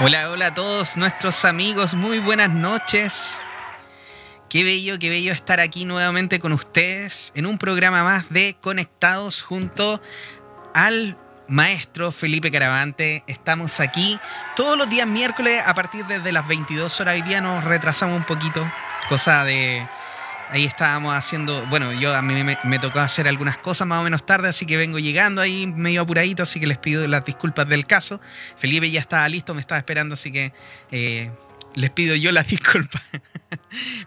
Hola, hola a todos nuestros amigos, muy buenas noches. Qué bello, qué bello estar aquí nuevamente con ustedes en un programa más de Conectados junto al maestro Felipe Caravante. Estamos aquí todos los días miércoles a partir de las 22 horas. Hoy día nos retrasamos un poquito, cosa de Ahí estábamos haciendo, bueno, yo a mí me, tocó hacer algunas cosas más o menos tarde, así que vengo llegando ahí medio apuradito, así que les pido las disculpas del caso. Felipe ya estaba listo, me estaba esperando, así que eh, les pido yo las disculpas.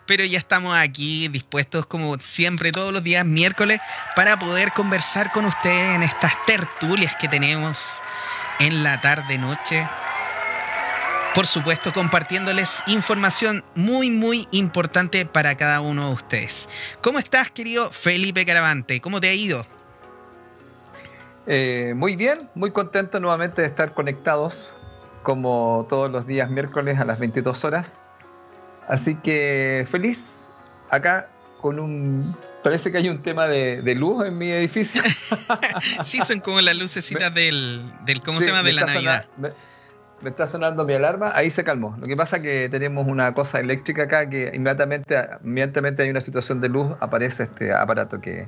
Pero ya estamos aquí dispuestos, como siempre, todos los días miércoles, para poder conversar con ustedes en estas tertulias que tenemos en la tarde-noche por supuesto, compartiéndoles información muy, muy importante para cada uno de ustedes. ¿Cómo estás, querido Felipe Caravante? ¿Cómo te ha ido? Eh, muy bien, muy contento nuevamente de estar conectados, como todos los días miércoles a las 22 horas. Así que feliz acá con un... Parece que hay un tema de, luz en mi edificio. sí, son como las lucecitas del, del ¿cómo se llama? De la Navidad me está sonando mi alarma, ahí se calmó. Lo que pasa es que tenemos una cosa eléctrica acá que inmediatamente, inmediatamente hay una situación de luz, aparece este aparato que...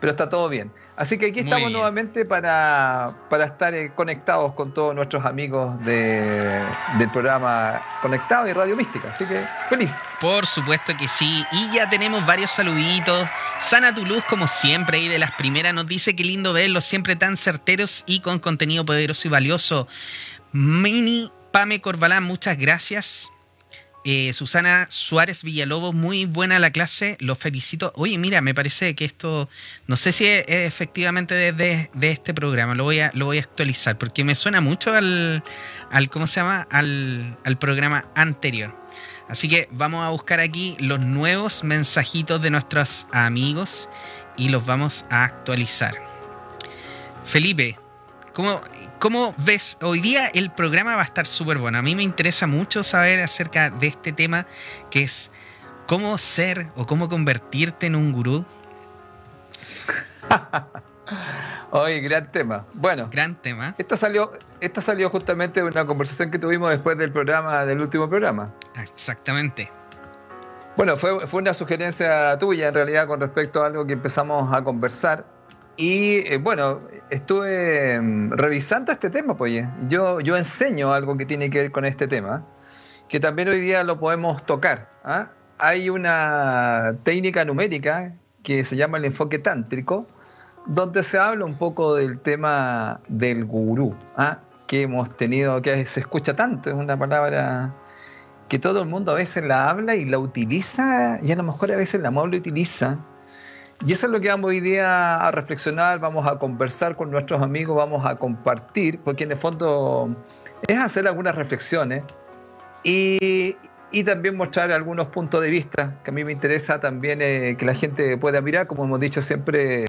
Pero está todo bien. Así que aquí estamos nuevamente para, para estar eh, conectados con todos nuestros amigos de, del programa Conectado y Radio Mística. Así que feliz. Por supuesto que sí. Y ya tenemos varios saluditos. Sana tu luz como siempre y de las primeras nos dice que lindo verlos, siempre tan certeros y con contenido poderoso y valioso. Mini Pame Corbalán, muchas gracias. Eh, Susana Suárez Villalobos, muy buena la clase, los felicito. Oye, mira, me parece que esto, no sé si es, efectivamente de, este programa, lo voy, a, lo voy a actualizar, porque me suena mucho al, al ¿cómo se llama? Al, al programa anterior. Así que vamos a buscar aquí los nuevos mensajitos de nuestros amigos y los vamos a actualizar. Felipe, ¿cómo, ¿Cómo ves? Hoy día el programa va a estar súper bueno. A mí me interesa mucho saber acerca de este tema que es cómo ser o cómo convertirte en un gurú. Hoy, gran tema. Bueno, gran tema. Esto salió, esto salió justamente de una conversación que tuvimos después del programa, del último programa. Exactamente. Bueno, fue, fue una sugerencia tuya en realidad con respecto a algo que empezamos a conversar y eh, bueno, estuve mm, revisando este tema, pues yo, yo enseño algo que tiene que ver con este tema, que también hoy día lo podemos tocar. ¿ah? Hay una técnica numérica que se llama el enfoque tántrico, donde se habla un poco del tema del gurú, ¿ah? que hemos tenido, que se escucha tanto, es una palabra que todo el mundo a veces la habla y la utiliza, y a lo mejor a veces la amable utiliza y eso es lo que vamos hoy día a reflexionar, vamos a conversar con nuestros amigos, vamos a compartir, porque en el fondo es hacer algunas reflexiones y, también mostrar algunos puntos de vista que a mí me interesa también eh, que la gente pueda mirar, como hemos dicho siempre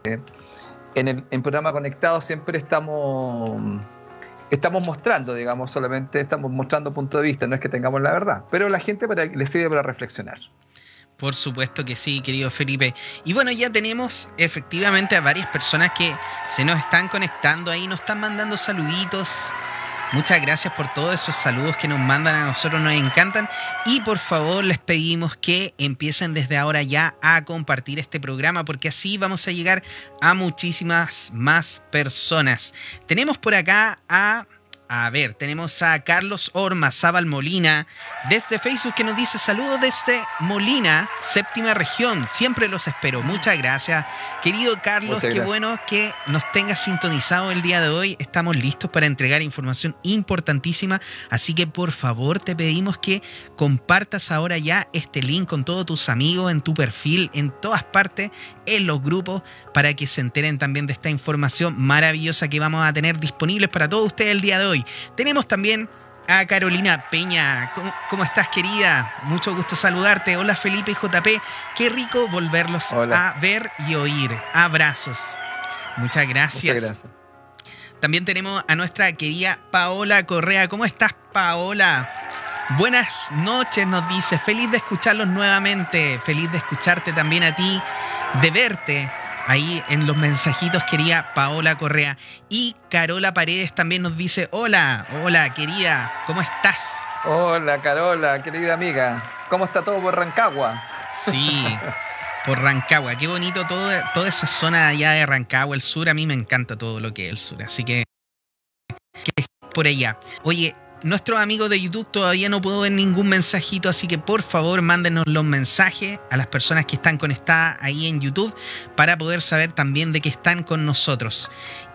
en el en programa conectado, siempre estamos estamos mostrando, digamos, solamente estamos mostrando puntos de vista, no es que tengamos la verdad, pero la gente para, le sirve para reflexionar. Por supuesto que sí, querido Felipe. Y bueno, ya tenemos efectivamente a varias personas que se nos están conectando ahí, nos están mandando saluditos. Muchas gracias por todos esos saludos que nos mandan, a nosotros nos encantan. Y por favor les pedimos que empiecen desde ahora ya a compartir este programa porque así vamos a llegar a muchísimas más personas. Tenemos por acá a a ver, tenemos a Carlos Orma Zabal Molina desde Facebook que nos dice saludos desde Molina, séptima región. Siempre los espero. Muchas gracias. Querido Carlos, qué bueno que nos tengas sintonizado el día de hoy. Estamos listos para entregar información importantísima. Así que por favor te pedimos que compartas ahora ya este link con todos tus amigos en tu perfil, en todas partes, en los grupos, para que se enteren también de esta información maravillosa que vamos a tener disponibles para todos ustedes el día de hoy. Tenemos también a Carolina Peña. ¿Cómo, estás, querida? Mucho gusto saludarte. Hola, Felipe y JP. Qué rico volverlos a ver y oír. Abrazos. Muchas gracias. Muchas gracias. También tenemos a nuestra querida Paola Correa. ¿Cómo estás, Paola? Buenas noches, nos dice. Feliz de escucharlos nuevamente. Feliz de escucharte también a ti, de verte ahí en los mensajitos quería Paola Correa. Y Carola Paredes también nos dice, hola, hola querida, ¿cómo estás? Hola Carola, querida amiga, ¿cómo está todo por Rancagua? Sí, por Rancagua, qué bonito todo, toda esa zona allá de Rancagua, el sur, a mí me encanta todo lo que es el sur, así que, que por allá. Oye, nuestros amigos de YouTube todavía no puedo ver ningún mensajito, así que por favor mándenos los mensajes a las personas que están conectadas ahí en YouTube para poder saber también de que están con nosotros.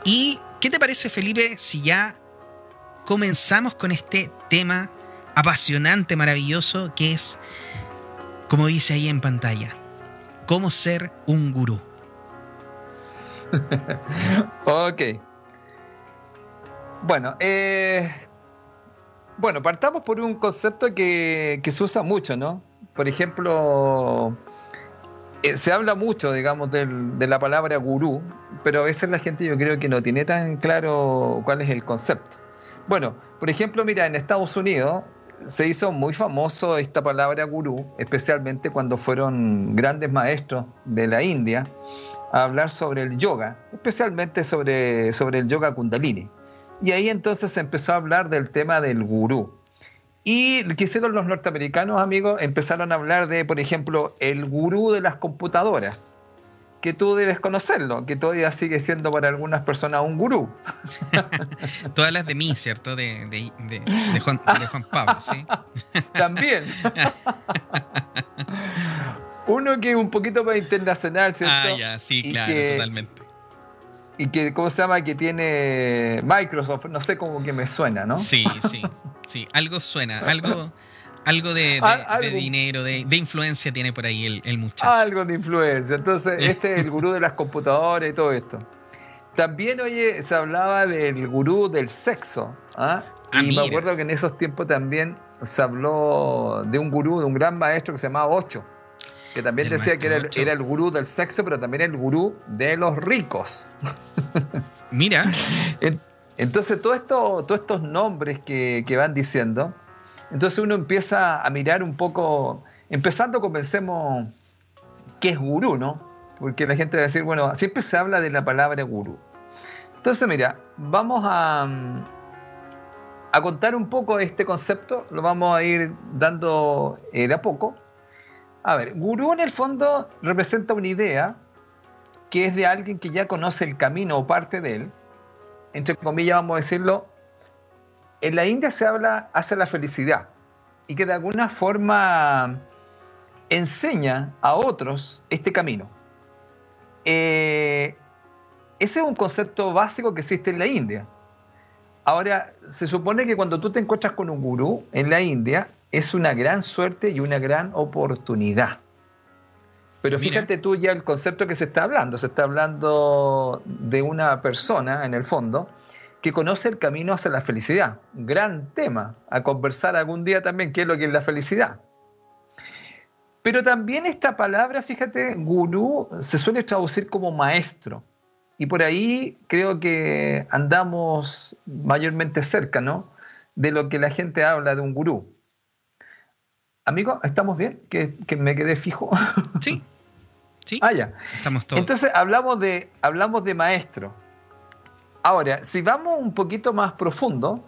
¿Y qué te parece Felipe si ya comenzamos con este tema apasionante, maravilloso, que es, como dice ahí en pantalla, cómo ser un gurú? ok. Bueno, eh, bueno, partamos por un concepto que, se usa mucho, ¿no? Por ejemplo, eh, se habla mucho, digamos, de la palabra gurú, pero a veces la gente yo creo que no tiene tan claro cuál es el concepto. Bueno, por ejemplo, mira, en Estados Unidos se hizo muy famoso esta palabra gurú, especialmente cuando fueron grandes maestros de la India a hablar sobre el yoga, especialmente sobre, sobre el yoga kundalini. Y ahí entonces se empezó a hablar del tema del gurú. Y lo que hicieron los norteamericanos, amigos, empezaron a hablar de, por ejemplo, el gurú de las computadoras, que tú debes conocerlo, que todavía sigue siendo para algunas personas un gurú. Todas las de mí, ¿cierto? De, Juan, Pablo, ¿sí? También. Uno que es un poquito más internacional, ¿cierto? Ah, ya, sí, claro, totalmente y que, ¿cómo se llama? Que tiene Microsoft, no sé cómo que me suena, ¿no? Sí, sí, sí, algo suena, algo, algo de, dinero, de, influencia tiene por ahí el, el, muchacho. Algo de influencia, entonces este es el gurú de las computadoras y todo esto. También, oye, se hablaba del gurú del sexo, ¿ah? ah y me acuerdo que en esos tiempos también se habló de un gurú, de un gran maestro que se llamaba Ocho que también decía que era el, era el, gurú del sexo, pero también el gurú de los ricos. Mira. Entonces, todo esto, todos estos nombres que, van diciendo, entonces uno empieza a mirar un poco, empezando comencemos qué es gurú, ¿no? Porque la gente va a decir, bueno, siempre se habla de la palabra gurú. Entonces, mira, vamos a, a contar un poco este concepto, lo vamos a ir dando eh, de a poco. A ver, gurú en el fondo representa una idea que es de alguien que ya conoce el camino o parte de él. Entre comillas, vamos a decirlo. En la India se habla hacia la felicidad y que de alguna forma enseña a otros este camino. Eh, ese es un concepto básico que existe en la India. Ahora, se supone que cuando tú te encuentras con un gurú en la India, es una gran suerte y una gran oportunidad. Pero fíjate tú ya el concepto que se está hablando. Se está hablando de una persona, en el fondo, que conoce el camino hacia la felicidad. Gran tema a conversar algún día también, qué es lo que es la felicidad. Pero también esta palabra, fíjate, gurú, se suele traducir como maestro. Y por ahí creo que andamos mayormente cerca, ¿no? De lo que la gente habla de un gurú. Amigo, ¿estamos bien? Que, me quedé fijo. Sí. Sí. Ah, ya. Estamos todos. Entonces hablamos de, hablamos de maestro. Ahora, si vamos un poquito más profundo,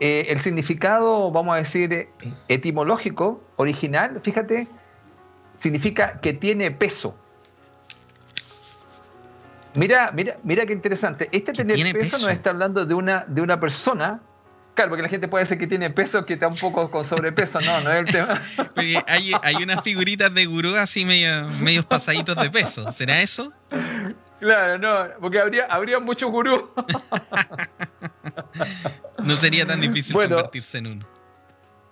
eh, el significado, vamos a decir, etimológico, original, fíjate, significa que tiene peso. Mira, mira, mira qué interesante. Este tener peso, peso, nos está hablando de una, de una persona Claro, porque la gente puede decir que tiene peso, que está un poco con sobrepeso. No, no es el tema. hay, hay unas figuritas de gurú así medio, medios pasaditos de peso. ¿Será eso? Claro, no, porque habría, habría muchos gurús. no sería tan difícil convertirse en uno.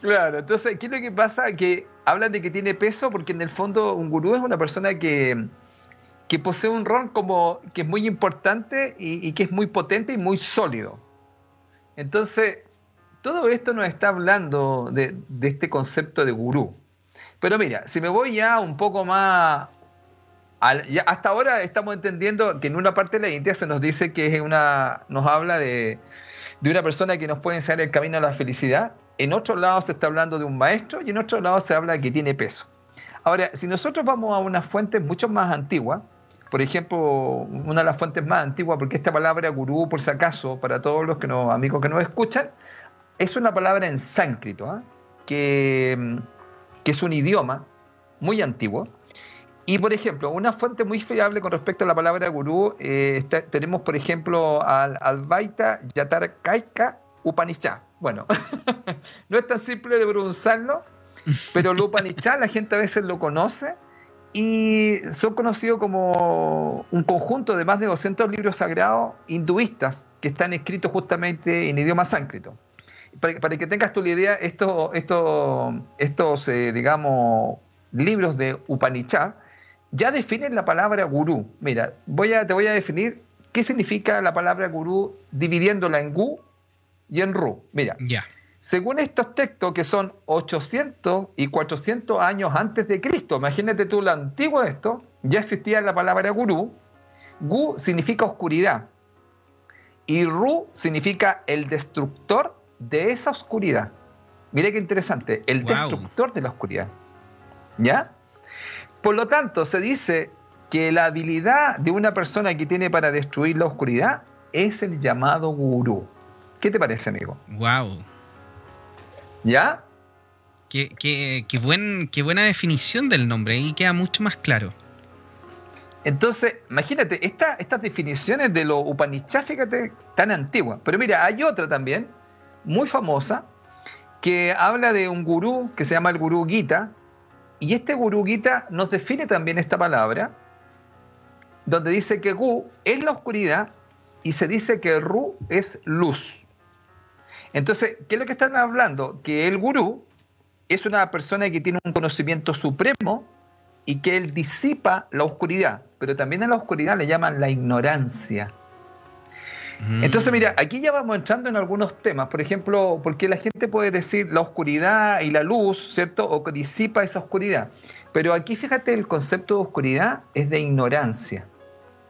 Claro, entonces, ¿qué es lo que pasa? Que hablan de que tiene peso porque en el fondo un gurú es una persona que, que posee un rol como que es muy importante y, y que es muy potente y muy sólido. Entonces, todo esto nos está hablando de, este concepto de gurú. Pero mira, si me voy ya un poco más... hasta ahora estamos entendiendo que en una parte de la India se nos dice que es una, nos habla de, una persona que nos puede enseñar el camino a la felicidad. En otro lado se está hablando de un maestro y en otro lado se habla de que tiene peso. Ahora, si nosotros vamos a unas fuentes mucho más antiguas, por ejemplo, una de las fuentes más antiguas, porque esta palabra gurú, por si acaso, para todos los que nos, amigos que nos escuchan, es una palabra en sánscrito, ¿ah? que, que es un idioma muy antiguo. Y, por ejemplo, una fuente muy fiable con respecto a la palabra gurú, eh, tenemos, por ejemplo, al Albaita Yatarkaika Upanishad. Bueno, no es tan simple de pronunciarlo, pero el Upanishad la gente a veces lo conoce y son conocidos como un conjunto de más de 200 libros sagrados hinduistas que están escritos justamente en idioma sánscrito. Para, que tengas tu idea, estos, estos, estos eh, digamos, libros de Upanishad ya definen la palabra gurú. Mira, voy a, te voy a definir qué significa la palabra gurú dividiéndola en gu y en ru. Mira. Según estos textos, que son 800 y 400 años antes de Cristo, imagínate tú lo antiguo de esto, ya existía la palabra gurú. Gu significa oscuridad y Ru significa el destructor de esa oscuridad. Mire qué interesante, el destructor de la oscuridad. ¿Ya? Por lo tanto, se dice que la habilidad de una persona que tiene para destruir la oscuridad es el llamado gurú. ¿Qué te parece, amigo? Wow. ¿Ya? Qué, buen, qué buena definición del nombre, y queda mucho más claro. Entonces, imagínate, estas definiciones de lo Upanishad, fíjate, tan antiguas. Pero mira, hay otra también, muy famosa, que habla de un gurú que se llama el gurú Gita, y este gurú Gita nos define también esta palabra, donde dice que Gu es la oscuridad y se dice que Ru es luz. Entonces, ¿qué es lo que están hablando? Que el gurú es una persona que tiene un conocimiento supremo y que él disipa la oscuridad, pero también a la oscuridad le llaman la ignorancia. Mm. Entonces, mira, aquí ya vamos entrando en algunos temas, por ejemplo, porque la gente puede decir la oscuridad y la luz, ¿cierto? O que disipa esa oscuridad. Pero aquí fíjate, el concepto de oscuridad es de ignorancia.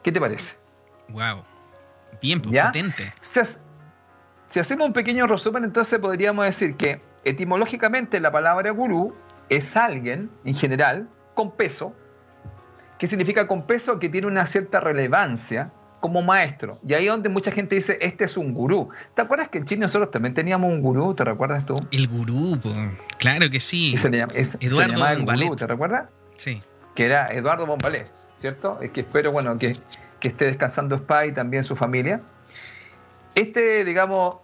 ¿Qué te parece? Wow. Bien pues, potente. Si hacemos un pequeño resumen, entonces podríamos decir que etimológicamente la palabra gurú es alguien, en general, con peso. ¿Qué significa con peso? Que tiene una cierta relevancia como maestro. Y ahí es donde mucha gente dice, este es un gurú. ¿Te acuerdas que en Chile nosotros también teníamos un gurú? ¿Te recuerdas tú? El gurú, claro que sí. Eduardo Gurú, ¿te recuerdas? Sí. Que era Eduardo Bombalet, ¿cierto? Es que espero, bueno, que, que esté descansando Spa y también su familia. Este, digamos,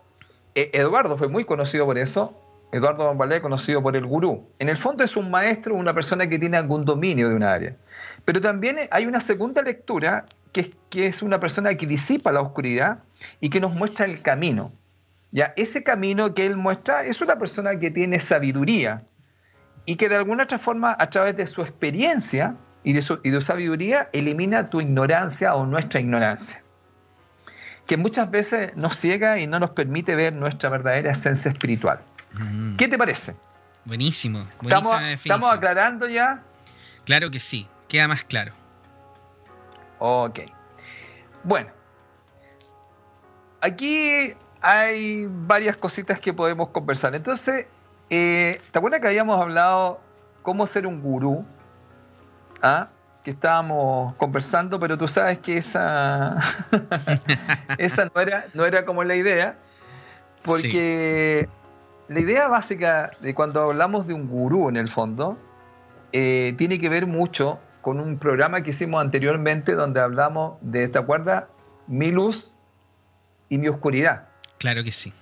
e, Eduardo fue muy conocido por eso. Eduardo Bombalé, conocido por el gurú. En el fondo es un maestro, una persona que tiene algún dominio de un área. Pero también hay una segunda lectura que es, que es una persona que disipa la oscuridad y que nos muestra el camino. Ya, ese camino que él muestra es una persona que tiene sabiduría y que de alguna otra forma, a través de su experiencia y de su, y de su sabiduría, elimina tu ignorancia o nuestra ignorancia que muchas veces nos ciega y no nos permite ver nuestra verdadera esencia espiritual. Mm. ¿Qué te parece? Buenísimo. ¿Estamos, ¿Estamos aclarando ya? Claro que sí, queda más claro. Ok. Bueno, aquí hay varias cositas que podemos conversar. Entonces, eh, ¿te acuerdas que habíamos hablado cómo ser un gurú? ¿Ah? que estábamos conversando, pero tú sabes que esa, esa no, era, no era como la idea, porque la idea básica de cuando hablamos de un gurú en el fondo, eh, tiene que ver mucho con un programa que hicimos anteriormente donde hablamos de, ¿te acuerdas? Mi luz y mi oscuridad. Claro que sí.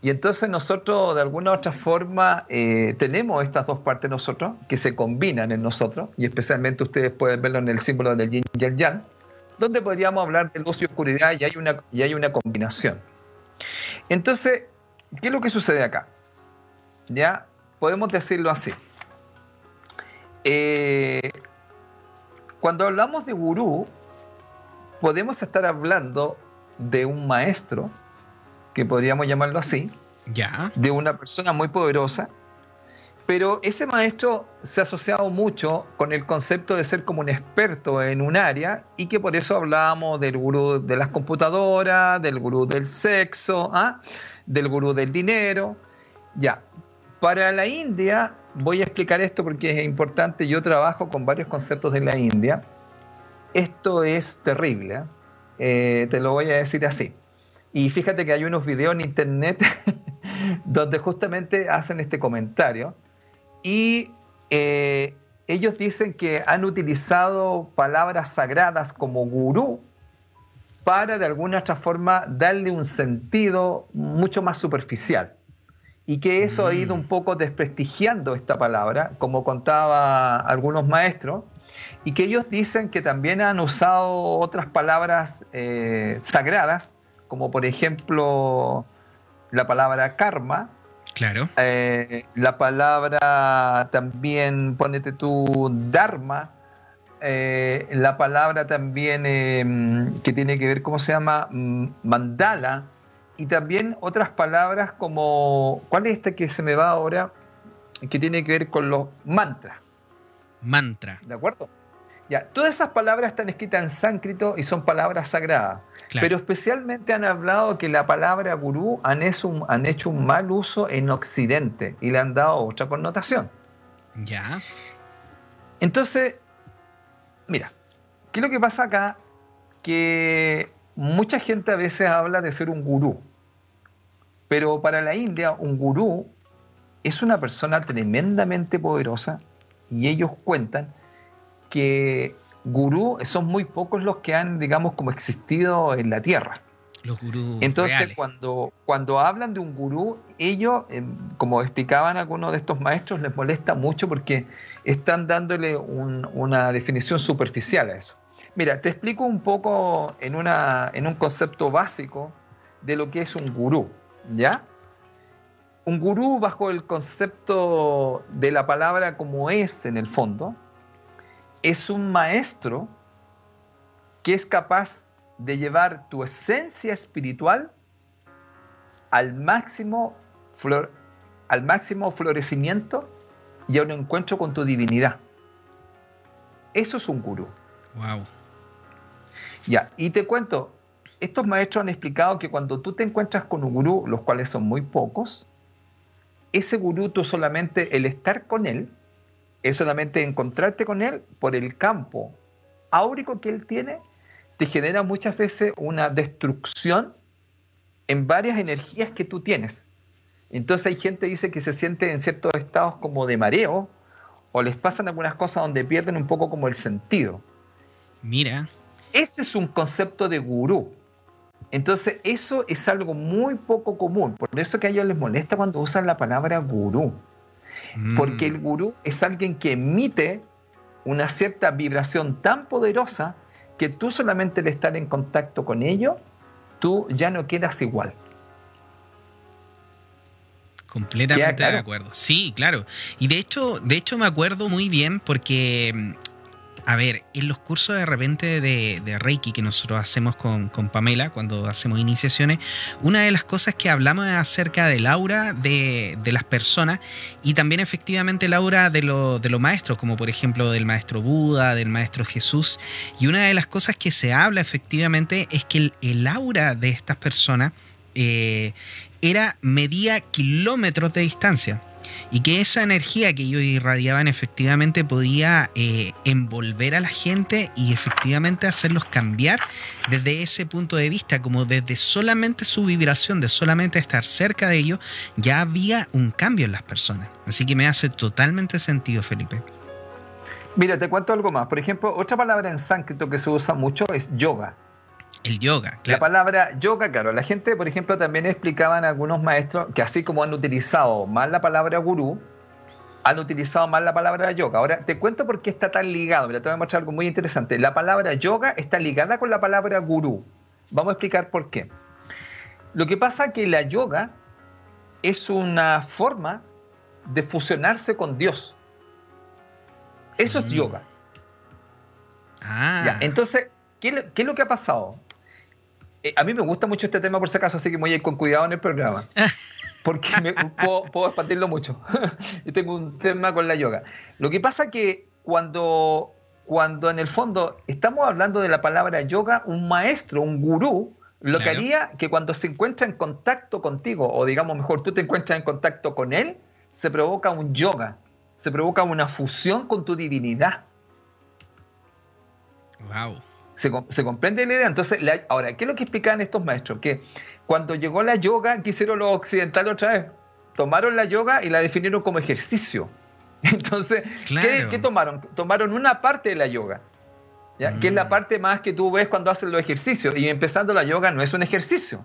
Y entonces nosotros de alguna u otra forma eh, tenemos estas dos partes nosotros que se combinan en nosotros, y especialmente ustedes pueden verlo en el símbolo del yin y el yang, donde podríamos hablar de luz y oscuridad y hay una, y hay una combinación. Entonces, ¿qué es lo que sucede acá? Ya podemos decirlo así. Eh, cuando hablamos de gurú, podemos estar hablando de un maestro, que podríamos llamarlo así, ya. de una persona muy poderosa, pero ese maestro se ha asociado mucho con el concepto de ser como un experto en un área y que por eso hablábamos del gurú de las computadoras, del gurú del sexo, ¿ah? del gurú del dinero. Ya, para la India, voy a explicar esto porque es importante, yo trabajo con varios conceptos de la India. esto es terrible. ¿eh? Eh, te lo voy a decir así. Y fíjate que hay unos videos en internet donde justamente hacen este comentario y eh, ellos dicen que han utilizado palabras sagradas como gurú para de alguna otra forma darle un sentido mucho más superficial. Y que eso ha ido mm. un poco desprestigiando esta palabra, como contaba algunos maestros, y que ellos dicen que también han usado otras palabras eh, sagradas, como por ejemplo la palabra karma. Claro. Eh, la palabra también, ponete tú, dharma. Eh, la palabra también que tiene que ver, ¿cómo se llama? Mandala. Y también otras palabras como, ¿cuál es esta que se me va ahora? Que tiene que ver con los mantras. Mantra. ¿De acuerdo? Ya, todas esas palabras están escritas en sánscrito y son palabras sagradas. Pero especialmente han hablado que la palabra gurú han hecho, un, han hecho un mal uso en Occidente y le han dado otra connotación. Ya. Entonces, mira, ¿qué es lo que pasa acá? Que mucha gente a veces habla de ser un gurú. Pero para la India, un gurú es una persona tremendamente poderosa y ellos cuentan que gurú son muy pocos los que han, digamos, como existido en la Tierra. Los gurús. Entonces, cuando, cuando hablan de un gurú, ellos, eh, como explicaban algunos de estos maestros, les molesta mucho porque están dándole una definición superficial a eso. Mira, te explico un poco en, una, en un concepto básico de lo que es un gurú, ¿ya? Un gurú bajo el concepto de la palabra como es en el fondo, es un maestro que es capaz de llevar tu esencia espiritual al máximo, al máximo florecimiento y a un encuentro con tu divinidad. Eso es un gurú. Wow. Ya, y te cuento, estos maestros han explicado que cuando tú te encuentras con un gurú, los cuales son muy pocos, ese gurú tú solamente el estar con él es solamente encontrarte con él por el campo áurico que él tiene, te genera muchas veces una destrucción en varias energías que tú tienes. Entonces hay gente que dice que se siente en ciertos estados como de mareo o les pasan algunas cosas donde pierden un poco como el sentido. Mira. Ese es un concepto de gurú. Entonces eso es algo muy poco común. Por eso que a ellos les molesta cuando usan la palabra gurú. Porque el gurú es alguien que emite una cierta vibración tan poderosa que tú solamente al estar en contacto con ello, tú ya no quedas igual. Completamente de acuerdo. Sí, claro. Y de hecho, de hecho me acuerdo muy bien porque a ver, en los cursos de repente de, Reiki que nosotros hacemos con, Pamela cuando hacemos iniciaciones, una de las cosas que hablamos es acerca del aura de, las personas y también efectivamente el aura de, de los maestros, como por ejemplo del maestro Buda, del maestro Jesús. Y una de las cosas que se habla efectivamente es que el, aura de estas personas eh, era medía kilómetros de distancia y que esa energía que ellos irradiaban efectivamente podía eh, envolver a la gente y efectivamente hacerlos cambiar desde ese punto de vista, como desde solamente su vibración, de solamente estar cerca de ellos, ya había un cambio en las personas. Así que me hace totalmente sentido, Felipe. Mira, te cuento algo más. Por ejemplo, otra palabra en sánscrito que se usa mucho es yoga. El yoga, claro. La palabra yoga, claro. La gente, por ejemplo, también explicaban algunos maestros que así como han utilizado más la palabra gurú, han utilizado más la palabra yoga. Ahora, te cuento por qué está tan ligado. Mira, te voy a mostrar algo muy interesante. La palabra yoga está ligada con la palabra gurú. Vamos a explicar por qué. Lo que pasa es que la yoga es una forma de fusionarse con Dios. Eso es mm. yoga. Ah. entonces, ¿qué, ¿qué, es lo que ha pasado? Eh, a mí me gusta mucho este tema por si acaso, así que voy a ir con cuidado en el programa. Porque puedo, expandirlo mucho. y tengo un tema con la yoga. Lo que pasa que cuando, cuando en el fondo estamos hablando de la palabra yoga, un maestro, un gurú, lo que haría que cuando se encuentra en contacto contigo, o digamos mejor, tú te encuentras en contacto con él, se provoca un yoga, se provoca una fusión con tu divinidad. Wow. ¿Se, comprende la idea? Entonces, ahora, ¿qué es lo que explicaban estos maestros? Que cuando llegó la yoga, ¿qué hicieron los occidentales otra vez? Tomaron la yoga y la definieron como ejercicio. Entonces, ¿qué, tomaron? Tomaron una parte de la yoga, ¿ya? que es la mm. parte más que tú ves cuando haces los ejercicios. Y empezando la yoga no es un ejercicio.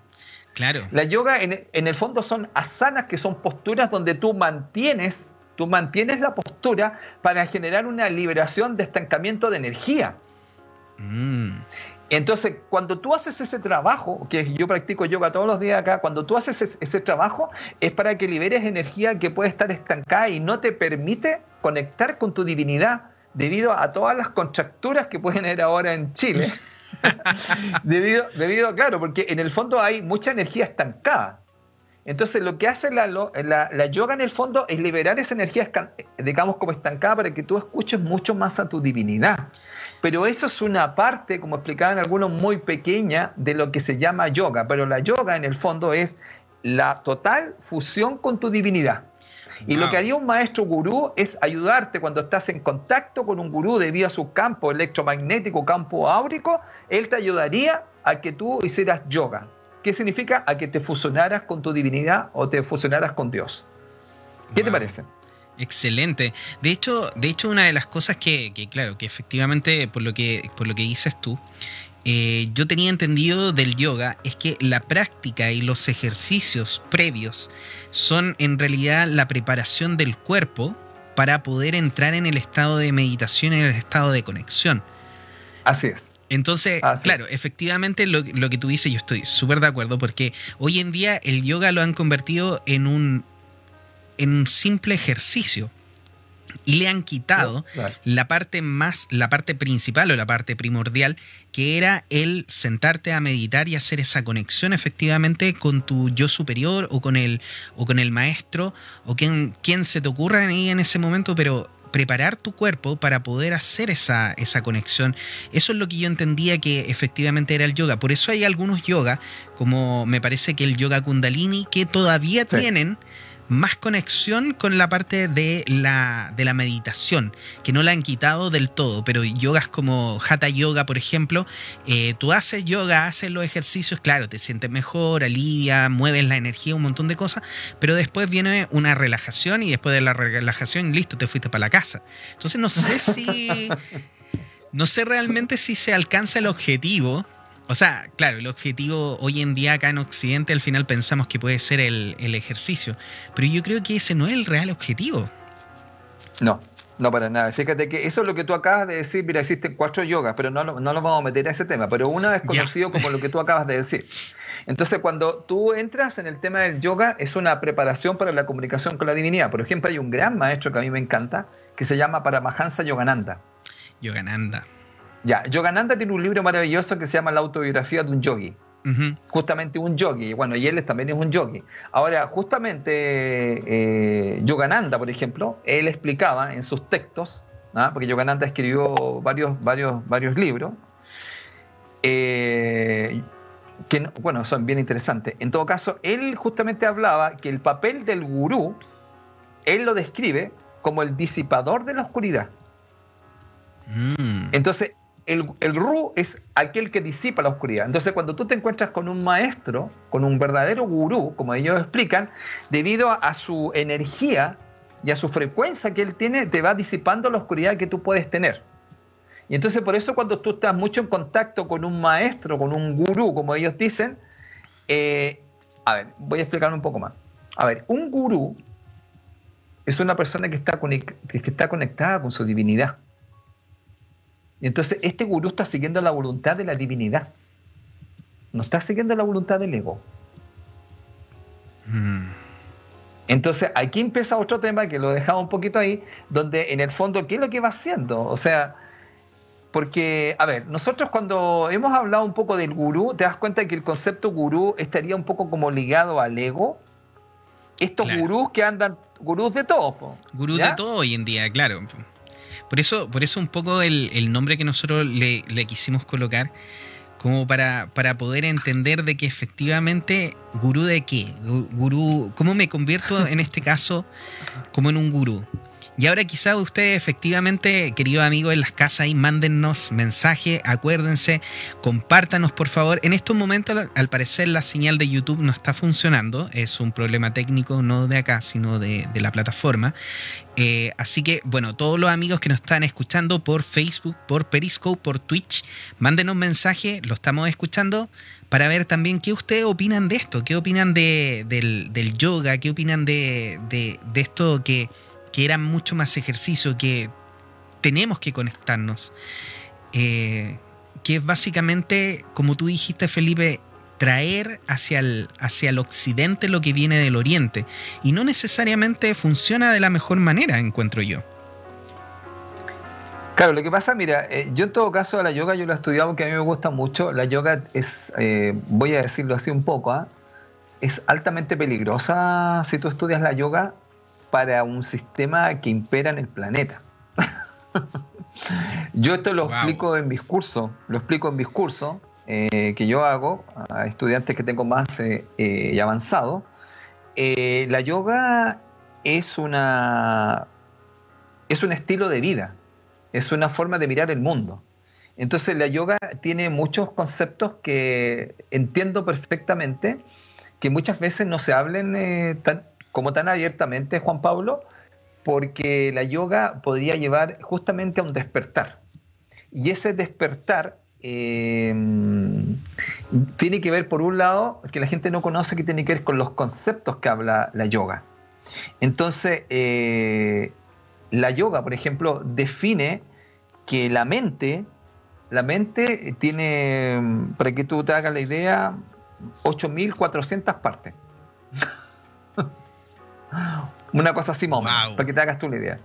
Claro. La yoga en, en el fondo son asanas, que son posturas donde tú mantienes, tú mantienes la postura para generar una liberación de estancamiento de energía. Mm. Entonces, cuando tú haces ese trabajo, que yo practico yoga todos los días acá, cuando tú haces ese, trabajo es para que liberes energía que puede estar estancada y no te permite conectar con tu divinidad debido a todas las contracturas que pueden haber ahora en Chile. debido, debido, claro, porque en el fondo hay mucha energía estancada. Entonces, lo que hace la, la, yoga en el fondo es liberar esa energía, digamos, como estancada para que tú escuches mucho más a tu divinidad. Pero eso es una parte, como explicaban algunos, muy pequeña de lo que se llama yoga. Pero la yoga en el fondo es la total fusión con tu divinidad. Y lo que haría un maestro gurú es ayudarte cuando estás en contacto con un gurú debido a su campo electromagnético, campo áurico, él te ayudaría a que tú hicieras yoga. ¿Qué significa? A que te fusionaras con tu divinidad o te fusionaras con Dios. ¿Qué te parece? Excelente. De hecho, de hecho, una de las cosas que, claro, que efectivamente, por lo que, por lo que dices tú, eh, yo tenía entendido del yoga es que la práctica y los ejercicios previos son en realidad la preparación del cuerpo para poder entrar en el estado de meditación, en el estado de conexión. Así es. Entonces, claro, efectivamente lo, lo, que tú dices, yo estoy súper de acuerdo, porque hoy en día el yoga lo han convertido en un en un simple ejercicio y le han quitado la parte más, la parte principal o la parte primordial, que era el sentarte a meditar y hacer esa conexión efectivamente con tu yo superior o con el, o con el maestro o quien, quien se te ocurra ahí en ese momento, pero preparar tu cuerpo para poder hacer esa, esa conexión. Eso es lo que yo entendía que efectivamente era el yoga. Por eso hay algunos yoga, como me parece que el yoga kundalini, que todavía tienen más conexión con la parte de la, de la meditación, que no la han quitado del todo, pero yogas como Hatha Yoga, por ejemplo, eh, tú haces yoga, haces los ejercicios, claro, te sientes mejor, alivia, mueves la energía, un montón de cosas, pero después viene una relajación y después de la relajación, listo, te fuiste para la casa. Entonces no sé si... No sé realmente si se alcanza el objetivo o sea, claro, el objetivo hoy en día acá en Occidente al final pensamos que puede ser el, ejercicio, pero yo creo que ese no es el real objetivo. No, no para nada. Fíjate que eso es lo que tú acabas de decir. Mira, existen cuatro yogas, pero no, no nos vamos a meter a ese tema. Pero una es conocido como lo que tú acabas de decir. Entonces, cuando tú entras en el tema del yoga, es una preparación para la comunicación con la divinidad. Por ejemplo, hay un gran maestro que a mí me encanta, que se llama Paramahansa Yogananda. Yogananda. Ya, Yogananda tiene un libro maravilloso que se llama La autobiografía de un yogi. Justamente un yogi, bueno, y él también es un yogi. Ahora, justamente eh, Yogananda, por ejemplo, él explicaba en sus textos, ¿ah? porque Yogananda escribió varios, varios, varios libros, eh, que, bueno, son bien interesantes. En todo caso, él justamente hablaba que el papel del gurú, él lo describe como el disipador de la oscuridad. Mm. Entonces, el, el Ru es aquel que disipa la oscuridad. Entonces, cuando tú te encuentras con un maestro, con un verdadero gurú, como ellos explican, debido a, su energía y a su frecuencia que él tiene, te va disipando la oscuridad que tú puedes tener. Y entonces, por eso, cuando tú estás mucho en contacto con un maestro, con un gurú, como ellos dicen, eh, a ver, voy a explicar un poco más. A ver, un gurú es una persona que está, que está conectada con su divinidad. Y entonces este gurú está siguiendo la voluntad de la divinidad. No está siguiendo la voluntad del ego. Mm. Entonces aquí empieza otro tema que lo dejaba un poquito ahí, donde en el fondo, ¿qué es lo que va haciendo? O sea, porque, a ver, nosotros cuando hemos hablado un poco del gurú, te das cuenta que el concepto gurú estaría un poco como ligado al ego. Estos gurús que andan, gurús de todo. Gurús de todo hoy en día, claro. Por eso, por eso un poco el, nombre que nosotros le, quisimos colocar, como para, para, poder entender de que efectivamente, gurú de qué, gurú, ¿cómo me convierto en este caso como en un gurú? Y ahora quizá ustedes efectivamente, querido amigo en las casas, ahí mándennos mensaje, acuérdense, compártanos por favor. En estos momentos, al parecer, la señal de YouTube no está funcionando. Es un problema técnico, no de acá, sino de, la plataforma. Eh, así que, bueno, todos los amigos que nos están escuchando por Facebook, por Periscope, por Twitch, mándenos mensaje, lo estamos escuchando para ver también qué ustedes opinan de esto, qué opinan de, del, yoga, qué opinan de, de, esto que, que, era mucho más ejercicio, que tenemos que conectarnos. Eh, que es básicamente, como tú dijiste, Felipe, traer hacia el, hacia el occidente lo que viene del oriente. Y no necesariamente funciona de la mejor manera, encuentro yo. Claro, lo que pasa, mira, eh, yo en todo caso la yoga yo lo he estudiado porque a mí me gusta mucho. La yoga es, eh, voy a decirlo así un poco, ¿ah? es altamente peligrosa si tú estudias la yoga para un sistema que impera en el planeta. yo esto lo explico en mis cursos, lo explico en mis cursos eh, que yo hago a estudiantes que tengo más y avanzado. la yoga es una es un estilo de vida es una forma de mirar el mundo. Entonces la yoga tiene muchos conceptos que entiendo perfectamente, que muchas veces no se hablen eh, como tan abiertamente, Juan Pablo, porque la yoga podría llevar justamente a un despertar. Y ese despertar eh, tiene que ver, por un lado, que la gente no conoce que tiene que ver con los conceptos que habla la yoga. Entonces, eh, la yoga, por ejemplo, define que la mente, la mente tiene, para que tú te hagas la idea, 8.400 partes. Una cosa así, para que te hagas tú la idea.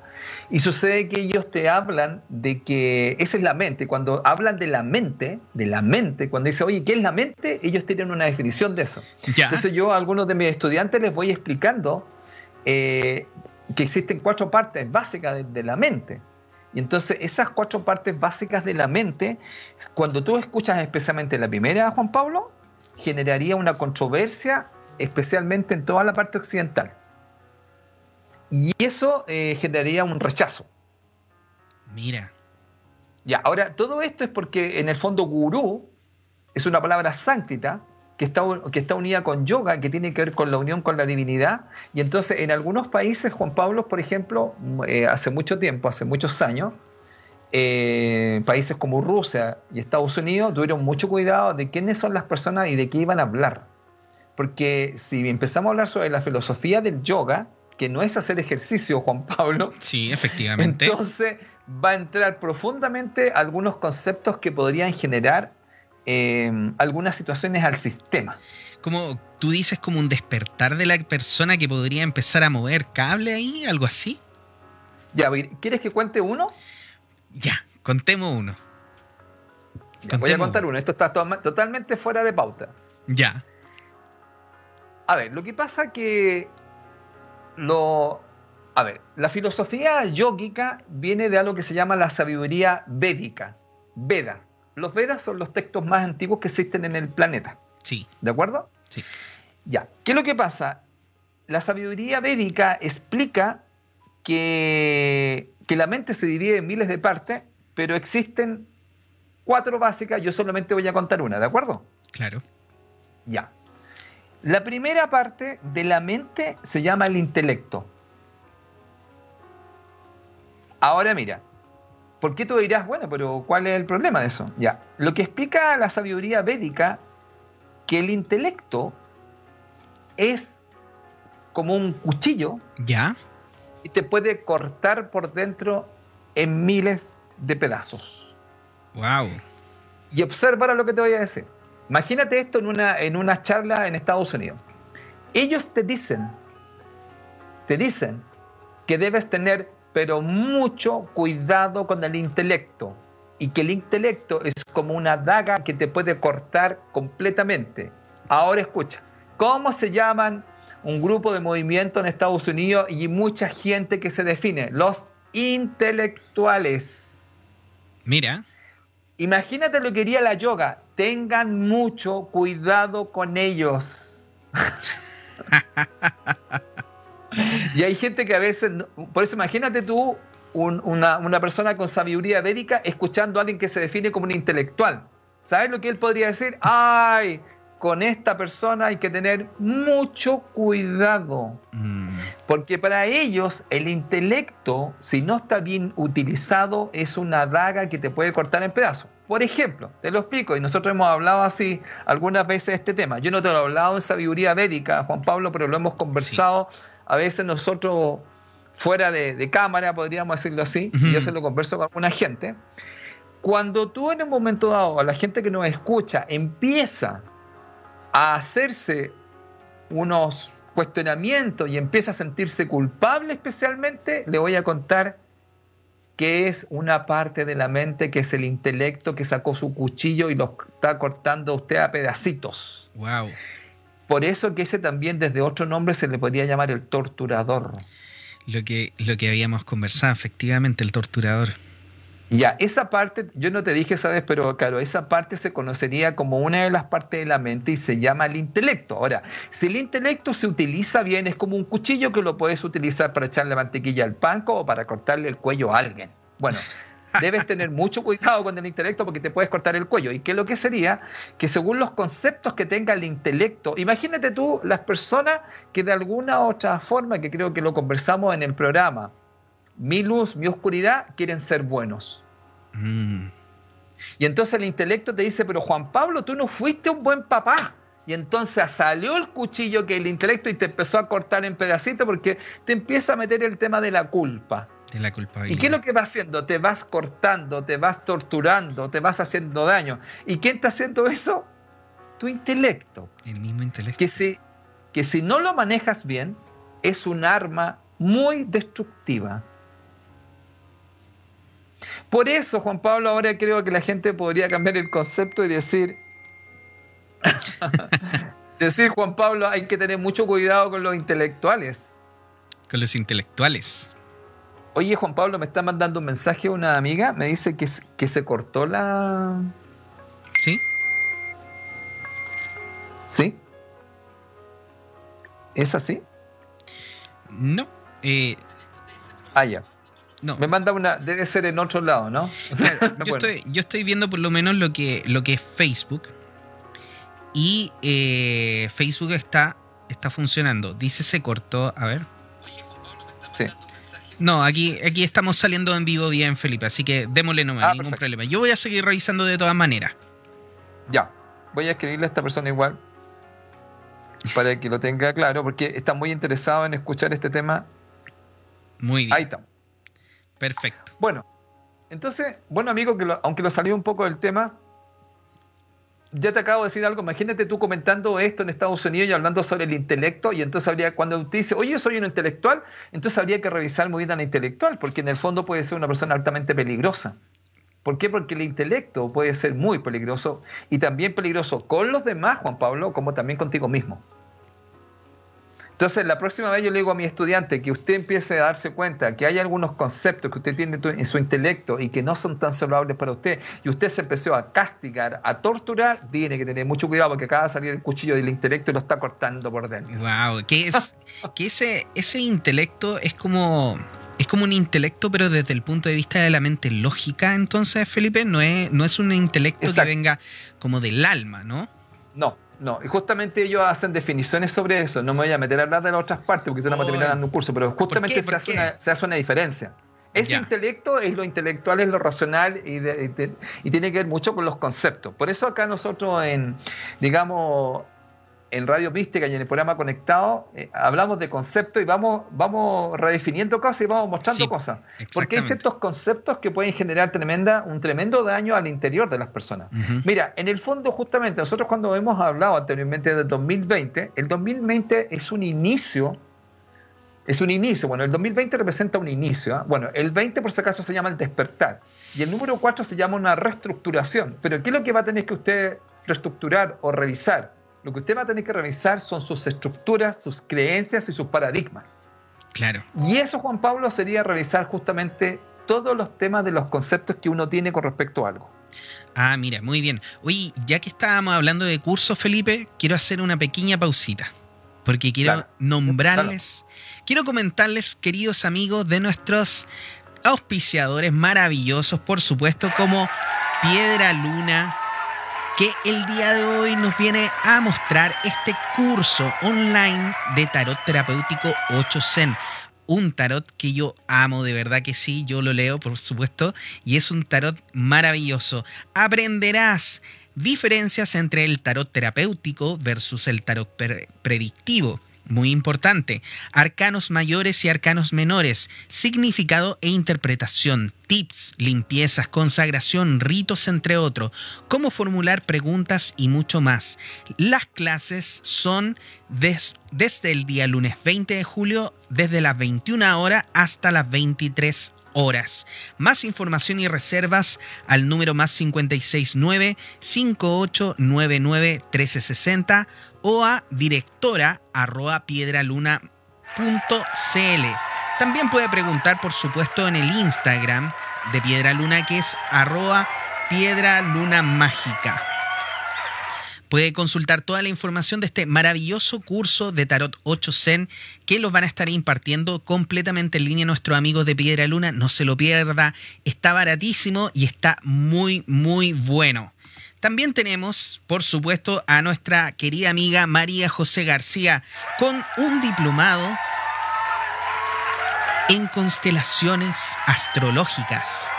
Y sucede que ellos te hablan de que esa es la mente. Cuando hablan de la mente, de la mente, cuando dicen, oye, ¿qué es la mente? Ellos tienen una definición de eso. Entonces yo a algunos de mis estudiantes les voy explicando eh, que existen cuatro partes básicas de, la mente. Y entonces esas cuatro partes básicas de la mente, cuando tú escuchas especialmente la primera, Juan Pablo, generaría una controversia, especialmente en toda la parte occidental. Y eso eh, generaría un rechazo. Mira. Ya, ahora, todo esto es porque en el fondo gurú es una palabra sánctita, que está, que está unida con yoga, que tiene que ver con la unión con la divinidad. Y entonces en algunos países, Juan Pablo, por ejemplo, eh, hace mucho tiempo, hace muchos años, eh, países como Rusia y Estados Unidos tuvieron mucho cuidado de quiénes son las personas y de qué iban a hablar. Porque si empezamos a hablar sobre la filosofía del yoga, que no es hacer ejercicio, Juan Pablo. Sí, efectivamente. Entonces va a entrar profundamente algunos conceptos que podrían generar Em, algunas situaciones al sistema. Como tú dices, como un despertar de la persona que podría empezar a mover cable ahí, algo así. Ya, ¿quieres que cuente uno? Ya, contemos uno. voy a contar uno. Esto está totalmente fuera de pauta. Ya. A ver, lo que pasa que lo. A ver, la filosofía yógica viene de algo que se llama la sabiduría védica. Veda. Los Vedas son los textos más antiguos que existen en el planeta. Sí. ¿De acuerdo? Sí. Ya. ¿Qué es lo que pasa? La sabiduría védica explica que, que la mente se divide en miles de partes, pero existen cuatro básicas. Yo solamente voy a contar una, ¿de acuerdo? Claro. Ya. La primera parte de la mente se llama el intelecto. Ahora mira, ¿Por qué tú dirás, bueno, pero ¿cuál es el problema de eso? Ya, lo que explica la sabiduría védica, que el intelecto es como un cuchillo. Ya. Y te puede cortar por dentro en miles de pedazos. Wow. Y observa lo que te voy a decir. Imagínate esto en una, en una charla en Estados Unidos. Ellos te dicen, te dicen que debes tener pero mucho cuidado con el intelecto. Y que el intelecto es como una daga que te puede cortar completamente. Ahora escucha, ¿cómo se llaman un grupo de movimiento en Estados Unidos y mucha gente que se define? Los intelectuales. Mira. Imagínate lo que quería la yoga. Tengan mucho cuidado con ellos. Y hay gente que a veces, por eso imagínate tú una, una, persona con sabiduría védica escuchando a alguien que se define como un intelectual. ¿Sabes lo que él podría decir? Ay, con esta persona hay que tener mucho cuidado. Mm. Porque para ellos el intelecto, si no está bien utilizado, es una daga que te puede cortar en pedazos. Por ejemplo, te lo explico, y nosotros hemos hablado así algunas veces de este tema. Yo no te lo he hablado en sabiduría védica, Juan Pablo, pero lo hemos conversado a veces nosotros fuera de, cámara, podríamos decirlo así, y yo se lo converso con alguna gente. Cuando tú en un momento dado, a la gente que nos escucha, empieza a hacerse unos cuestionamientos y empieza a sentirse culpable especialmente, le voy a contar que es una parte de la mente que es el intelecto que sacó su cuchillo y lo está cortando a usted a pedacitos. Wow. Por eso que ese también desde otro nombre se le podría llamar el torturador. Lo que, lo que habíamos conversado, efectivamente, el torturador. Ya, esa parte, yo no te dije, ¿sabes? Pero claro, esa parte se conocería como una de las partes de la mente y se llama el intelecto. Ahora, si el intelecto se utiliza bien, es como un cuchillo que lo puedes utilizar para echarle mantequilla al pan o para cortarle el cuello a alguien. Bueno, debes tener mucho cuidado con el intelecto porque te puedes cortar el cuello. ¿Y qué es lo que sería? Que según los conceptos que tenga el intelecto, imagínate tú las personas que de alguna u otra forma, que creo que lo conversamos en el programa, mi luz, mi oscuridad, quieren ser buenos. Mm. Y entonces el intelecto te dice, pero Juan Pablo, tú no fuiste un buen papá. Y entonces salió el cuchillo que el intelecto y te empezó a cortar en pedacitos porque te empieza a meter el tema de la culpa. De la culpabilidad. ¿Y qué es lo que va haciendo? Te vas cortando, te vas torturando, te vas haciendo daño. ¿Y quién está haciendo eso? Tu intelecto. El mismo intelecto. Que si, que si no lo manejas bien, es un arma muy destructiva. Por eso, Juan Pablo, ahora creo que la gente podría cambiar el concepto y decir, decir, Juan Pablo, hay que tener mucho cuidado con los intelectuales. Con los intelectuales. Oye, Juan Pablo, me está mandando un mensaje una amiga, me dice que, que se cortó la... ¿Sí? ¿Sí? ¿Es así? No. Eh... Ah, ya. Me manda una, debe ser en otro lado, ¿no? yo, estoy, viendo por lo menos lo que, lo que es Facebook. Y eh, Facebook está, está funcionando. Dice se cortó. A ver. Sí. No, aquí, aquí estamos saliendo en vivo bien, Felipe. Así que démosle nomás, ah, ningún problema. Yo voy a seguir revisando de todas maneras. Ya. Voy a escribirle a esta persona igual. Para que lo tenga claro, porque está muy interesado en escuchar este tema. Muy bien. Ahí está. Perfecto. Bueno, entonces, bueno amigo, que aunque lo salió un poco del tema, ya te acabo de decir algo. Imagínate tú comentando esto en Estados Unidos y hablando sobre el intelecto, y entonces habría, cuando usted dice, oye, yo soy un intelectual, entonces habría que revisar muy bien al intelectual, porque en el fondo puede ser una persona altamente peligrosa. ¿Por qué? Porque el intelecto puede ser muy peligroso y también peligroso con los demás, Juan Pablo, como también contigo mismo. Entonces, la próxima vez yo le digo a mi estudiante que usted empiece a darse cuenta que hay algunos conceptos que usted tiene en su intelecto y que no son tan saludables para usted, y usted se empezó a castigar, a torturar, tiene que tener mucho cuidado porque acaba de salir el cuchillo del intelecto y lo está cortando por dentro. Wow, que es que ese, ese intelecto es como es como un intelecto, pero desde el punto de vista de la mente lógica, entonces, Felipe, no es, no es un intelecto que venga como del alma, ¿no? No, no, y justamente ellos hacen definiciones sobre eso. No me voy a meter a hablar de las otras partes porque si no me terminar dando un curso, pero justamente se hace, una, se hace, una, diferencia. Ese intelecto es lo intelectual, es lo racional y, y, tiene que ver mucho con los conceptos. Por eso acá nosotros en, digamos, en Radio Mística y en el programa Conectado eh, hablamos de conceptos y vamos, vamos redefiniendo cosas y vamos mostrando cosas. Porque hay ciertos conceptos que pueden generar tremenda, un tremendo daño al interior de las personas. Mira, en el fondo justamente nosotros cuando hemos hablado anteriormente del 2020, el 2020 es un inicio es un inicio. Bueno, el 2020 representa un inicio. ¿ah? Bueno, el 20 por si acaso se llama el despertar. Y el número 4 se llama una reestructuración. Pero ¿qué es lo que va a tener que usted reestructurar o revisar? Lo que usted va a tener que revisar son sus estructuras, sus creencias y sus paradigmas. Claro. Y eso, Juan Pablo, sería revisar justamente todos los temas de los conceptos que uno tiene con respecto a algo. Ah, mira, muy bien. Oye, ya que estábamos hablando de cursos, Felipe, quiero hacer una pequeña pausita. porque quiero nombrarles, quiero comentarles, queridos amigos, de nuestros auspiciadores maravillosos, por supuesto, como Piedra Luna, que el día de hoy nos viene a mostrar este curso online de tarot terapéutico 8 Zen. Un tarot que yo amo, de verdad que sí, yo lo leo, por supuesto, y es un tarot maravilloso. Aprenderás diferencias entre el tarot terapéutico versus el tarot predictivo muy importante. Arcanos mayores y arcanos menores. Significado e interpretación. Tips, limpiezas, consagración, ritos, entre otros. Cómo formular preguntas y mucho más. Las clases son desde el día lunes 20 de julio, desde las 21 horas hasta las 23 horas. Más información y reservas al número más 569 5899 1360 o a directora arroba piedraluna.cl. También puede preguntar, por supuesto, en el Instagram de Piedra Luna, que es arroba piedra luna mágica. Puede consultar toda la información de este maravilloso curso de Tarot 8 Zen que los van a estar impartiendo completamente en línea nuestros amigos de Piedra Luna. No se lo pierda, está baratísimo y está muy, muy bueno. También tenemos, por supuesto, a nuestra querida amiga María José García con un diplomado en constelaciones astrológicas.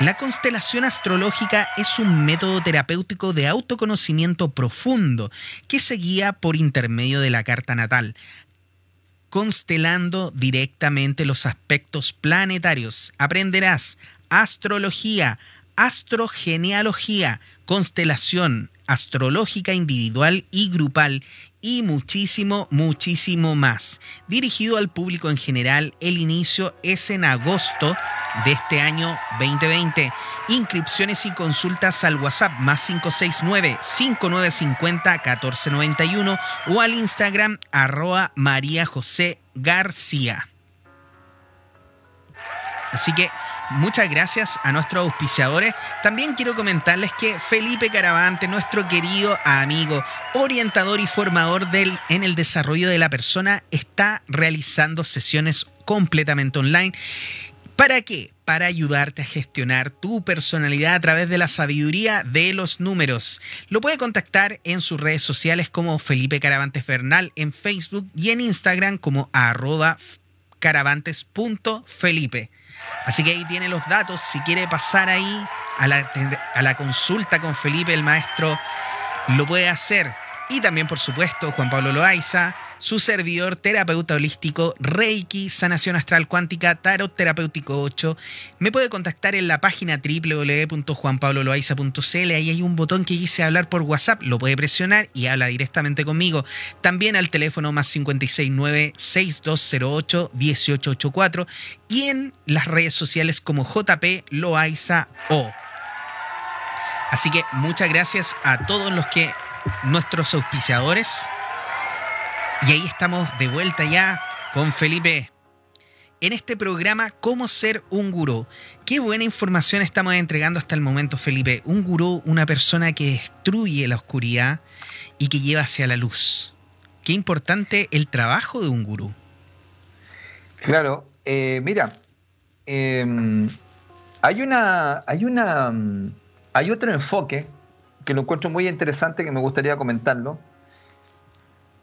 La constelación astrológica es un método terapéutico de autoconocimiento profundo que se guía por intermedio de la carta natal, constelando directamente los aspectos planetarios. Aprenderás astrología, astrogenealogía, constelación astrológica individual y grupal y muchísimo, muchísimo más. Dirigido al público en general, el inicio es en agosto de este año 2020. Inscripciones y consultas al WhatsApp más 569-5950-1491 o al Instagram arroba María José García. Así que Muchas gracias a nuestros auspiciadores. También quiero comentarles que Felipe Caravante, nuestro querido amigo, orientador y formador del, en el desarrollo de la persona, está realizando sesiones completamente online. ¿Para qué? Para ayudarte a gestionar tu personalidad a través de la sabiduría de los números. Lo puede contactar en sus redes sociales como Felipe Caravantes Bernal en Facebook y en Instagram como arroba caravantes.felipe. Así que ahí tiene los datos. Si quiere pasar ahí a la, a la consulta con Felipe, el maestro, lo puede hacer. Y también, por supuesto, Juan Pablo Loaiza, su servidor terapeuta holístico, Reiki, Sanación Astral Cuántica, Tarot Terapéutico 8. Me puede contactar en la página www.juanpabloloaiza.cl. Ahí hay un botón que dice hablar por WhatsApp. Lo puede presionar y habla directamente conmigo. También al teléfono más 569-6208-1884 y en las redes sociales como JP Loaiza O. Así que muchas gracias a todos los que nuestros auspiciadores. Y ahí estamos de vuelta ya con Felipe. En este programa, ¿Cómo ser un gurú? Qué buena información estamos entregando hasta el momento, Felipe. Un gurú, una persona que destruye la oscuridad y que lleva hacia la luz. Qué importante el trabajo de un gurú. Claro, eh, mira, em, hay una, hay una, hay otro enfoque que lo encuentro muy interesante, que me gustaría comentarlo,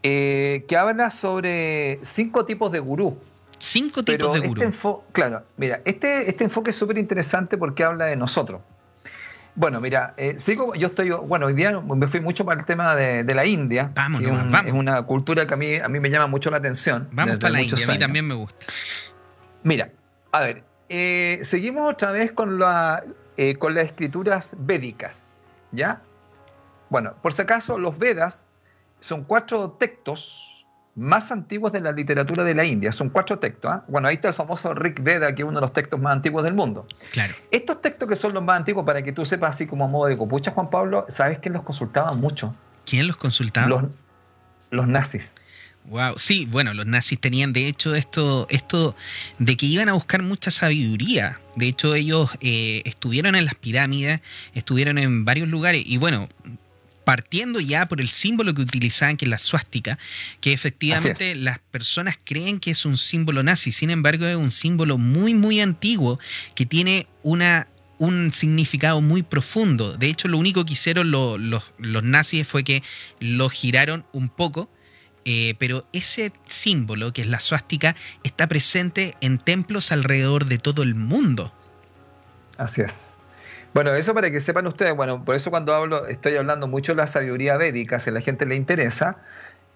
eh, que habla sobre cinco tipos de gurú. Cinco tipos de este gurú. claro, mira, este, este enfoque es súper interesante porque habla de nosotros. Bueno, mira, eh, sigo, yo estoy, bueno, hoy día me fui mucho para el tema de, la India. Vamos, es, una cultura que a mí, a mí me llama mucho la atención. Vamos para la India, a mí también me gusta. Mira, a ver, eh, seguimos otra vez con, la, con las escrituras védicas, ¿ya? Bueno, por si acaso, los Vedas son cuatro textos más antiguos de la literatura de la India. Son cuatro textos. ¿ah? Bueno, ahí está el famoso Rig Veda, que es uno de los textos más antiguos del mundo. Claro. Estos textos que son los más antiguos, para que tú sepas así como a modo de copucha, Juan Pablo, ¿sabes quién los consultaba mucho? ¿Quién los consultaba? Los, los nazis. Wow, sí, bueno, los nazis tenían de hecho esto, esto de que iban a buscar mucha sabiduría. De hecho, ellos eh, estuvieron en las pirámides, estuvieron en varios lugares y bueno, partiendo ya por el símbolo que utilizaban, que es la suástica, que efectivamente las personas creen que es un símbolo nazi, sin embargo es un símbolo muy, muy antiguo que tiene una un significado muy profundo. De hecho, lo único que hicieron los nazis fue que lo giraron un poco, eh, pero ese símbolo, que es la suástica, está presente en templos alrededor de todo el mundo. Así es. Bueno, eso para que sepan ustedes, bueno, por eso cuando hablo, estoy hablando mucho de la sabiduría védica, si a la gente le interesa,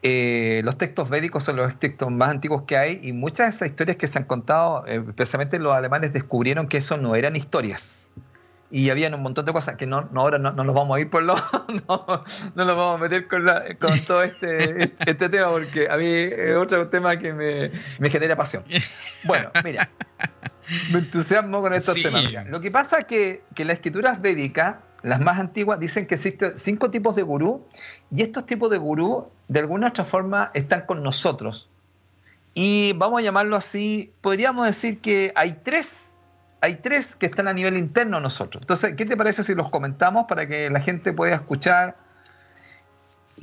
eh, los textos védicos son los textos más antiguos que hay y muchas de esas historias que se han contado, eh, especialmente los alemanes descubrieron que eso no eran historias. Y habían un montón de cosas que no, ahora no, nos vamos a ir por lo. No, no nos vamos a meter con, con todo este, este tema porque a mí es otro tema que me, me genera pasión. Bueno, mira, me entusiasmo con estos temas. Lo que pasa es que, que las escrituras védicas, las más antiguas, dicen que existen cinco tipos de gurú y estos tipos de gurú, de alguna otra forma, están con nosotros. Y vamos a llamarlo así, podríamos decir que hay tres, hay tres que están a nivel interno nosotros. Entonces, ¿qué te parece si los comentamos para que la gente pueda escuchar?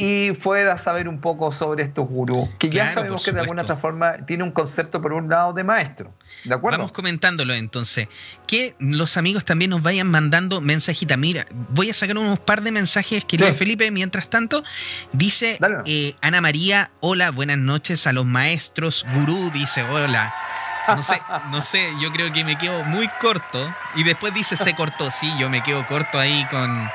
Y pueda saber un poco sobre estos gurús, que ya sabemos que de alguna otra forma tiene un concepto por un lado de maestro. ¿De acuerdo? Vamos comentándolo entonces. Que los amigos también nos vayan mandando mensajitas. Mira, voy a sacar unos par de mensajes, querido Felipe, mientras tanto. Dice eh, Ana María, hola, buenas noches a los maestros. Gurú dice, hola. No sé, no sé, yo creo que me quedo muy corto. Y después dice, se cortó. Sí, yo me quedo corto ahí con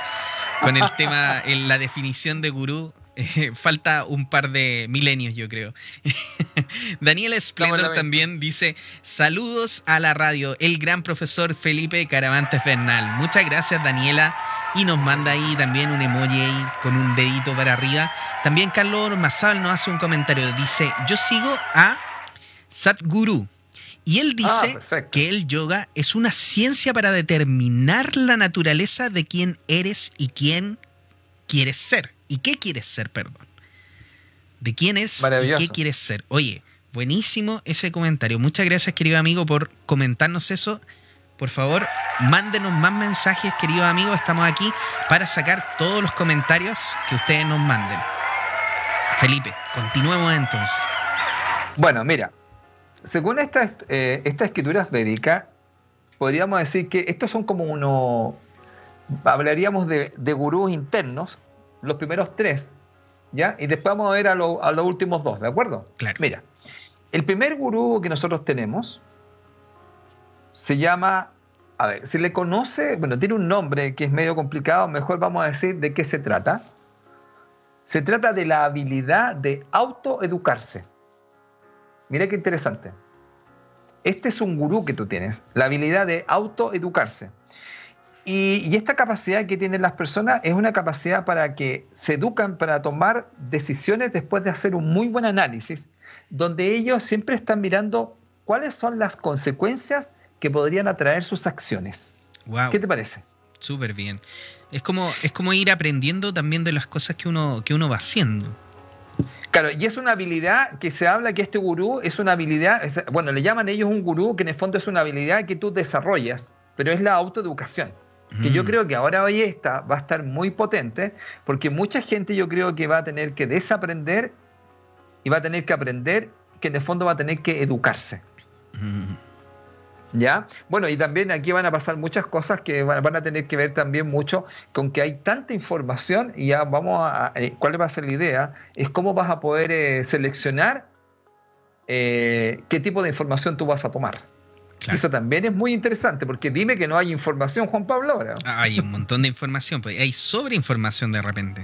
con el tema, en la definición de gurú. Eh, falta un par de milenios, yo creo. Daniel Splendor también dice: Saludos a la radio, el gran profesor Felipe Caravantes Bernal. Muchas gracias, Daniela. Y nos manda ahí también un emoji ahí con un dedito para arriba. También Carlos Mazal nos hace un comentario. Dice: Yo sigo a Satguru. Y él dice ah, que el yoga es una ciencia para determinar la naturaleza de quién eres y quién quieres ser. ¿Y qué quieres ser, perdón? De quién es y qué quieres ser. Oye, buenísimo ese comentario. Muchas gracias, querido amigo, por comentarnos eso. Por favor, mándenos más mensajes, querido amigo. Estamos aquí para sacar todos los comentarios que ustedes nos manden. Felipe, continuemos entonces. Bueno, mira, según estas, eh, estas escrituras védicas, podríamos decir que estos son como uno, hablaríamos de, de gurús internos, los primeros tres, ¿ya? Y después vamos a ver a, los últimos dos, ¿de acuerdo? Claro. Mira, el primer gurú que nosotros tenemos se llama, a ver, si le conoce, bueno, tiene un nombre que es medio complicado, mejor vamos a decir de qué se trata. Se trata de la habilidad de autoeducarse. Mira qué interesante. Este es un gurú que tú tienes, la habilidad de autoeducarse. Y, y, esta capacidad que tienen las personas es una capacidad para que se educan para tomar decisiones después de hacer un muy buen análisis, donde ellos siempre están mirando cuáles son las consecuencias que podrían atraer sus acciones. ¿Qué te parece? Súper bien. Es como, es como ir aprendiendo también de las cosas que uno, que uno va haciendo. Claro, y es una habilidad que se habla que este gurú es una habilidad, bueno, le llaman ellos un gurú, que en el fondo es una habilidad que tú desarrollas, pero es la autoeducación. Que yo mm. creo que ahora hoy esta va a estar muy potente, porque mucha gente yo creo que va a tener que desaprender y va a tener que aprender que en el fondo va a tener que educarse. Mm. ¿Ya? Bueno, y también aquí van a pasar muchas cosas que van, a tener que ver también mucho con que hay tanta información y ya vamos a... Eh, ¿Cuál va a ser la idea? Es cómo vas a poder eh, seleccionar eh, qué tipo de información tú vas a tomar. Eso también es muy interesante, porque dime que no hay información, Juan Pablo, ahora. Hay un montón de información, pues hay sobreinformación de repente.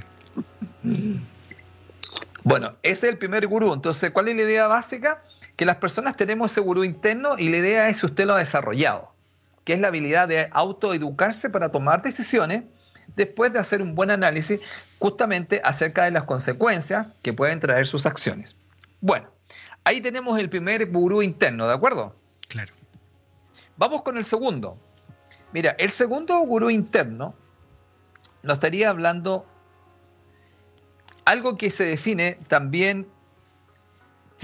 Bueno, ese es el primer gurú. Entonces, ¿cuál es la idea básica? Que las personas tenemos ese gurú interno y la idea es si usted lo ha desarrollado, que es la habilidad de autoeducarse para tomar decisiones después de hacer un buen análisis justamente acerca de las consecuencias que pueden traer sus acciones. Bueno, ahí tenemos el primer gurú interno, ¿de acuerdo? Claro. Vamos con el segundo. Mira, el segundo gurú interno nos estaría hablando algo que se define también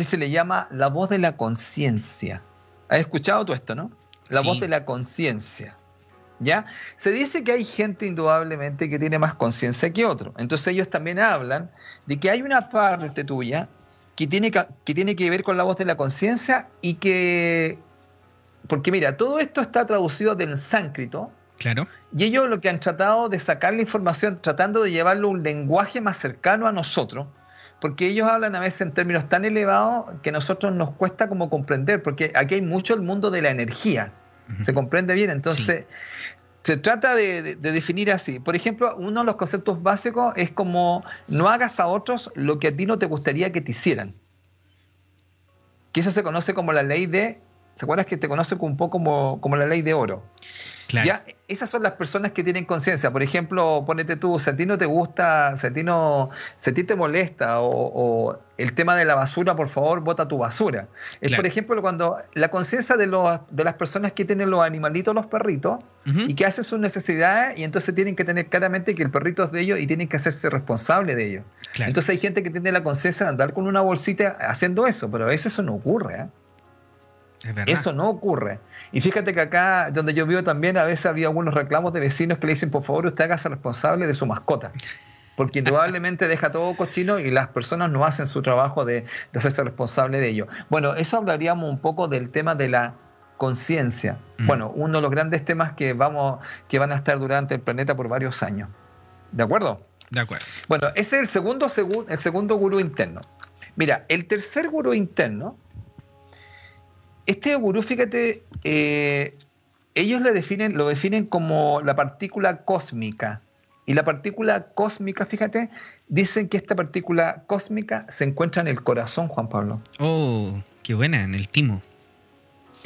se le llama la voz de la conciencia. ¿Has escuchado tú esto, no? La voz de la conciencia. ¿Ya? Se dice que hay gente indudablemente que tiene más conciencia que otro. Entonces ellos también hablan de que hay una parte tuya que tiene que, que tiene que ver con la voz de la conciencia y que... Porque mira, todo esto está traducido del sánscrito. Claro. Y ellos lo que han tratado de sacar la información, tratando de llevarlo a un lenguaje más cercano a nosotros, porque ellos hablan a veces en términos tan elevados que a nosotros nos cuesta como comprender, porque aquí hay mucho el mundo de la energía. ¿Se comprende bien? Entonces, se trata de, definir así. Por ejemplo, uno de los conceptos básicos es como no hagas a otros lo que a ti no te gustaría que te hicieran. Que eso se conoce como la ley de... ¿Se acuerdas que te conoce un poco como, como la ley de oro? Ya, esas son las personas que tienen conciencia. Por ejemplo, ponete tú, si a ti no te gusta, si a ti, no, si a ti te molesta o, el tema de la basura, por favor, bota tu basura. Es, por ejemplo, cuando la conciencia de, de las personas que tienen los animalitos, los perritos, y que hacen sus necesidades y entonces tienen que tener claramente que el perrito es de ellos y tienen que hacerse responsable de ellos. Entonces hay gente que tiene la conciencia de andar con una bolsita haciendo eso, pero a veces eso no ocurre. ¿eh? Eso no ocurre. Y fíjate que acá, donde yo vivo también, a veces había algunos reclamos de vecinos que le dicen, por favor, usted hágase responsable de su mascota. Porque indudablemente deja todo cochino y las personas no hacen su trabajo de, hacerse responsable de ello. Bueno, eso hablaríamos un poco del tema de la conciencia. Mm. Bueno, uno de los grandes temas que, vamos, que van a estar durante el planeta por varios años. ¿De acuerdo? De acuerdo. Bueno, ese es el segundo, el segundo gurú interno. Mira, el tercer gurú interno este gurú, fíjate, eh, ellos le definen, lo definen como la partícula cósmica. Y la partícula cósmica, fíjate, dicen que esta partícula cósmica se encuentra en el corazón, Juan Pablo. Oh, qué buena, en el timo.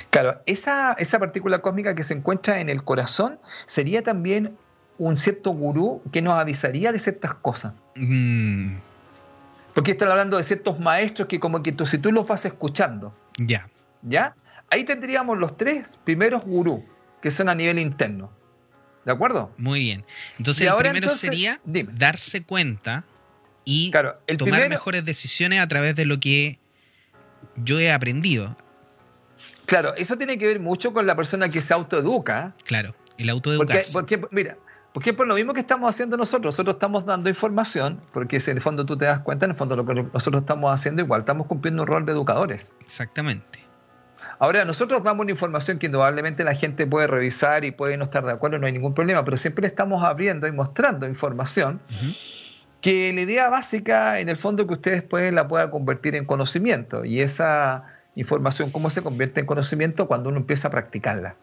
Claro, esa, esa partícula cósmica que se encuentra en el corazón sería también un cierto gurú que nos avisaría de ciertas cosas. Mm. Porque están hablando de ciertos maestros que como que tú, si tú los vas escuchando. Ya. ¿Ya? Ahí tendríamos los tres primeros gurú, que son a nivel interno. ¿De acuerdo? Muy bien. Entonces, el primero sería darse cuenta y tomar mejores decisiones a través de lo que yo he aprendido. Claro, eso tiene que ver mucho con la persona que se autoeduca. Claro, el autoeducarse. Porque, porque, mira, porque por lo mismo que estamos haciendo nosotros, nosotros estamos dando información, porque si en el fondo tú te das cuenta, en el fondo lo que nosotros estamos haciendo igual, estamos cumpliendo un rol de educadores. Exactamente. Ahora, nosotros damos una información que indudablemente la gente puede revisar y puede no estar de acuerdo, no hay ningún problema, pero siempre estamos abriendo y mostrando información que la idea básica, en el fondo, que ustedes pueden la puedan convertir en conocimiento. Y esa información, ¿cómo se convierte en conocimiento? Cuando uno empieza a practicarla.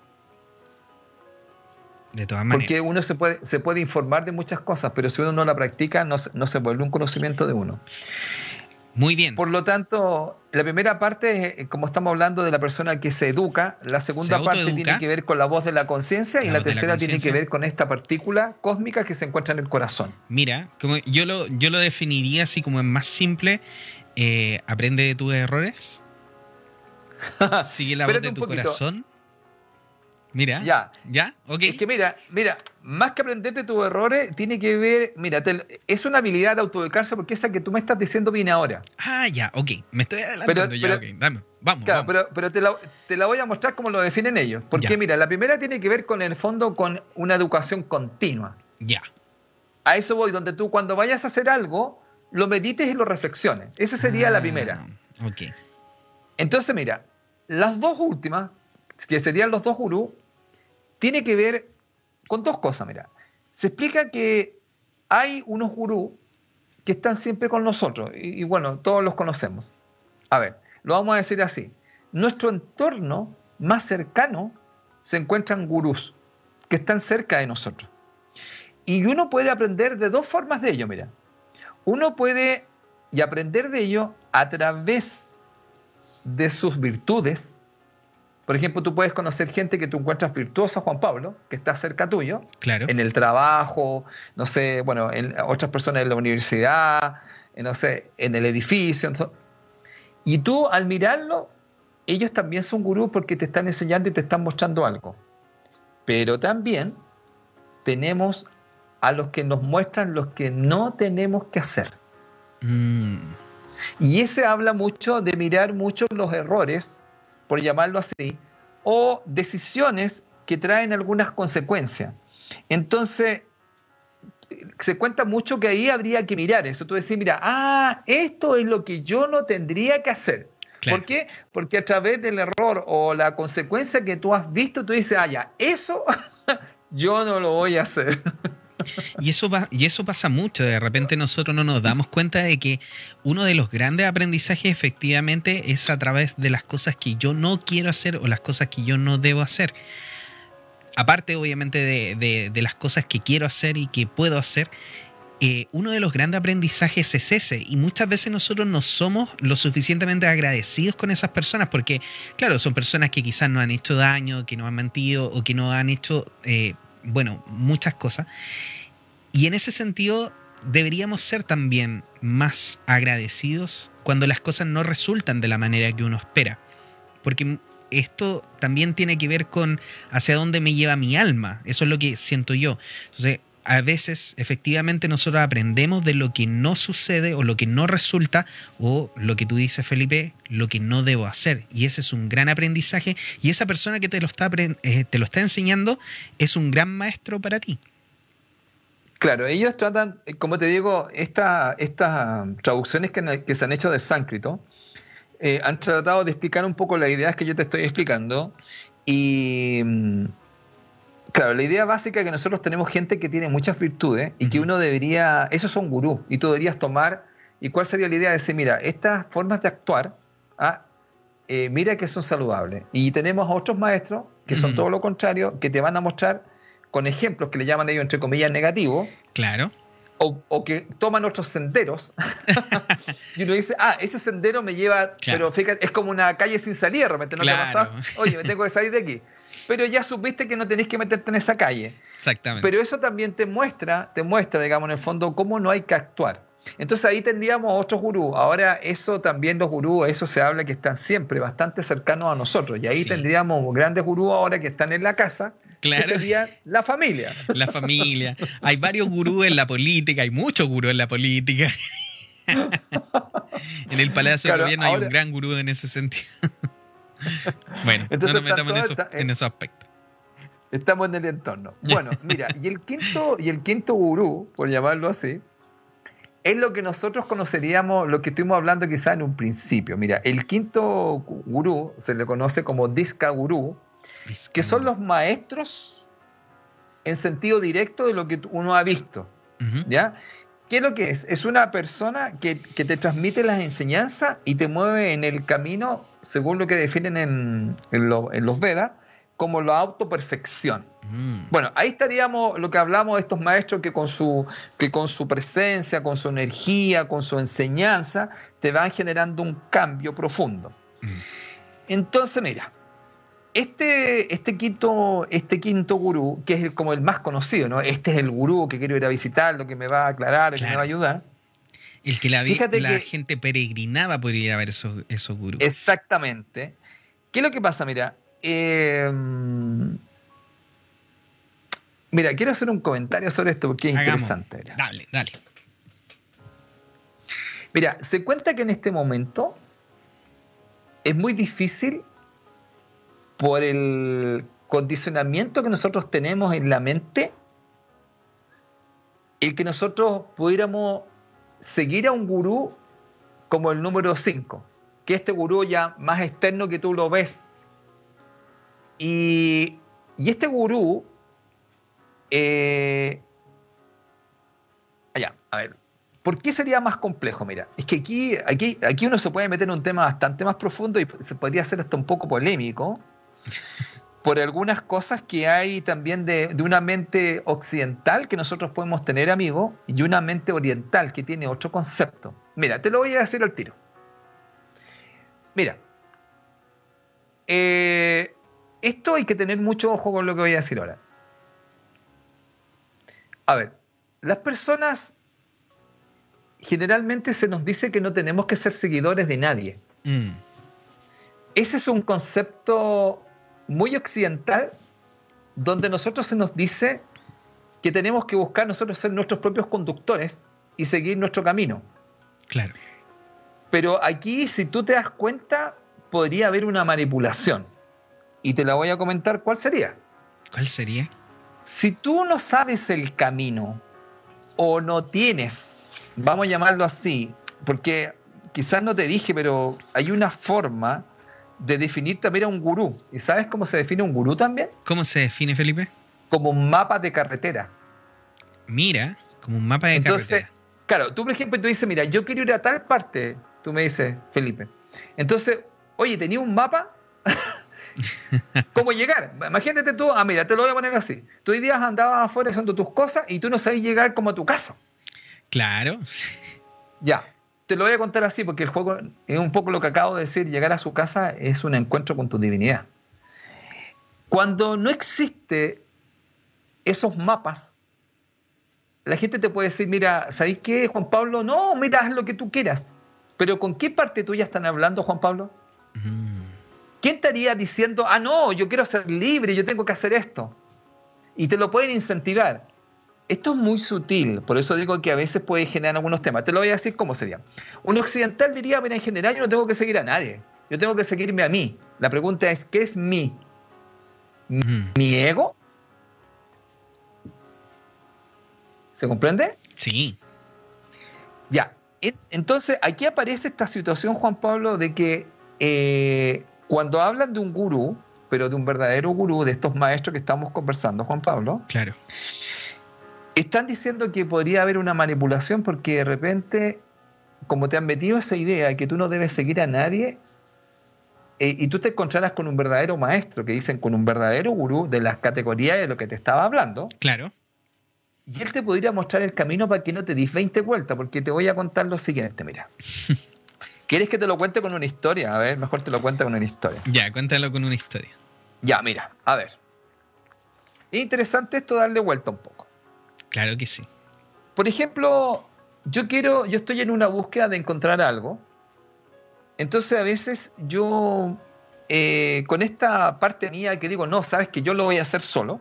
De todas maneras. Porque uno se puede, se puede informar de muchas cosas, pero si uno no la practica, no, no se vuelve un conocimiento de uno. Muy bien. Por lo tanto, la primera parte, eh, como estamos hablando de la persona que se educa, la segunda parte tiene que ver con la voz de la conciencia y la tercera tiene que ver con esta partícula cósmica que se encuentra en el corazón. Mira, como yo lo, yo lo definiría así como en más simple, eh, aprende de tus errores, sigue la voz de tu corazón Mira. Ya. ¿Ya? Ok. Es que mira, mira, más que aprenderte tus errores, tiene que ver, mira, es una habilidad de autoeducarse porque esa que tú me estás diciendo viene ahora. Ah, ya, ok. Me estoy adelantando ya, ok. Dame, vamos. Claro, pero, te, la, voy a mostrar cómo lo definen ellos. Porque mira, la primera tiene que ver con el fondo con una educación continua. Ya. A eso voy, donde tú cuando vayas a hacer algo, lo medites y lo reflexiones. Esa sería la ah, primera. Ok. Entonces, mira, las dos últimas, que serían los dos gurús, tiene que ver con dos cosas, mira. Se explica que hay unos gurús que están siempre con nosotros y, bueno, todos los conocemos. A ver, lo vamos a decir así. Nuestro entorno más cercano se encuentran gurús que están cerca de nosotros. Y uno puede aprender de dos formas de ello, mira. Uno puede y aprender de ello a través de sus virtudes, por ejemplo, tú puedes conocer gente que tú encuentras virtuosa, Juan Pablo, que está cerca tuyo, claro. en el trabajo, no sé, bueno, en otras personas en la universidad, en, no sé, en el edificio. y tú al mirarlo, ellos también son gurús porque te están enseñando y te están mostrando algo. Pero también tenemos a los que nos muestran los que no tenemos que hacer. Mm. Y ese habla mucho de mirar mucho los errores por llamarlo así, o decisiones que traen algunas consecuencias. Entonces, se cuenta mucho que ahí habría que mirar eso. Tú decís, mira, ah, esto es lo que yo no tendría que hacer. ¿Por qué? Porque a través del error o la consecuencia que tú has visto, tú dices, ah, ya, eso yo no lo voy a hacer. Y eso, y eso pasa mucho. De repente nosotros no nos damos cuenta de que uno de los grandes aprendizajes efectivamente es a través de las cosas que yo no quiero hacer o las cosas que yo no debo hacer aparte obviamente de, las cosas que quiero hacer y que puedo hacer, eh, uno de los grandes aprendizajes es ese. Y muchas veces nosotros no somos lo suficientemente agradecidos con esas personas, porque, claro, son personas que quizás no han hecho daño, que no han mentido o que no han hecho, eh, bueno, muchas cosas. Y en ese sentido, deberíamos ser también más agradecidos cuando las cosas no resultan de la manera que uno espera. Porque esto también tiene que ver con hacia dónde me lleva mi alma. Eso es lo que siento yo. Entonces, a veces efectivamente nosotros aprendemos de lo que no sucede o lo que no resulta o lo que tú dices Felipe, lo que no debo hacer. Y ese es un gran aprendizaje y esa persona que te lo está, eh, te lo está enseñando es un gran maestro para ti. Claro, ellos tratan, como te digo, estas traducciones que, que, se han hecho de sánscrito, eh, han tratado de explicar un poco las ideas que yo te estoy explicando. Y mm, claro, la idea básica es que nosotros tenemos gente que tiene muchas virtudes y que uno debería, esos son gurús, y tú deberías tomar. ¿Y cuál sería la idea? De decir, mira, estas formas de actuar, ah, eh, mira que son saludables. Y tenemos otros maestros que son todo lo contrario, que te van a mostrar con ejemplos que le llaman ellos, entre comillas, negativos. Claro o, que toman otros senderos y uno dice, ah, ese sendero me lleva, pero fíjate, es como una calle sin salida, realmente no te pasa, oye, me tengo que salir de aquí. Pero ya supiste que no tenés que meterte en esa calle. Exactamente. Pero eso también te muestra, te muestra, digamos, en el fondo, cómo no hay que actuar. Entonces ahí tendríamos otros gurús. Ahora eso también los gurús, eso se habla que están siempre bastante cercanos a nosotros. Y ahí tendríamos grandes gurús ahora que están en la casa Claro. sería la familia. La familia. Hay varios gurús en la política, hay muchos gurús en la política. en el Palacio de Gobierno hay un gran gurú en ese sentido. bueno, no nos metamos en, eso, en esos aspectos. Estamos en el entorno. Bueno, mira, y el quinto, y el quinto gurú, por llamarlo así, es lo que nosotros conoceríamos, lo que estuvimos hablando quizá en un principio. Mira, el quinto gurú se le conoce como Disca Gurú, que son los maestros en sentido directo de lo que uno ha visto. ¿Ya? ¿Qué es lo que es? Es una persona que, te transmite las enseñanzas y te mueve en el camino, según lo que definen en, los Vedas, como la autoperfección. Mm. Bueno, ahí estaríamos lo que hablamos de estos maestros que con su, que con su presencia, con su energía, con su enseñanza, te van generando un cambio profundo. Mm. Entonces, mira, este, este, quinto, este quinto gurú, que es como el más conocido, ¿no? Este es el gurú que quiero ir a visitar, lo que me va a aclarar, lo que me va a ayudar. El que la, la gente peregrinaba por ir a ver esos, esos gurús. Exactamente. ¿Qué es lo que pasa? Mira, em, mira, quiero hacer un comentario sobre esto porque es interesante. Dale, dale. Mira, se cuenta que en este momento es muy difícil por el condicionamiento que nosotros tenemos en la mente, el que nosotros pudiéramos seguir a un gurú como el número 5, que este gurú ya más externo que tú lo ves. Y, este gurú, eh, allá, a ver, ¿por qué sería más complejo? Mira, es que aquí, aquí, aquí uno se puede meter en un tema bastante más profundo y se podría hacer hasta un poco polémico, por algunas cosas que hay también de, una mente occidental que nosotros podemos tener, amigo, y una mente oriental que tiene otro concepto. Mira, te lo voy a decir al tiro. Mira, eh, esto hay que tener mucho ojo con lo que voy a decir ahora. A ver, las personas generalmente se nos dice que no tenemos que ser seguidores de nadie. Mm. Ese es un concepto muy occidental donde nosotros se nos dice que tenemos que buscar nosotros ser nuestros propios conductores y seguir nuestro camino. Claro. Pero aquí, si tú te das cuenta, podría haber una manipulación. Y te la voy a comentar cuál sería. ¿Cuál sería? Si tú no sabes el camino o no tienes, vamos a llamarlo así, porque quizás no te dije, pero hay una forma de definir también a un gurú. ¿Y sabes cómo se define un gurú también? ¿Cómo se define, Felipe? Como un mapa de carretera. Mira, como un mapa de Entonces, carretera. claro, tú por ejemplo, tú dices, mira, yo quiero ir a tal parte, tú me dices, Felipe. Entonces, oye, ¿tenía un mapa? ¿Cómo llegar? Imagínate tú, ah, mira, te lo voy a poner así. Tú hoy días andabas afuera haciendo tus cosas y tú no sabes llegar como a tu casa. Claro. Ya, te lo voy a contar así porque el juego es un poco lo que acabo de decir, llegar a su casa es un encuentro con tu divinidad. Cuando no existe esos mapas, la gente te puede decir, mira, ¿sabéis qué, Juan Pablo? No, mira, haz lo que tú quieras. Pero ¿con qué parte tuya están hablando, Juan Pablo? Mm, ¿Quién estaría diciendo, ah, no, yo quiero ser libre, yo tengo que hacer esto? Y te lo pueden incentivar. Esto es muy sutil, por eso digo que a veces puede generar algunos temas. Te lo voy a decir cómo sería. Un occidental diría, mira, en general yo no tengo que seguir a nadie, yo tengo que seguirme a mí. La pregunta es, ¿qué es mí? ¿Mi ego? ¿Se comprende? Sí. Ya. En- Entonces, aquí aparece esta situación, Juan Pablo, de que eh, cuando hablan de un gurú, pero de un verdadero gurú, de estos maestros que estamos conversando, Juan Pablo, Claro. Están diciendo que podría haber una manipulación porque de repente, como te han metido esa idea de que tú no debes seguir a nadie, eh, y tú te encontrarás con un verdadero maestro, que dicen con un verdadero gurú de las categorías de lo que te estaba hablando, Claro. y él te podría mostrar el camino para que no te dis 20 vueltas, porque te voy a contar lo siguiente, mira. ¿Quieres que te lo cuente con una historia? A ver, mejor te lo cuento con una historia. Ya, cuéntalo con una historia. Ya, mira, a ver. Es interesante esto darle vuelta un poco. Claro que sí. Por ejemplo, yo quiero, yo estoy en una búsqueda de encontrar algo. Entonces a veces yo, eh, con esta parte mía que digo, no, sabes que yo lo voy a hacer solo.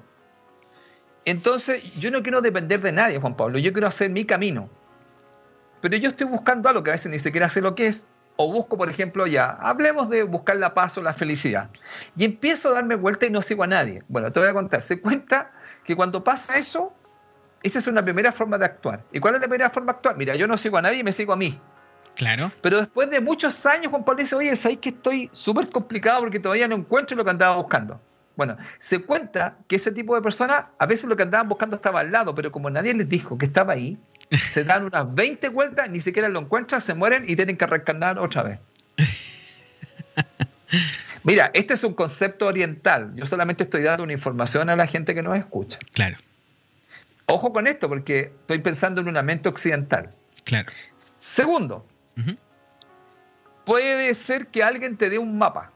Entonces yo no quiero depender de nadie, Juan Pablo. Yo quiero hacer mi camino. Pero yo estoy buscando algo que a veces ni siquiera sé lo que es. O busco, por ejemplo, ya, hablemos de buscar la paz o la felicidad. Y empiezo a darme vuelta y no sigo a nadie. Bueno, te voy a contar. Se cuenta que cuando pasa eso, esa es una primera forma de actuar. ¿Y cuál es la primera forma de actuar? Mira, yo no sigo a nadie y me sigo a mí. Claro. Pero después de muchos años, Juan Pablo dice, oye, ¿sabes que estoy súper complicado porque todavía no encuentro lo que andaba buscando? Bueno, se cuenta que ese tipo de personas, a veces lo que andaban buscando estaba al lado, pero como nadie les dijo que estaba ahí, se dan unas 20 vueltas, ni siquiera lo encuentran, se mueren y tienen que reencarnar otra vez. Mira, este es un concepto oriental. Yo solamente estoy dando una información a la gente que nos escucha. Claro. Ojo con esto, porque estoy pensando en una mente occidental. Claro. Segundo, puede ser que alguien te dé un mapa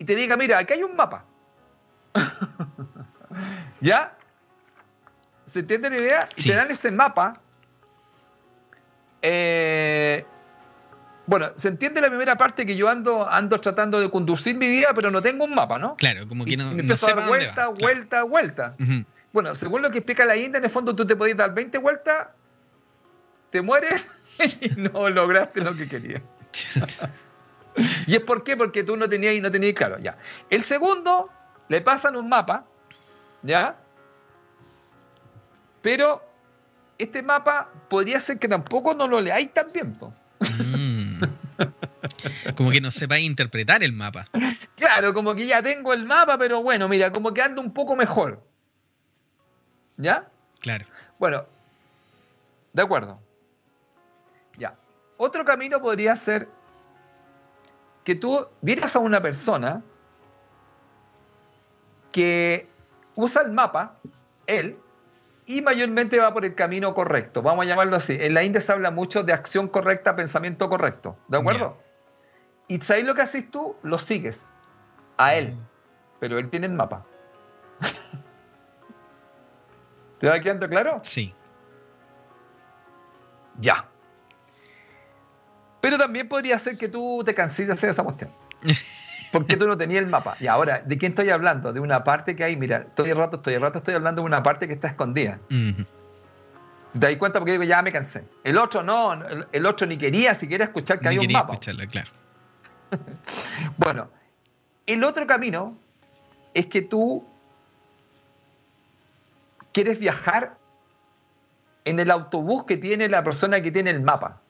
y te diga, mira, aquí hay un mapa. ¿Ya? ¿Se entiende la idea? Y te dan ese mapa. Eh, bueno, se entiende la primera parte que yo ando, ando tratando de conducir mi vida, pero no tengo un mapa, ¿no? Claro, como que Y no, me no empiezo a dar vuelta, va. Claro. vuelta, vuelta. Ujú. Bueno, según lo que explica la India, en el fondo tú te podías dar 20 vueltas, te mueres y no lograste lo que querías. ¿Y es por qué? Porque tú no tenías y no tenías claro. Ya. El segundo, le pasan un mapa, ¿ya? Pero este mapa podría ser que tampoco no lo leáis tan bien. po. Mm. Como que no sepa interpretar el mapa. Claro, como que ya tengo el mapa, pero bueno, mira, como que ando un poco mejor. ¿Ya? Claro. Bueno, de acuerdo. Ya. Otro camino podría ser que tú vieras a una persona que usa el mapa, él, y mayormente va por el camino correcto. Vamos a llamarlo así. En la India se habla mucho de acción correcta, pensamiento correcto. ¿De acuerdo? Y ¿sabes lo que haces tú? Lo sigues. A él. Pero él tiene el mapa. ¿Te va quedando claro? Sí. Ya. Pero también podría ser que tú te canses de hacer esa cuestión. Porque tú no tenías el mapa. Y ahora, ¿de quién estoy hablando? De una parte que hay, mira, estoy el rato, estoy el rato, estoy hablando de una parte que está escondida. Ujú. ¿Te das cuenta? Porque digo, ya me cansé. El otro no, el, el otro ni quería siquiera escuchar que Ni había un quería mapa. escucharla, claro. Bueno, el otro camino es que tú quieres viajar en el autobús que tiene la persona que tiene el mapa.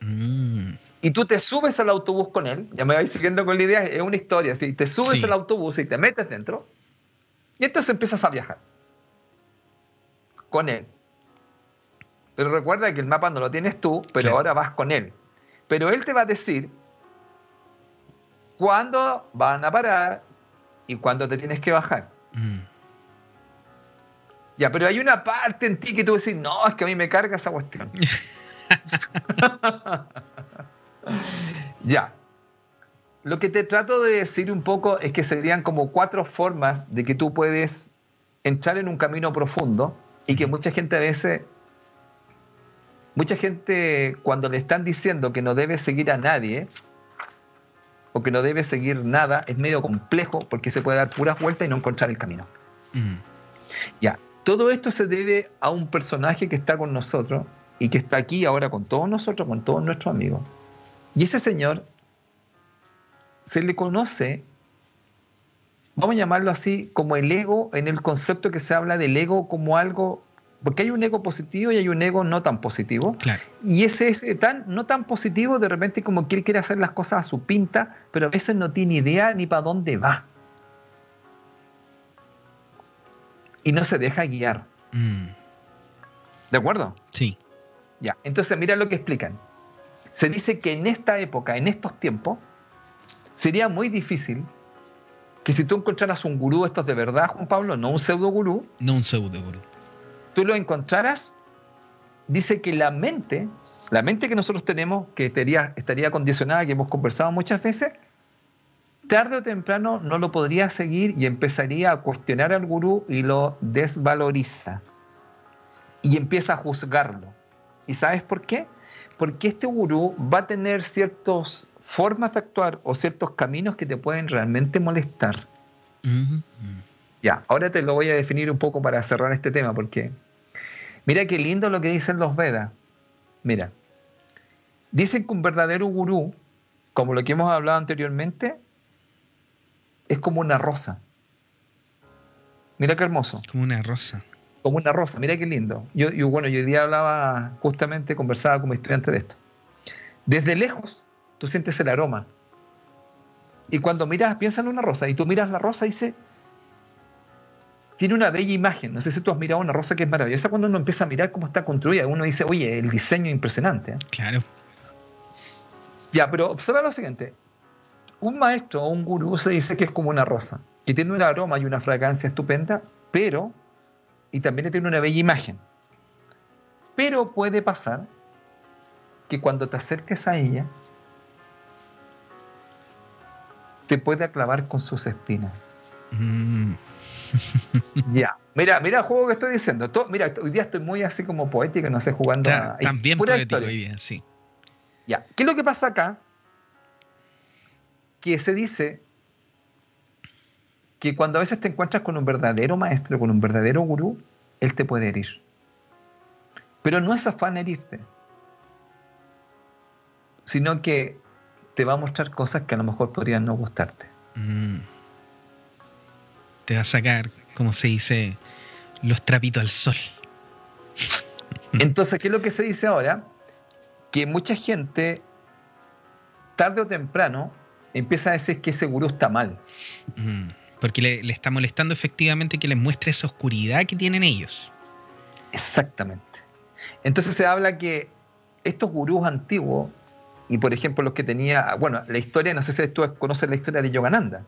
Mm. Y tú te subes al autobús con él, ya me vais siguiendo con la idea, es una historia, si te subes al autobús y te metes dentro, y entonces empiezas a viajar con él. Pero recuerda que el mapa no lo tienes tú, pero ahora vas con él. Pero él te va a decir cuándo van a parar y cuándo te tienes que bajar. Mm. Ya, pero hay una parte en ti que tú decís, no, es que a mí me carga esa cuestión. ya. Lo que te trato de decir un poco es que serían como cuatro formas de que tú puedes entrar en un camino profundo y que mucha gente a veces, mucha gente cuando le están diciendo que no debe seguir a nadie o que no debe seguir nada, es medio complejo porque se puede dar puras vueltas y no encontrar el camino. Ya, todo esto se debe a un personaje que está con nosotros y que está aquí ahora con todos nosotros, con todos nuestros amigos. Y ese señor se le conoce, vamos a llamarlo así, como el ego, en el concepto que se habla del ego como algo, porque hay un ego positivo y hay un ego no tan positivo. Y ese, ese tan, no tan positivo, de repente como que él quiere hacer las cosas a su pinta, pero a veces no tiene idea ni para dónde va. Y no se deja guiar. Mm. ¿De acuerdo? Sí. Ya, entonces mira lo que explican. Se dice que en esta época, en estos tiempos, sería muy difícil que si tú encontraras un gurú, estos de verdad, Juan Pablo, no un pseudo gurú. No un pseudo gurú. Tú lo encontraras, dice que la mente, la mente que nosotros tenemos, que estaría, estaría condicionada, que hemos conversado muchas veces, tarde o temprano no lo podría seguir y empezaría a cuestionar al gurú y lo desvaloriza. Y empieza a juzgarlo. ¿Y sabes por qué? Porque este gurú va a tener ciertas formas de actuar o ciertos caminos que te pueden realmente molestar. Ya, ahora te lo voy a definir un poco para cerrar este tema, porque mira qué lindo lo que dicen los Vedas. Mira, dicen que un verdadero gurú, como lo que hemos hablado anteriormente, es como una rosa. Mira qué hermoso. Como una rosa como una rosa, mira qué lindo. Yo, bueno, yo hoy día hablaba, justamente conversaba con mi estudiante de esto. Desde lejos, tú sientes el aroma. Y cuando miras, piensa en una rosa, y tú miras la rosa y dice, tiene una bella imagen. No sé si tú has mirado una rosa que es maravillosa cuando uno empieza a mirar cómo está construida. Uno dice, oye, el diseño es impresionante. ¿eh?". Claro. Ya, pero observa lo siguiente. Un maestro o un gurú se dice que es como una rosa, que tiene un aroma y una fragancia estupenda, pero y también tiene una bella imagen. Pero puede pasar que cuando te acerques a ella, te puede clavar con sus espinas. Mm. ya, mira, mira el juego que estoy diciendo. mira, hoy día estoy muy así como poético, no sé, jugando a, También poético hoy día, sí. Ya, ¿qué es lo que pasa acá? Que se dice que cuando a veces te encuentras con un verdadero maestro, con un verdadero gurú, él te puede herir. Pero no es afán herirte, sino que te va a mostrar cosas que a lo mejor podrían no gustarte. Mm. Te va a sacar, como se dice, los trapitos al sol. Entonces, ¿qué es lo que se dice ahora? Que mucha gente, tarde o temprano, empieza a decir que ese gurú está mal. Mm. Porque le, está molestando efectivamente que les muestre esa oscuridad que tienen ellos. Exactamente. Entonces se habla que estos gurús antiguos, y por ejemplo los que tenía, bueno, la historia, no sé si tú conoces la historia de Yogananda.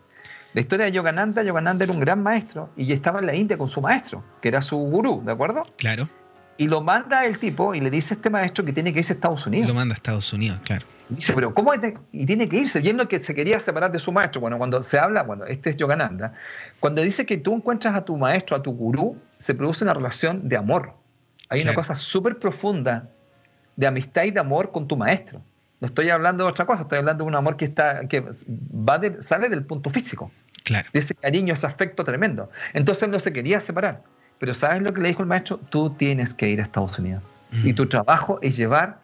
La historia de Yogananda, Yogananda era un gran maestro y estaba en la India con su maestro, que era su gurú, ¿de acuerdo? Claro. Y lo manda el tipo y le dice a este maestro que tiene que irse a Estados Unidos. Lo manda a Estados Unidos, claro. Y dice, pero ¿cómo? Y tiene que irse. Y él que se quería separar de su maestro. Bueno, cuando se habla, bueno, este es Yogananda. Cuando dice que tú encuentras a tu maestro, a tu gurú, se produce una relación de amor. Hay una cosa súper profunda de amistad y de amor con tu maestro. No estoy hablando de otra cosa, estoy hablando de un amor que está que va sale del punto físico. Claro. De ese cariño, ese afecto tremendo. Entonces él no se quería separar. Pero ¿sabes lo que le dijo el maestro? Tú tienes que ir a Estados Unidos. Y tu trabajo es llevar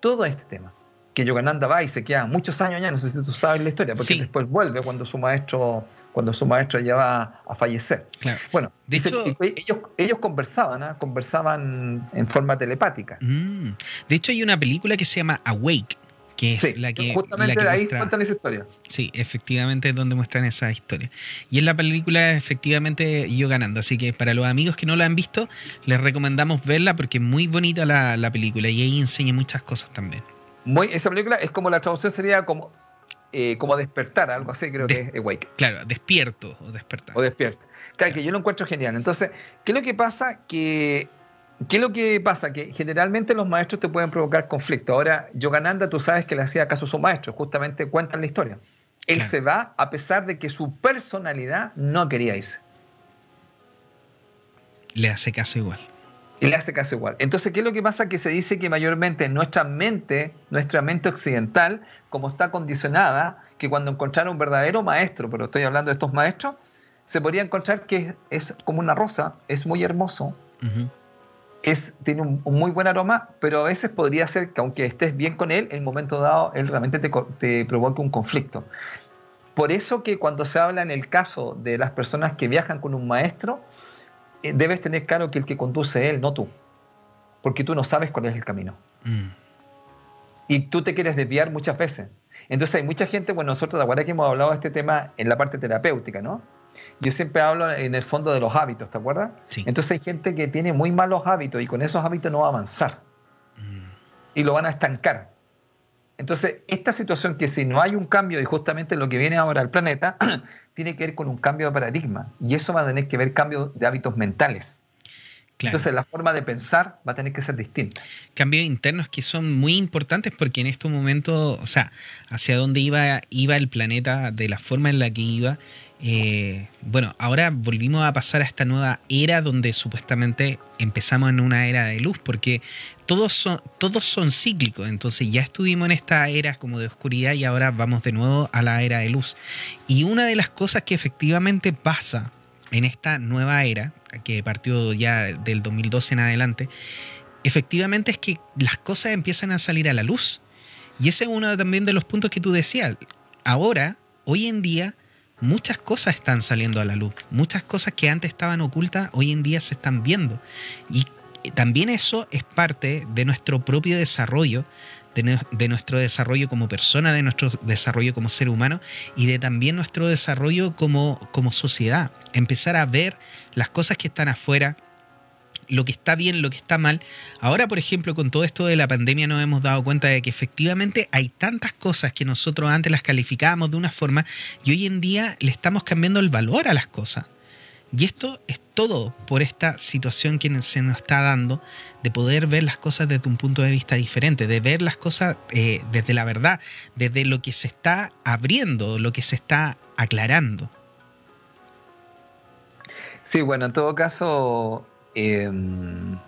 todo este tema. Que Yogananda va y se queda muchos años allá, no sé si tú sabes la historia, porque después vuelve cuando su maestro cuando su maestro ya va a fallecer. Bueno, de hecho, ellos, ellos conversaban, ¿ah? conversaban en forma telepática. Mm. de hecho, hay una película que se llama Awake, que es la que. Justamente ahí cuentan esa historia. Sí, efectivamente es donde muestran esa historia. Y en la película, efectivamente, yo ganando. Así que para los amigos que no la han visto, les recomendamos verla porque es muy bonita la, la película y ahí enseña muchas cosas también. Muy, esa película es como la traducción sería como eh, como despertar, algo así creo que es Awake. Claro, despierto o despertar. O despierto. Claro, que yo lo encuentro genial. Entonces, ¿qué es lo que pasa? Que, ¿Qué es lo que pasa? Que generalmente los maestros te pueden provocar conflicto. Ahora, Yogananda, tú sabes que le hacía caso a su maestro, justamente cuentan la historia. Él se va a pesar de que su personalidad no quería irse. Le hace caso igual. Y le hace caso igual. Entonces, ¿qué es lo que pasa? Que se dice que mayormente nuestra mente, nuestra mente occidental, como está condicionada, que cuando encontraron un verdadero maestro, pero estoy hablando de estos maestros, se podría encontrar que es como una rosa, es muy hermoso, es, tiene un, muy buen aroma, pero a veces podría ser que aunque estés bien con él, en un momento dado él realmente te, te provoque un conflicto. Por eso que cuando se habla en el caso de las personas que viajan con un maestro, eh, debes tener claro que el que conduce él, no tú. Porque tú no sabes cuál es el camino. Mm. Y tú te quieres desviar muchas veces. Entonces hay mucha gente, bueno, nosotros ahora que hemos hablado de este tema en la parte terapéutica, ¿no? Yo siempre hablo en el fondo de los hábitos, ¿te acuerdas? Entonces hay gente que tiene muy malos hábitos y con esos hábitos no va a avanzar. Mm. Y lo van a estancar. Entonces, esta situación que si no hay un cambio, y justamente lo que viene ahora al planeta, tiene que ver con un cambio de paradigma. Y eso va a tener que ver cambio de hábitos mentales. Entonces la forma de pensar va a tener que ser distinta. Cambios internos que son muy importantes porque en estos momentos, o sea, hacia dónde iba, iba el planeta, de la forma en la que iba, eh, bueno, ahora volvimos a pasar a esta nueva era donde supuestamente empezamos en una era de luz, porque todos son, todos son cíclicos, entonces ya estuvimos en esta era como de oscuridad y ahora vamos de nuevo a la era de luz. Y una de las cosas que efectivamente pasa en esta nueva era, que partió ya del 2012 en adelante, efectivamente es que las cosas empiezan a salir a la luz. Y ese es uno también de los puntos que tú decías. Ahora, hoy en día, muchas cosas están saliendo a la luz. Muchas cosas que antes estaban ocultas, hoy en día se están viendo. Y también eso es parte de nuestro propio desarrollo, de, nuestro desarrollo como persona, de nuestro desarrollo como ser humano y de también nuestro desarrollo como, como sociedad. Empezar a ver las cosas que están afuera, lo que está bien, lo que está mal. Ahora, por ejemplo, con todo esto de la pandemia nos hemos dado cuenta de que efectivamente hay tantas cosas que nosotros antes las calificábamos de una forma y hoy en día le estamos cambiando el valor a las cosas. Y esto es todo por esta situación que se nos está dando de poder ver las cosas desde un punto de vista diferente, de ver las cosas eh, desde la verdad, desde lo que se está abriendo, lo que se está aclarando. Sí, bueno, en todo caso, em,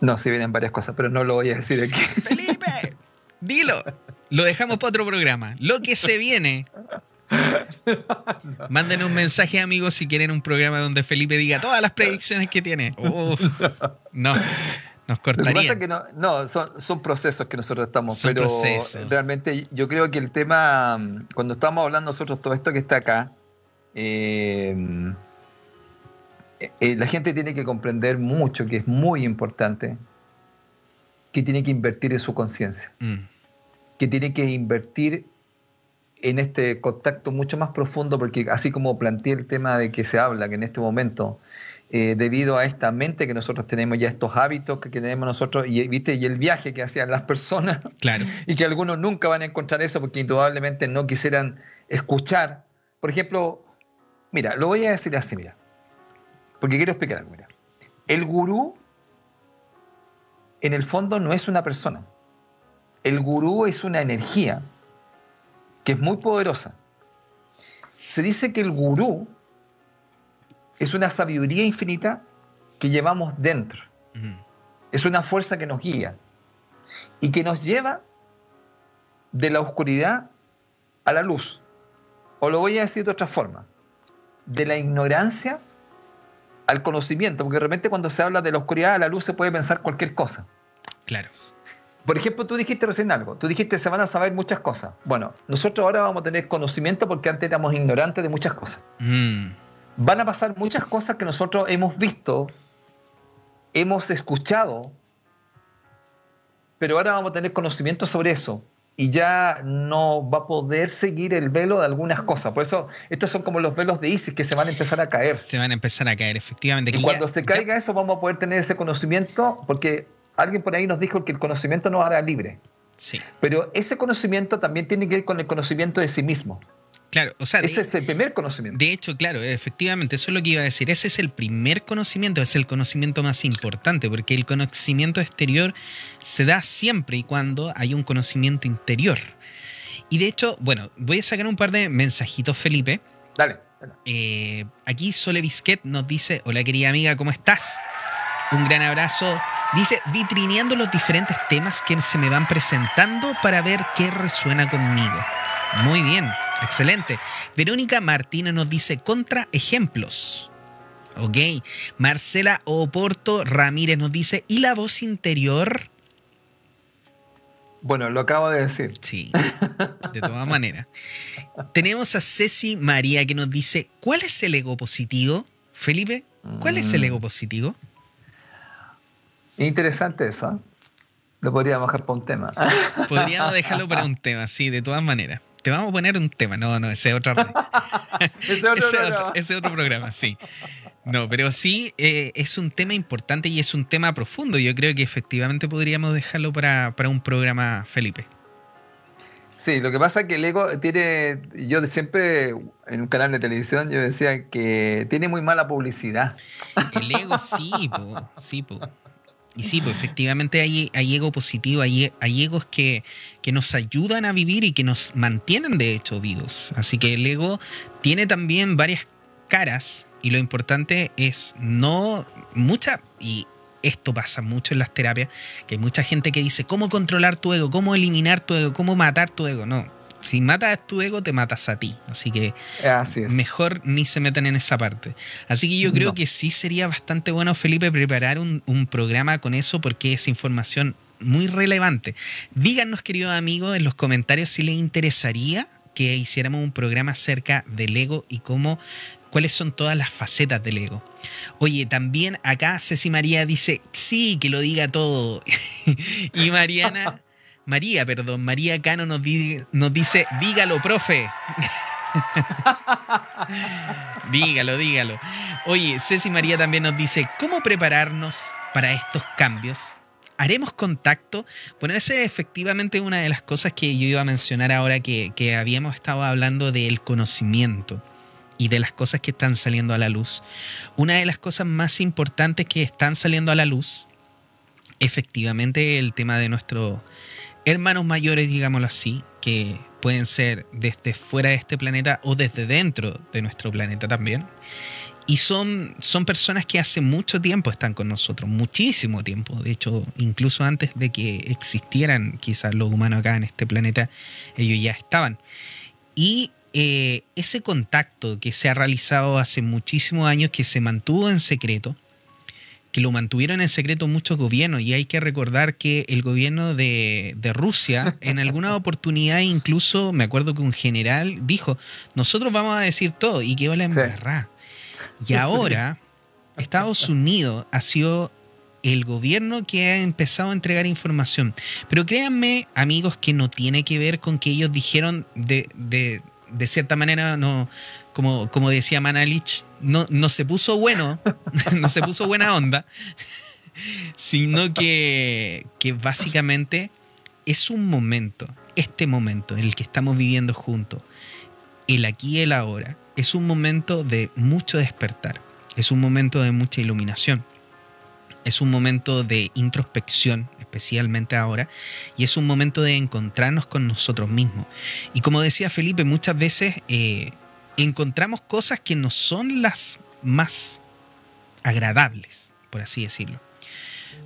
no, si vienen varias cosas, pero no lo voy a decir aquí. Felipe, dilo. Lo dejamos para otro programa. Lo que se viene. Manden un mensaje, amigos, si quieren un programa donde Felipe diga todas las predicciones que tiene. no, nos cortaría. que no, no son, procesos que nosotros estamos, pero realmente yo creo que el tema, cuando estamos hablando nosotros todo esto que está acá, eh, eh, la gente tiene que comprender mucho, que es muy importante, que tiene que invertir en su conciencia, mm. que tiene que invertir en este contacto mucho más profundo, porque así como planteé el tema de que se habla, que en este momento, eh, debido a esta mente que nosotros tenemos, ya estos hábitos que tenemos nosotros, y, ¿viste? y el viaje que hacían las personas, claro. y que algunos nunca van a encontrar eso porque indudablemente no quisieran escuchar. Por ejemplo, mira, lo voy a decir así, mira, porque quiero explicar algo, mira. El gurú, en el fondo, no es una persona. El gurú es una energía que es muy poderosa. Se dice que el gurú es una sabiduría infinita que llevamos dentro. Es una fuerza que nos guía y que nos lleva de la oscuridad a la luz. O lo voy a decir de otra forma, de la ignorancia al conocimiento, porque de repente cuando se habla de la oscuridad a la luz se puede pensar cualquier cosa. Claro. por ejemplo, tú dijiste recién algo, tú dijiste se van a saber muchas cosas. Bueno, nosotros ahora vamos a tener conocimiento porque antes éramos ignorantes de muchas cosas. Mm. Van a pasar muchas cosas que nosotros hemos visto, hemos escuchado, pero ahora vamos a tener conocimiento sobre eso y ya no va a poder seguir el velo de algunas cosas. Por eso, estos son como los velos de Isis que se van a empezar a caer. Se van a empezar a caer, efectivamente. Y cuando se caiga eso, vamos a poder tener ese conocimiento, porque alguien por ahí nos dijo que el conocimiento nos hará libre. Sí. Pero ese conocimiento también tiene que ir con el conocimiento de sí mismo. Claro, o sea, ese es el primer conocimiento. De hecho, claro, efectivamente, eso es lo que iba a decir. Ese es el primer conocimiento, es el conocimiento más importante, porque el conocimiento exterior se da siempre y cuando hay un conocimiento interior. Y de hecho, bueno, voy a sacar un par de mensajitos, Felipe. Dale. Eh, aquí Sole Bisquet nos dice: Hola, querida amiga, ¿cómo estás? Un gran abrazo. Dice, vitrineando los diferentes temas que se me van presentando para ver qué resuena conmigo. Muy bien. Excelente. Verónica Martínez nos dice contraejemplos. Ok. Marcela Oporto Ramírez nos dice, ¿y la voz interior? Bueno, lo acabo de decir. Sí, de todas maneras. Tenemos a Ceci María que nos dice, ¿cuál es el ego positivo? Felipe, ¿cuál es el mm. ego positivo? Interesante eso. ¿eh? Lo podríamos dejar para un tema. Podríamos dejarlo para un tema, sí, de todas maneras te vamos a poner un tema. No, no, ese es otro, ese, otro ese, otro, programa, sí. No, pero sí eh, es un tema importante y es un tema profundo. Yo creo que efectivamente podríamos dejarlo para, un programa, Felipe. Sí, lo que pasa es que el ego tiene, yo siempre en un canal de televisión yo decía que tiene muy mala publicidad. El ego sí, po, sí, po. Y sí, pues efectivamente hay, hay ego positivo, hay, hay egos que, que, nos ayudan a vivir y que nos mantienen de hecho vivos. Así que el ego tiene también varias caras y lo importante es no mucha, y esto pasa mucho en las terapias, que hay mucha gente que dice, ¿cómo controlar tu ego? ¿Cómo eliminar tu ego? ¿Cómo matar tu ego? No, si matas tu ego, te matas a ti. Así que mejor ni se metan en esa parte. Así que yo creo que sí sería bastante bueno, Felipe, preparar un, programa con eso porque es información muy relevante. Díganos, queridos amigos, en los comentarios si les interesaría que hiciéramos un programa acerca del ego y cómo cuáles son todas las facetas del ego. Oye, también acá Ceci María dice, sí, que lo diga todo. y Mariana María, perdón, María Cano nos, dice, dígalo, profe. dígalo, dígalo. Oye, Ceci María también nos dice, ¿cómo prepararnos para estos cambios? ¿Haremos contacto? Bueno, esa es efectivamente una de las cosas que yo iba a mencionar ahora que, que habíamos estado hablando del conocimiento y de las cosas que están saliendo a la luz. Una de las cosas más importantes que están saliendo a la luz, efectivamente, el tema de nuestro hermanos mayores, digámoslo así, que pueden ser desde fuera de este planeta o desde dentro de nuestro planeta también. Y son, son personas que hace mucho tiempo están con nosotros, muchísimo tiempo. De hecho, incluso antes de que existieran quizás los humanos acá en este planeta, ellos ya estaban. Y eh, ese contacto que se ha realizado hace muchísimos años, que se mantuvo en secreto, que lo mantuvieron en secreto muchos gobiernos. Y hay que recordar que el gobierno de, Rusia en alguna oportunidad incluso me acuerdo que un general dijo nosotros vamos a decir todo y que la embarrá y ahora Estados Unidos ha sido el gobierno que ha empezado a entregar información. Pero créanme amigos que no tiene que ver con que ellos dijeron de, de, de cierta manera no como, como decía Manalich, no, no se puso bueno, no se puso buena onda, sino que, que básicamente es un momento, este momento en el que estamos viviendo juntos, el aquí y el ahora, es un momento de mucho despertar, es un momento de mucha iluminación, es un momento de introspección, especialmente ahora, y es un momento de encontrarnos con nosotros mismos. Y como decía Felipe, muchas veces eh, encontramos cosas que no son las más agradables, por así decirlo.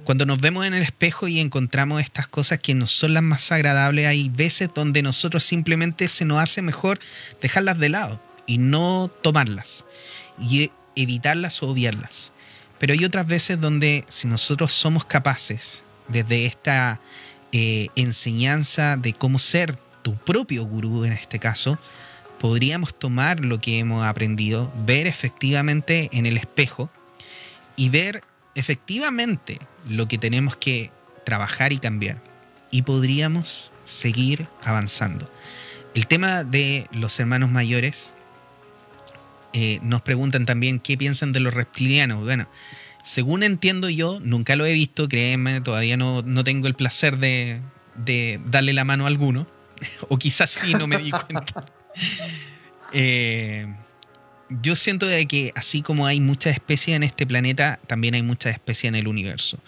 Cuando nos vemos en el espejo y encontramos estas cosas que no son las más agradables, hay veces donde nosotros simplemente se nos hace mejor dejarlas de lado y no tomarlas y evitarlas o obviarlas. Pero hay otras veces donde si nosotros somos capaces, desde esta eh, enseñanza de cómo ser tu propio gurú en este caso, podríamos tomar lo que hemos aprendido, ver efectivamente en el espejo y ver efectivamente lo que tenemos que trabajar y cambiar. Y podríamos seguir avanzando. El tema de los hermanos mayores, eh, nos preguntan también qué piensan de los reptilianos. Bueno, según entiendo yo, nunca lo he visto, créeme, todavía no, tengo el placer de, de, darle la mano a alguno. o quizás sí, no me di cuenta. Eh, yo siento de que así como hay muchas especies en este planeta, también hay muchas especies en el universo.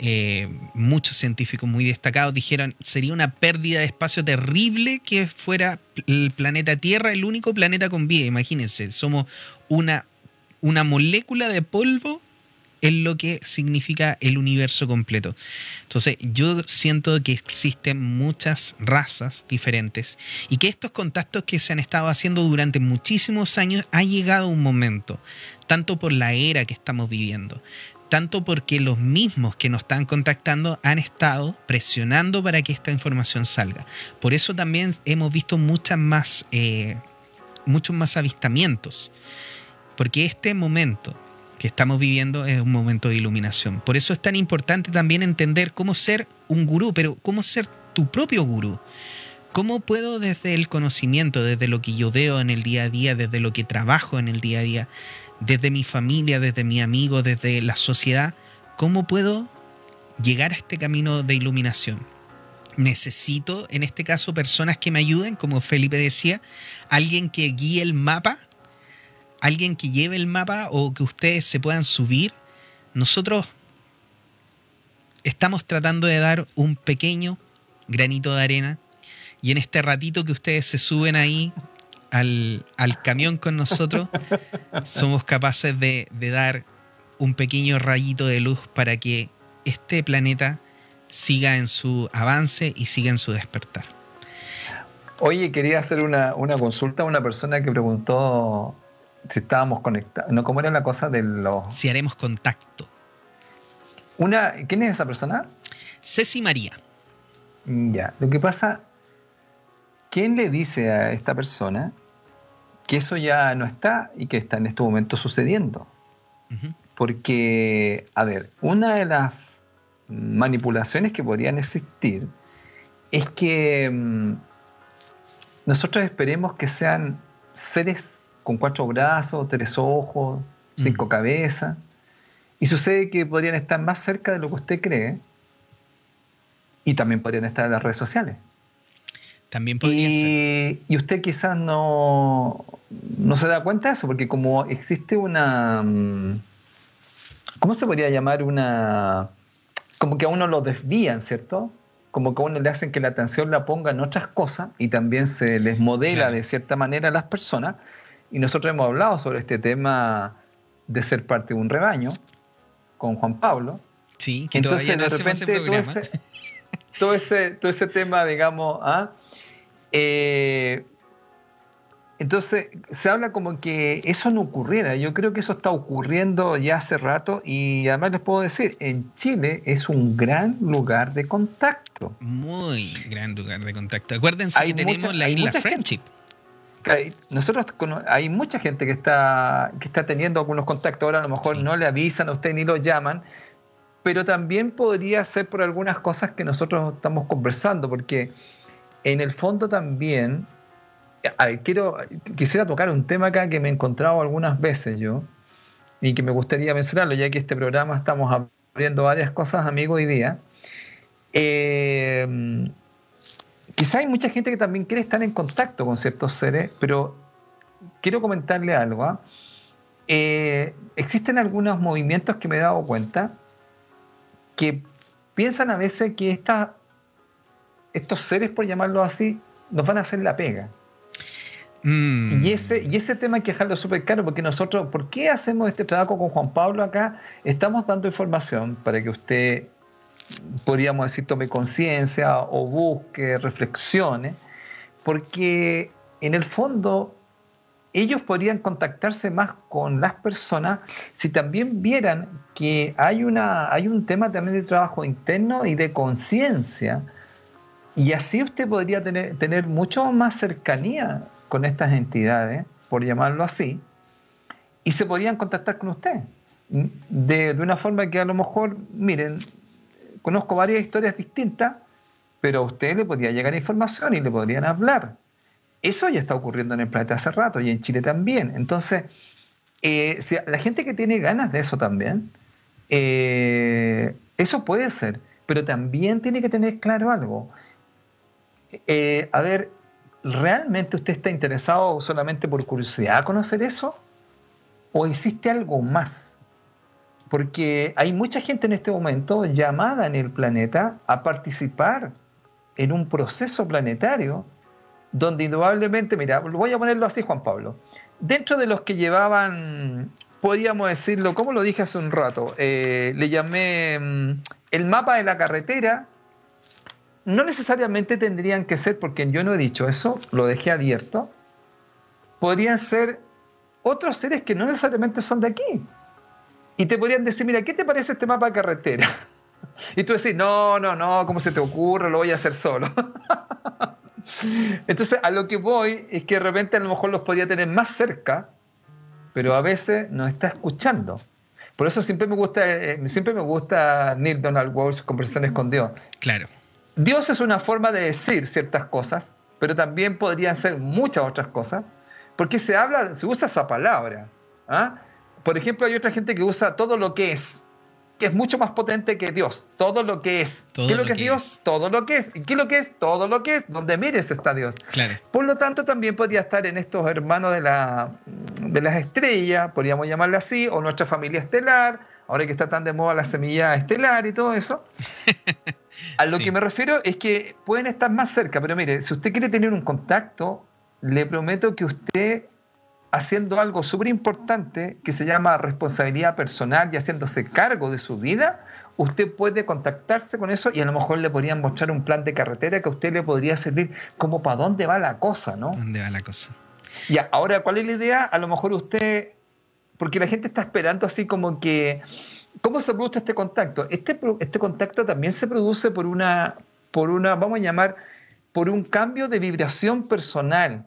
Eh, muchos científicos muy destacados dijeron sería una pérdida de espacio terrible que fuera el planeta Tierra el único planeta con vida. Imagínense, somos una, una molécula de polvo en lo que significa el universo completo. Entonces, yo siento que existen muchas razas diferentes y que estos contactos que se han estado haciendo durante muchísimos años ha llegado un momento, tanto por la era que estamos viviendo, tanto porque los mismos que nos están contactando han estado presionando para que esta información salga. Por eso también hemos visto muchas más, eh, muchos más avistamientos, porque este momento que estamos viviendo es un momento de iluminación. Por eso es tan importante también entender cómo ser un gurú, pero cómo ser tu propio gurú. ¿Cómo puedo desde el conocimiento, desde lo que yo veo en el día a día, desde lo que trabajo en el día a día, desde mi familia, desde mi amigo, desde la sociedad, cómo puedo llegar a este camino de iluminación. Necesito, en este caso, personas que me ayuden, como Felipe decía, alguien que guíe el mapa, alguien que lleve el mapa o que ustedes se puedan subir. Nosotros estamos tratando de dar un pequeño granito de arena y en este ratito que ustedes se suben ahí al, camión con nosotros, somos capaces de, dar un pequeño rayito de luz para que este planeta siga en su avance y siga en su despertar. Oye, quería hacer una, consulta a una persona que preguntó si estábamos conectados. No, ¿Cómo era la cosa de los...? Si haremos contacto. Una, ¿Quién es esa persona? Ceci María. Ya, lo que pasa ¿quién le dice a esta persona que eso ya no está y que está en este momento sucediendo? Porque, a ver, una de las manipulaciones que podrían existir es que mm, nosotros esperemos que sean seres con cuatro brazos, tres ojos, cinco cabezas, y sucede que podrían estar más cerca de lo que usted cree y también podrían estar en las redes sociales. También podría y, ser. Y usted quizás no, no se da cuenta de eso, porque como existe una... Mm, ¿Cómo se podría llamar? Una... Como que a uno lo desvían, ¿cierto? Como que a uno le hacen que la atención la ponga en otras cosas y también se les modela de cierta manera a las personas. Y nosotros hemos hablado sobre este tema de ser parte de un rebaño con Juan Pablo. Sí, que Entonces, no de repente todo ese, todo ese, todo ese tema, digamos, ¿ah? Eh, entonces, se habla como que eso no ocurriera. Yo creo que eso está ocurriendo ya hace rato y además les puedo decir, en Chile es un gran lugar de contacto. Muy gran lugar de contacto. Acuérdense que tenemos la isla Friendship. nosotros hay mucha gente que está, que está teniendo algunos contactos. Ahora a lo mejor no le avisan a usted ni lo llaman, pero también podría ser por algunas cosas que nosotros estamos conversando, porque en el fondo también, quiero, quisiera tocar un tema acá que me he encontrado algunas veces yo y que me gustaría mencionarlo, ya que este programa estamos abriendo varias cosas, amigo, hoy día. Eh, quizá hay mucha gente que también quiere estar en contacto con ciertos seres, pero quiero comentarle algo. ¿ah? Eh, existen algunos movimientos que me he dado cuenta que piensan a veces que esta, estos seres, por llamarlo así, nos van a hacer la pega. Mm. Y, ese, y ese tema hay que dejarlo súper claro, porque nosotros, ¿por qué hacemos este trabajo con Juan Pablo acá? Estamos dando información para que usted, podríamos decir, tome conciencia o busque, reflexione, porque en el fondo ellos podrían contactarse más con las personas si también vieran que hay, una, hay un tema también de trabajo interno y de conciencia. Y así usted podría tener, tener mucho más cercanía con estas entidades, por llamarlo así, y se podrían contactar con usted. De, una forma que a lo mejor, miren, conozco varias historias distintas, pero a usted le podría llegar información y le podrían hablar. Eso ya está ocurriendo en el planeta hace rato y en Chile también. Entonces, eh, la gente que tiene ganas de eso también, eh, eso puede ser, pero también tiene que tener claro algo. Eh, a ver, ¿realmente usted está interesado solamente por curiosidad a conocer eso? ¿O existe algo más? Porque hay mucha gente en este momento llamada en el planeta a participar en un proceso planetario donde indudablemente, mira, voy a ponerlo así, Juan Pablo, dentro de los que llevaban, podríamos decirlo, como lo dije hace un rato, eh, le llamé mm, el mapa de la carretera, no necesariamente tendrían que ser, porque yo no he dicho eso, lo dejé abierto, podrían ser otros seres que no necesariamente son de aquí. Y te podrían decir, mira, ¿qué te parece este mapa de carretera? Y tú decís, no, no, no, ¿cómo se te ocurre? Lo voy a hacer solo. Entonces, a lo que voy es que de repente a lo mejor los podía tener más cerca, pero a veces no está escuchando. Por eso siempre me gusta, eh, siempre me gusta Neil Donald Walsh, Conversaciones con Dios. Claro. Dios es una forma de decir ciertas cosas, pero también podrían ser muchas otras cosas, porque se habla, se usa esa palabra. ¿ah? Por ejemplo, hay otra gente que usa todo lo que es que es mucho más potente que Dios. Todo lo que es. ¿Qué es lo, que es Dios? Todo lo que es. ¿Y qué es lo que es? Todo lo que es. Donde mires está Dios. Por lo tanto, también podría estar en estos hermanos de, la, de las estrellas, podríamos llamarle así, o nuestra familia estelar, ahora que está tan de moda la semilla estelar y todo eso. A lo que me refiero es que pueden estar más cerca, pero mire, si usted quiere tener un contacto, le prometo que usted haciendo algo súper importante que se llama responsabilidad personal y haciéndose cargo de su vida, usted puede contactarse con eso y a lo mejor le podrían mostrar un plan de carretera que a usted le podría servir como para dónde va la cosa, ¿no? ¿Dónde va la cosa? Ya, ahora, ¿cuál es la idea? A lo mejor usted, porque la gente está esperando así como que, ¿cómo se produce este contacto? Este, este contacto también se produce por una, por una, vamos a llamar, por un cambio de vibración personal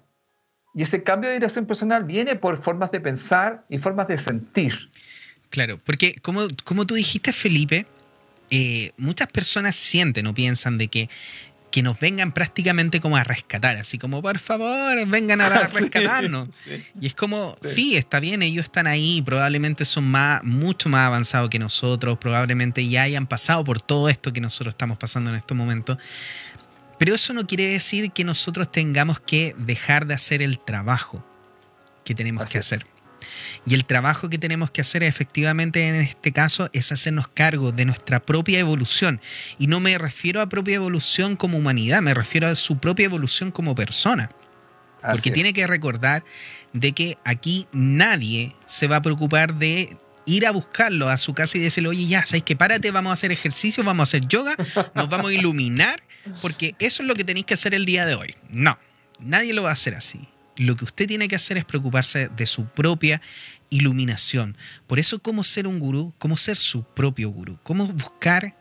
y ese cambio de dirección personal viene por formas de pensar y formas de sentir. Claro, porque como, como tú dijiste, Felipe, eh, muchas personas sienten o piensan de que, que nos vengan prácticamente como a rescatar, así como, por favor, vengan a, rescatarnos. Y es como, sí. está bien, ellos están ahí, probablemente son más, mucho más avanzados que nosotros, probablemente ya hayan pasado por todo esto que nosotros estamos pasando en estos momentos. Pero eso no quiere decir que nosotros tengamos que dejar de hacer el trabajo que tenemos que hacer. Y el trabajo que tenemos que hacer efectivamente en este caso es hacernos cargo de nuestra propia evolución. Y no me refiero a propia evolución como humanidad, me refiero a su propia evolución como persona. Porque tiene que recordar de que aquí nadie se va a preocupar de ir a buscarlo a su casa y decirle, oye, ya, ¿sabes que Párate, vamos a hacer ejercicio, vamos a hacer yoga, nos vamos a iluminar, porque eso es lo que tenéis que hacer el día de hoy. No, nadie lo va a hacer así. Lo que usted tiene que hacer es preocuparse de su propia iluminación. Por eso, ¿cómo ser un gurú? ¿Cómo ser su propio gurú? ¿Cómo buscar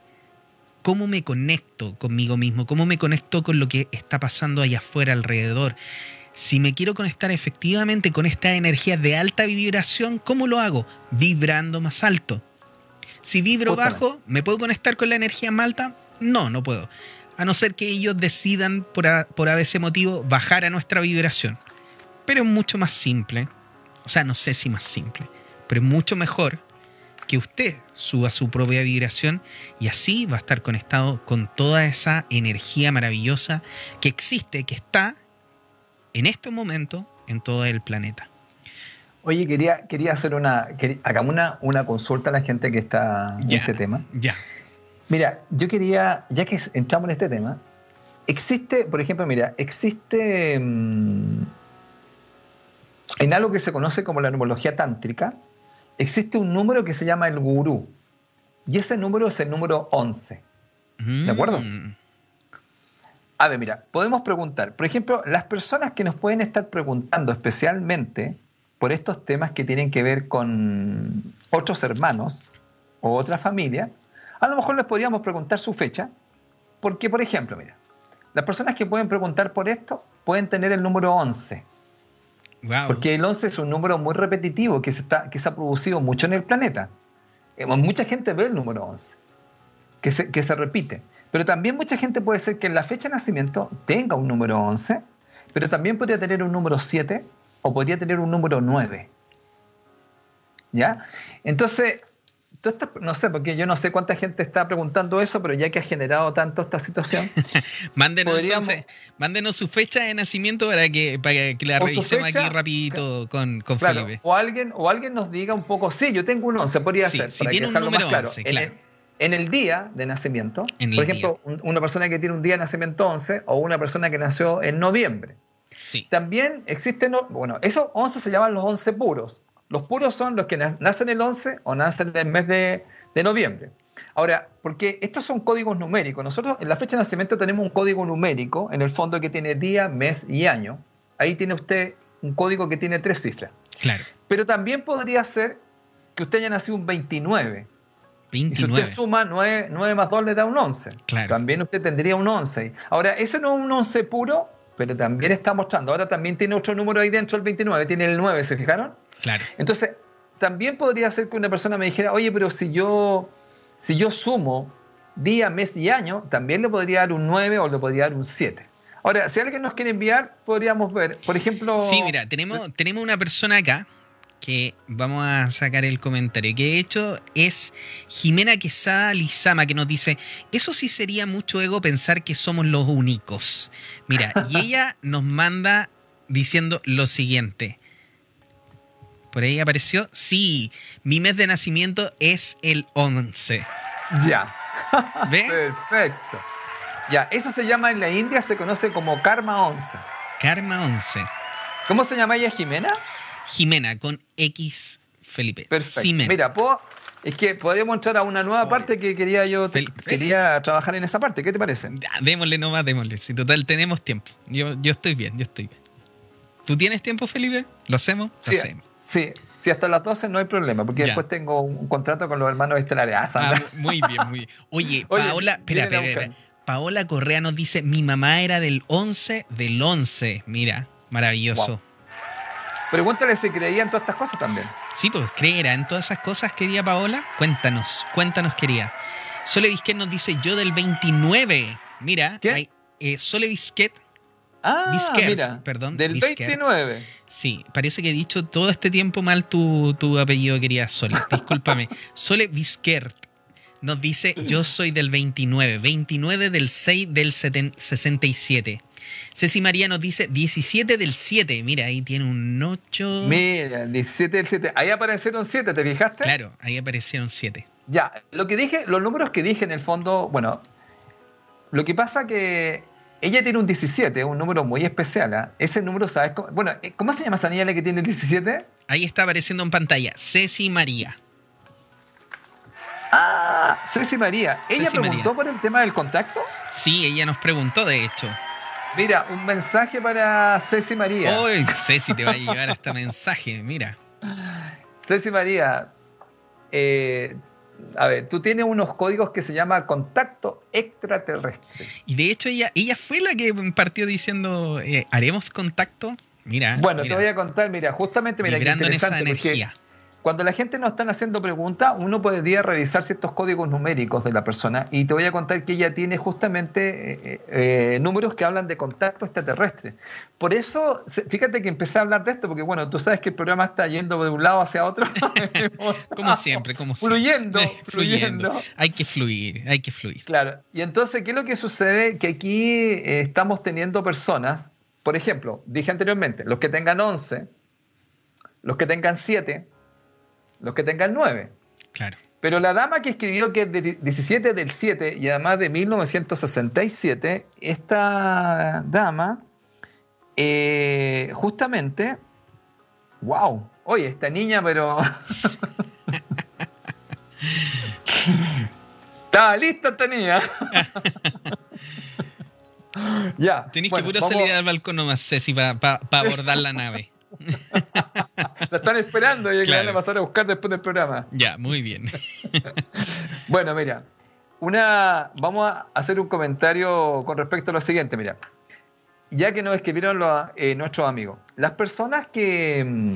cómo me conecto conmigo mismo? ¿Cómo me conecto con lo que está pasando allá afuera alrededor? Si me quiero conectar efectivamente con esta energía de alta vibración, ¿cómo lo hago? Vibrando más alto. Si vibro bajo, ¿me puedo conectar con la energía más alta? No, no puedo. A no ser que ellos decidan, por, a, por ese motivo, bajar a nuestra vibración. Pero es mucho más simple. O sea, no sé si más simple. Pero es mucho mejor que usted suba su propia vibración y así va a estar conectado con toda esa energía maravillosa que existe, que está en este momento en todo el planeta. Oye, quería, quería hacer una, hagamos una, una consulta a la gente que está en este tema. Ya. Mira, yo quería, ya que entramos en este tema, existe, por ejemplo, mira, existe mm, en algo que se conoce como la numerología tántrica, existe un número que se llama el gurú. Y ese número es el número 11. ¿De acuerdo? Mm. A ver, mira, podemos preguntar. Por ejemplo, las personas que nos pueden estar preguntando especialmente por estos temas que tienen que ver con otros hermanos o otra familia, a lo mejor les podríamos preguntar su fecha, porque, por ejemplo, mira, las personas que pueden preguntar por esto pueden tener el número 11. Porque el 11 es un número muy repetitivo que se, está, que se ha producido mucho en el planeta. Eh, mucha gente ve el número 11, que se, que se repite. Pero también mucha gente puede ser que en la fecha de nacimiento tenga un número 11, pero también podría tener un número 7 o podría tener un número 9. ¿Ya? Entonces, no sé, porque yo no sé cuánta gente está preguntando eso, pero ya que ha generado tanto esta situación. mándenos, su fecha de nacimiento para que, para que la revisemos aquí rapidito con, con Felipe. O alguien, o alguien nos diga un poco, sí, yo tengo un 11, podría ser. Si tiene un número claro. 11, claro en el día de nacimiento, por ejemplo, una persona que tiene un día de nacimiento 11 o una persona que nació en noviembre. Sí. También existen, bueno, esos 11 se llaman los 11 puros. Los puros son los que nacen el 11 o nacen en el mes de, noviembre. Ahora, porque estos son códigos numéricos. Nosotros en la fecha de nacimiento tenemos un código numérico, en el fondo que tiene día, mes y año. Ahí tiene usted un código que tiene tres cifras. Claro. Pero también podría ser que usted haya nacido un 29 y si usted suma 9, más 2 le da un 11. También usted tendría un 11. Ahora, eso no es un 11 puro, pero también está mostrando. Ahora también tiene otro número ahí dentro del 29, tiene el 9, ¿se fijaron? Claro. Entonces, también podría ser que una persona me dijera, oye, pero si yo, si yo sumo día, mes y año, también le podría dar un 9 o le podría dar un 7. Ahora, si alguien nos quiere enviar, podríamos ver, por ejemplo... Sí, mira, tenemos, tenemos una persona acá que vamos a sacar el comentario, que de hecho es Jimena Quesada Lizama, que nos dice, eso sí sería mucho ego pensar que somos los únicos. Mira, y ella nos manda diciendo lo siguiente. Por ahí apareció, sí, mi mes de nacimiento es el 11. Ya. ¿Ve? Perfecto. Ya, eso se llama en la India, se conoce como Karma 11. Karma 11. ¿Cómo se llama ella, Jimena? Jimena, con X Felipe. Perfecto. Mira, es que podríamos entrar a una nueva parte que quería yo, quería trabajar en esa parte. ¿Qué te parece? démosle nomás, démosle. Si total tenemos tiempo. Yo, yo estoy bien, yo estoy bien. ¿Tú tienes tiempo, Felipe? ¿Lo hacemos? sí, Sí, sí, hasta las 12 no hay problema, porque después tengo un, contrato con los hermanos estelares. Ah, ah, muy bien, muy bien. Oye, Paola, espera, espera, Paola Correa nos dice, mi mamá era del 11 del 11. Mira, maravilloso. Pregúntale si creía en todas estas cosas también. Sí, pues creerá en todas esas cosas, quería Paola. Cuéntanos, cuéntanos, quería. Sole Bisquet nos dice yo del 29. Mira, ¿Qué? Eh, Sole Bisquet. Ah, mira, perdón. Del 29. Sí, parece que he dicho todo este tiempo mal tu, tu apellido, quería Sole. Discúlpame. Sole Bisquert nos dice yo soy del 29. 29 del 6 del 67. Ceci María nos dice 17 del 7. Mira, ahí tiene un 8. Mira, 17 del 7. Ahí aparecieron 7, ¿te fijaste? Claro, ahí aparecieron 7. Ya, lo que dije, los números que dije en el fondo, bueno, lo que pasa que ella tiene un 17, un número muy especial. ¿eh? Ese número, ¿sabes? Cómo? Bueno, ¿cómo se llama esa niña la que tiene el 17? Ahí está apareciendo en pantalla, Ceci María. Ah, Ceci María. ¿Ella preguntó por el tema del contacto? Sí, ella nos preguntó, de hecho. Mira, un mensaje para Ceci María. Uy, Ceci te va a llevar este mensaje, mira. Ceci María, eh, a ver, tú tienes unos códigos que se llama contacto extraterrestre. Y de hecho ella, ella fue la que partió diciendo, eh, ¿haremos contacto? Mira. Bueno, te voy a contar, mira, justamente, mira, qué interesante, esa energía. Cuando la gente nos están haciendo preguntas, uno podría revisar ciertos códigos numéricos de la persona y te voy a contar que ella tiene justamente eh, eh, números que hablan de contacto extraterrestre. Por eso, fíjate que empecé a hablar de esto, porque bueno, tú sabes que el programa está yendo de un lado hacia otro. como siempre, como fluyendo, siempre. fluyendo, Hay que fluir, hay que fluir. Claro. Y entonces, ¿qué es lo que sucede? Que aquí eh, estamos teniendo personas, por ejemplo, dije anteriormente, los que tengan 11, los que tengan 7, los que tengan 9. Claro. Pero la dama que escribió que es de 17 del 7 y además de 1967, esta dama, eh, justamente, wow, oye, esta niña, pero... Estaba lista esta niña. ya. Tenéis que puro salir al balcón nomás, Ceci, para abordar la nave. La están esperando y van a pasar a buscar después del programa. Ya, muy bien. bueno, mira, una, vamos a hacer un comentario con respecto a lo siguiente, mira. Ya que nos escribieron eh, nuestros amigos, las personas que mm,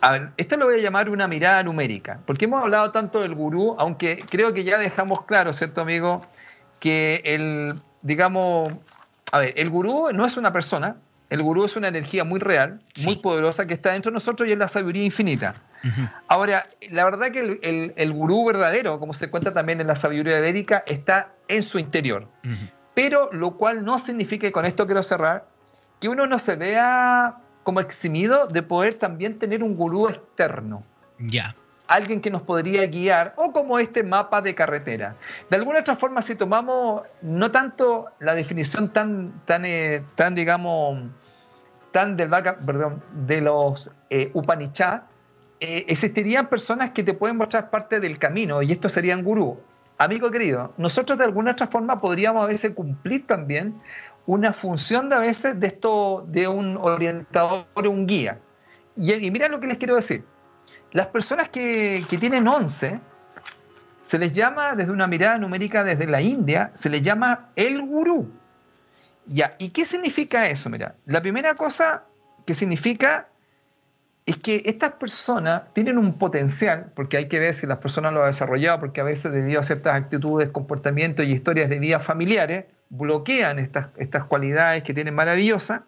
a ver, esto lo voy a llamar una mirada numérica, porque hemos hablado tanto del gurú, aunque creo que ya dejamos claro, ¿cierto, amigo? Que el, digamos, a ver, el gurú no es una persona, el gurú es una energía muy real, muy poderosa que está dentro de nosotros y es la sabiduría infinita. Ahora, la verdad que el, gurú verdadero, como se cuenta también en la sabiduría védica, está en su interior. Pero lo cual no significa, y con esto quiero cerrar, que uno no se vea como eximido de poder también tener un gurú externo. Ya. Alguien que nos podría guiar, o como este mapa de carretera. De alguna otra forma, si tomamos no tanto la definición tan, tan, eh, tan digamos, tan del perdón, de los eh, Upanishad, eh, existirían personas que te pueden mostrar parte del camino, y estos serían gurú. Amigo querido, nosotros de alguna otra forma podríamos a veces cumplir también una función de a veces de esto de un orientador o un guía. Y, mira lo que les quiero decir. Las personas que, tienen 11, se les llama desde una mirada numérica desde la India, se les llama el gurú. ¿Y qué significa eso? Mira, la primera cosa que significa es que estas personas tienen un potencial, porque hay que ver si las personas lo han desarrollado, porque a veces debido a ciertas actitudes, comportamientos y historias de vida familiares, bloquean estas, estas cualidades que tienen maravillosas,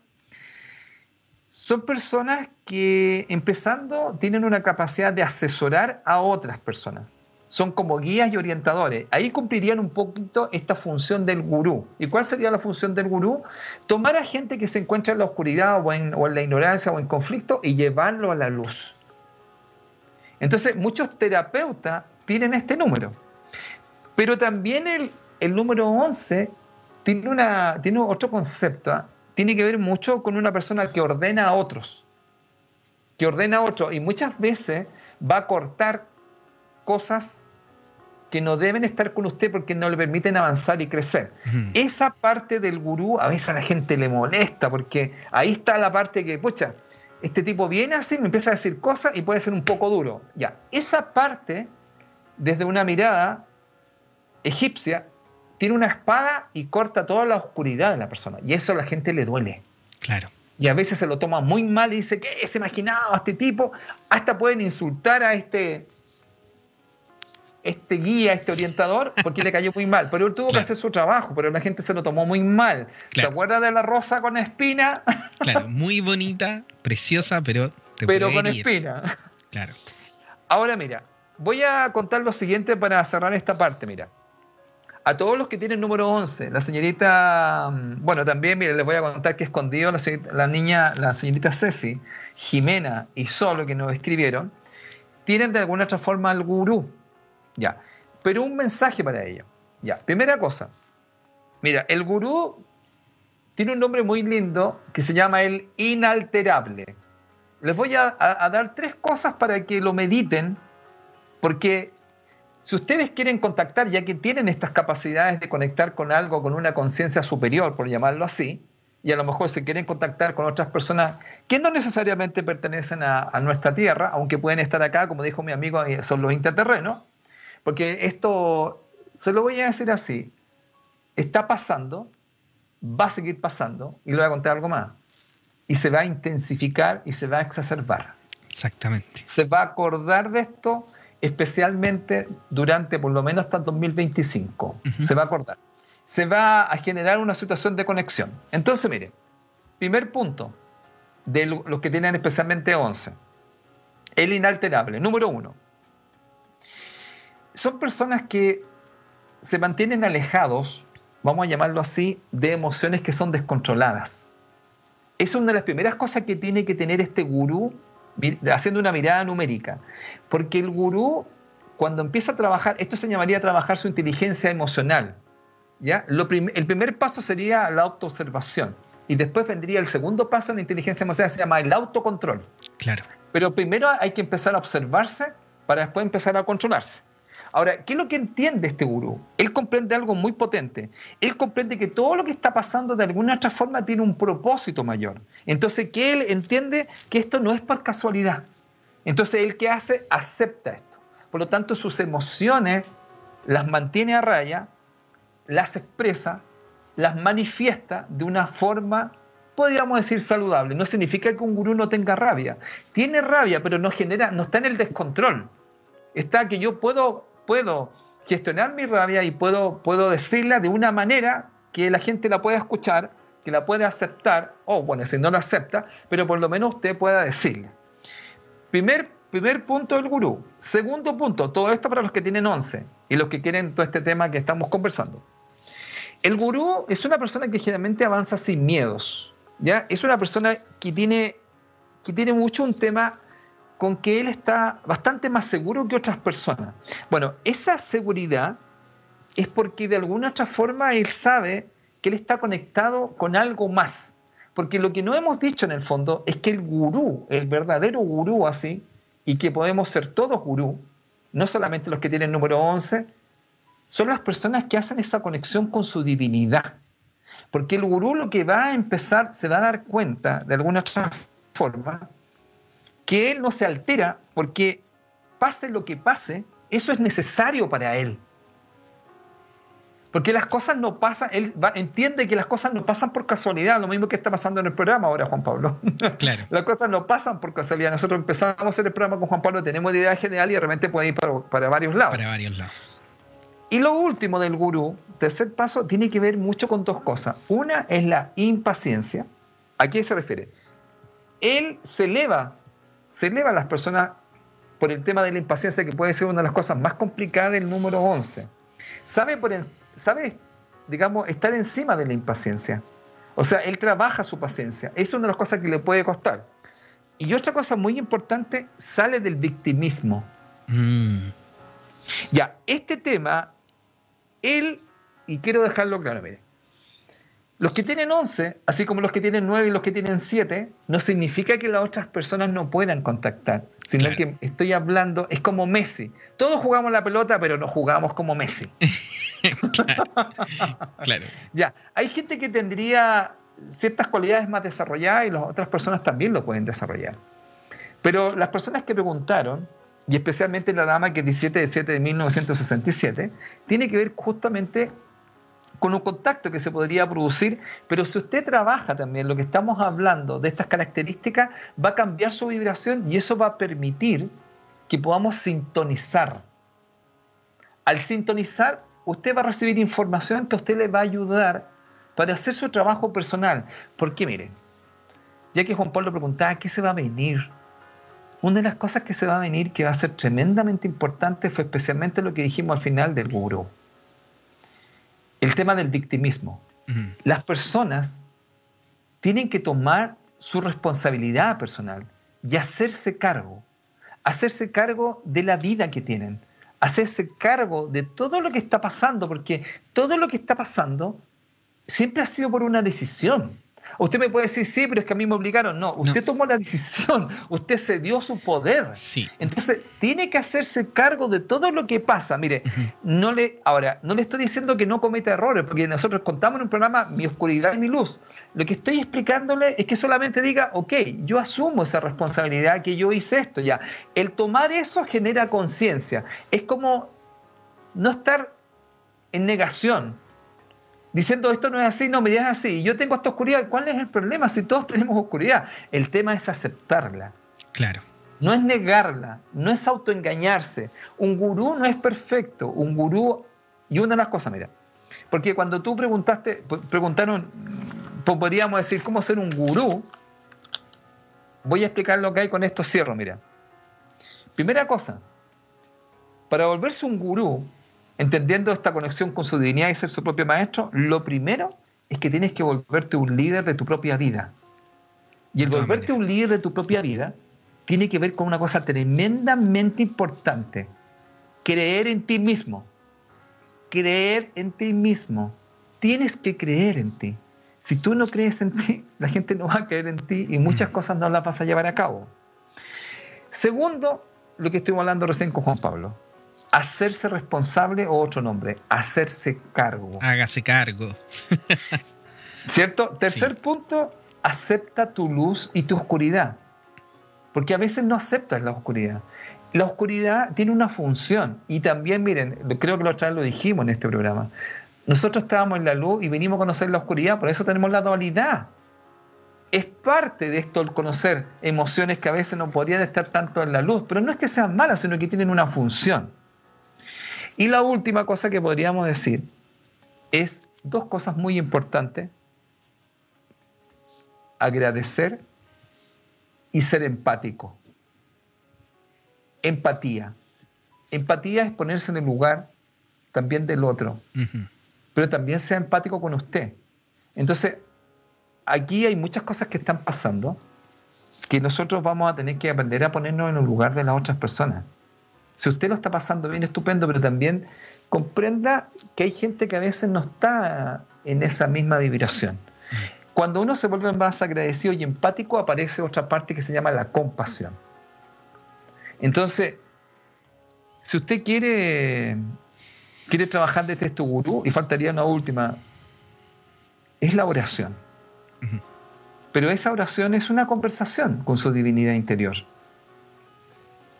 son personas que empezando tienen una capacidad de asesorar a otras personas. Son como guías y orientadores. Ahí cumplirían un poquito esta función del gurú. ¿Y cuál sería la función del gurú? Tomar a gente que se encuentra en la oscuridad o en, la ignorancia o en conflicto y llevarlo a la luz. Entonces, muchos terapeutas tienen este número. Pero también el, el número 11 tiene, una, tiene otro concepto. ¿ah? Tiene que ver mucho con una persona que ordena a otros. Que ordena a otros. Y muchas veces va a cortar cosas que no deben estar con usted porque no le permiten avanzar y crecer. Esa parte del gurú a veces a la gente le molesta porque ahí está la parte que, pucha, este tipo viene así, me empieza a decir cosas y puede ser un poco duro. Ya, esa parte, desde una mirada egipcia, tiene una espada y corta toda la oscuridad de la persona. Y eso a la gente le duele. Claro. Y a veces se lo toma muy mal y dice, ¿qué se imaginaba a este tipo? Hasta pueden insultar a este, este guía, este orientador, porque le cayó muy mal. Pero él tuvo que hacer su trabajo, pero la gente se lo tomó muy mal. ¿Se acuerda de la rosa con espina? Claro, muy bonita, preciosa, pero Pero con espina. Claro. Ahora mira, voy a contar lo siguiente para cerrar esta parte, mira a todos los que tienen número 11, la señorita, mm, bueno, también, mire, les voy a contar que escondido la, niña, la señorita Ceci, Jimena y Solo, que nos escribieron, tienen de alguna otra forma al gurú. Ya, pero un mensaje para ellos. Ya, primera cosa, mira, el gurú tiene un nombre muy lindo que se llama el inalterable. Les voy a dar tres cosas para que lo mediten, porque si ustedes quieren contactar, ya que tienen estas capacidades de conectar con algo, con una conciencia superior, por llamarlo así, y a lo mejor se quieren contactar con otras personas que no necesariamente pertenecen a, nuestra Tierra, aunque pueden estar acá, como dijo mi amigo, eh, son los interterrenos, porque esto, se lo voy a decir así, está pasando, va a seguir pasando, y le voy a contar algo más, y se va a intensificar y se va a exacerbar. Exactamente. Se va a acordar de esto especialmente durante por lo menos hasta el 2025. Se va a acordar. Se va a generar una situación de conexión. Entonces, miren, primer punto de los que tienen especialmente 11. El inalterable. Número uno. Son personas que se mantienen alejados, vamos a llamarlo así, de emociones que son descontroladas. Es una de las primeras cosas que tiene que tener este gurú haciendo una mirada numérica. Porque el gurú, cuando empieza a trabajar, esto se llamaría trabajar su inteligencia emocional. ¿ya? el primer paso sería la autoobservación. Y después vendría el segundo paso en la inteligencia emocional, se llama el autocontrol. Claro. Pero primero hay que empezar a observarse para después empezar a controlarse. Ahora, ¿qué es lo que entiende este gurú? Él comprende algo muy potente. Él comprende que todo lo que está pasando de alguna otra forma tiene un propósito mayor. Entonces, que él entiende que esto no es por casualidad. Entonces, él que hace, acepta esto. Por lo tanto, sus emociones las mantiene a raya, las expresa, las manifiesta de una forma, podríamos decir, saludable. No significa que un gurú no tenga rabia. Tiene rabia, pero no genera, no está en el descontrol. Está que yo puedo, puedo gestionar mi rabia y puedo, puedo decirla de una manera que la gente la pueda escuchar, que la pueda aceptar, o bueno, si no la acepta, pero por lo menos usted pueda decirla. Primer, primer punto del gurú. Segundo punto, todo esto para los que tienen 11 y los que quieren todo este tema que estamos conversando. El gurú es una persona que generalmente avanza sin miedos. ¿ya? Es una persona que tiene, que tiene mucho un tema con que él está bastante más seguro que otras personas. Bueno, esa seguridad es porque de alguna otra forma él sabe que él está conectado con algo más. Porque lo que no hemos dicho en el fondo es que el gurú, el verdadero gurú así, y que podemos ser todos gurú, no solamente los que tienen número 11, son las personas que hacen esa conexión con su divinidad. Porque el gurú lo que va a empezar, se va a dar cuenta de alguna otra forma, que él no se altera porque pase lo que pase, eso es necesario para él. Porque las cosas no pasan, él entiende que las cosas no pasan por casualidad, lo mismo que está pasando en el programa ahora, Juan Pablo. Claro. las cosas no pasan por casualidad. Nosotros empezamos a hacer el programa con Juan Pablo, tenemos idea general y de repente puede ir para, para varios lados. Para varios lados. Y lo último del gurú, tercer paso, tiene que ver mucho con dos cosas. Una es la impaciencia. ¿A qué se refiere? Él se eleva se eleva a las personas por el tema de la impaciencia, que puede ser una de las cosas más complicadas del número 11. Sabe, por sabe digamos, estar encima de la impaciencia. O sea, él trabaja su paciencia. Es una de las cosas que le puede costar. Y otra cosa muy importante, sale del victimismo. Mm. Ya, este tema, él, y quiero dejarlo claro, mire, los que tienen 11, así como los que tienen 9 y los que tienen 7, no significa que las otras personas no puedan contactar, sino que estoy hablando, es como Messi. Todos jugamos la pelota, pero no jugamos como Messi. claro. Ya, hay gente que tendría ciertas cualidades más desarrolladas y las otras personas también lo pueden desarrollar. Pero las personas que preguntaron, y especialmente la dama que es 17 de 7 de 1967, tiene que ver justamente con un contacto que se podría producir, pero si usted trabaja también lo que estamos hablando de estas características, va a cambiar su vibración y eso va a permitir que podamos sintonizar. Al sintonizar, usted va a recibir información que a usted le va a ayudar para hacer su trabajo personal. Porque mire, ya que Juan Pablo preguntaba, ¿qué se va a venir? Una de las cosas que se va a venir que va a ser tremendamente importante fue especialmente lo que dijimos al final del gurú el tema del victimismo. Las personas tienen que tomar su responsabilidad personal y hacerse cargo, hacerse cargo de la vida que tienen, hacerse cargo de todo lo que está pasando, porque todo lo que está pasando siempre ha sido por una decisión. Usted me puede decir, sí, pero es que a mí me obligaron. No, usted tomó la decisión, usted se dio su poder. Sí. Entonces, tiene que hacerse cargo de todo lo que pasa. Mire, no le, ahora, no le estoy diciendo que no cometa errores, porque nosotros contamos en un programa Mi oscuridad y mi luz. Lo que estoy explicándole es que solamente diga, ok, yo asumo esa responsabilidad que yo hice esto ya. El tomar eso genera conciencia. Es como no estar en negación diciendo esto no es así, no me digas así, yo tengo esta oscuridad, ¿cuál es el problema si todos tenemos oscuridad? El tema es aceptarla. Claro. No es negarla, no es autoengañarse. Un gurú no es perfecto, un gurú, y una de las cosas, mira, porque cuando tú preguntaste, preguntaron, podríamos decir, ¿cómo ser un gurú? Voy a explicar lo que hay con esto, cierro, mira. Primera cosa, para volverse un gurú, entendiendo esta conexión con su divinidad y ser su propio maestro, lo primero es que tienes que volverte un líder de tu propia vida. Y el volverte un líder de tu propia vida tiene que ver con una cosa tremendamente importante. Creer en ti mismo. Creer en ti mismo. Tienes que creer en ti. Si tú no crees en ti, la gente no va a creer en ti y muchas cosas no las vas a llevar a cabo. Segundo, lo que estuvimos hablando recién con Juan Pablo hacerse responsable o otro nombre, hacerse cargo. Hágase cargo. ¿Cierto? Tercer punto, acepta tu luz y tu oscuridad. Porque a veces no aceptas la oscuridad. La oscuridad tiene una función. Y también, miren, creo que la otra vez lo dijimos en este programa. Nosotros estábamos en la luz y venimos a conocer la oscuridad, por eso tenemos la dualidad. Es parte de esto el conocer emociones que a veces no podrían estar tanto en la luz, pero no es que sean malas, sino que tienen una función. Y la última cosa que podríamos decir es dos cosas muy importantes. Agradecer y ser empático. Empatía. Empatía es ponerse en el lugar también del otro, pero también sea empático con usted. Entonces, aquí hay muchas cosas que están pasando que nosotros vamos a tener que aprender a ponernos en el lugar de las otras personas. Si usted lo está pasando bien, estupendo, pero también comprenda que hay gente que a veces no está en esa misma vibración. Cuando uno se vuelve más agradecido y empático, aparece otra parte que se llama la compasión. Entonces, si usted quiere, quiere trabajar desde este gurú, y faltaría una última, es la oración. Pero esa oración es una conversación con su divinidad interior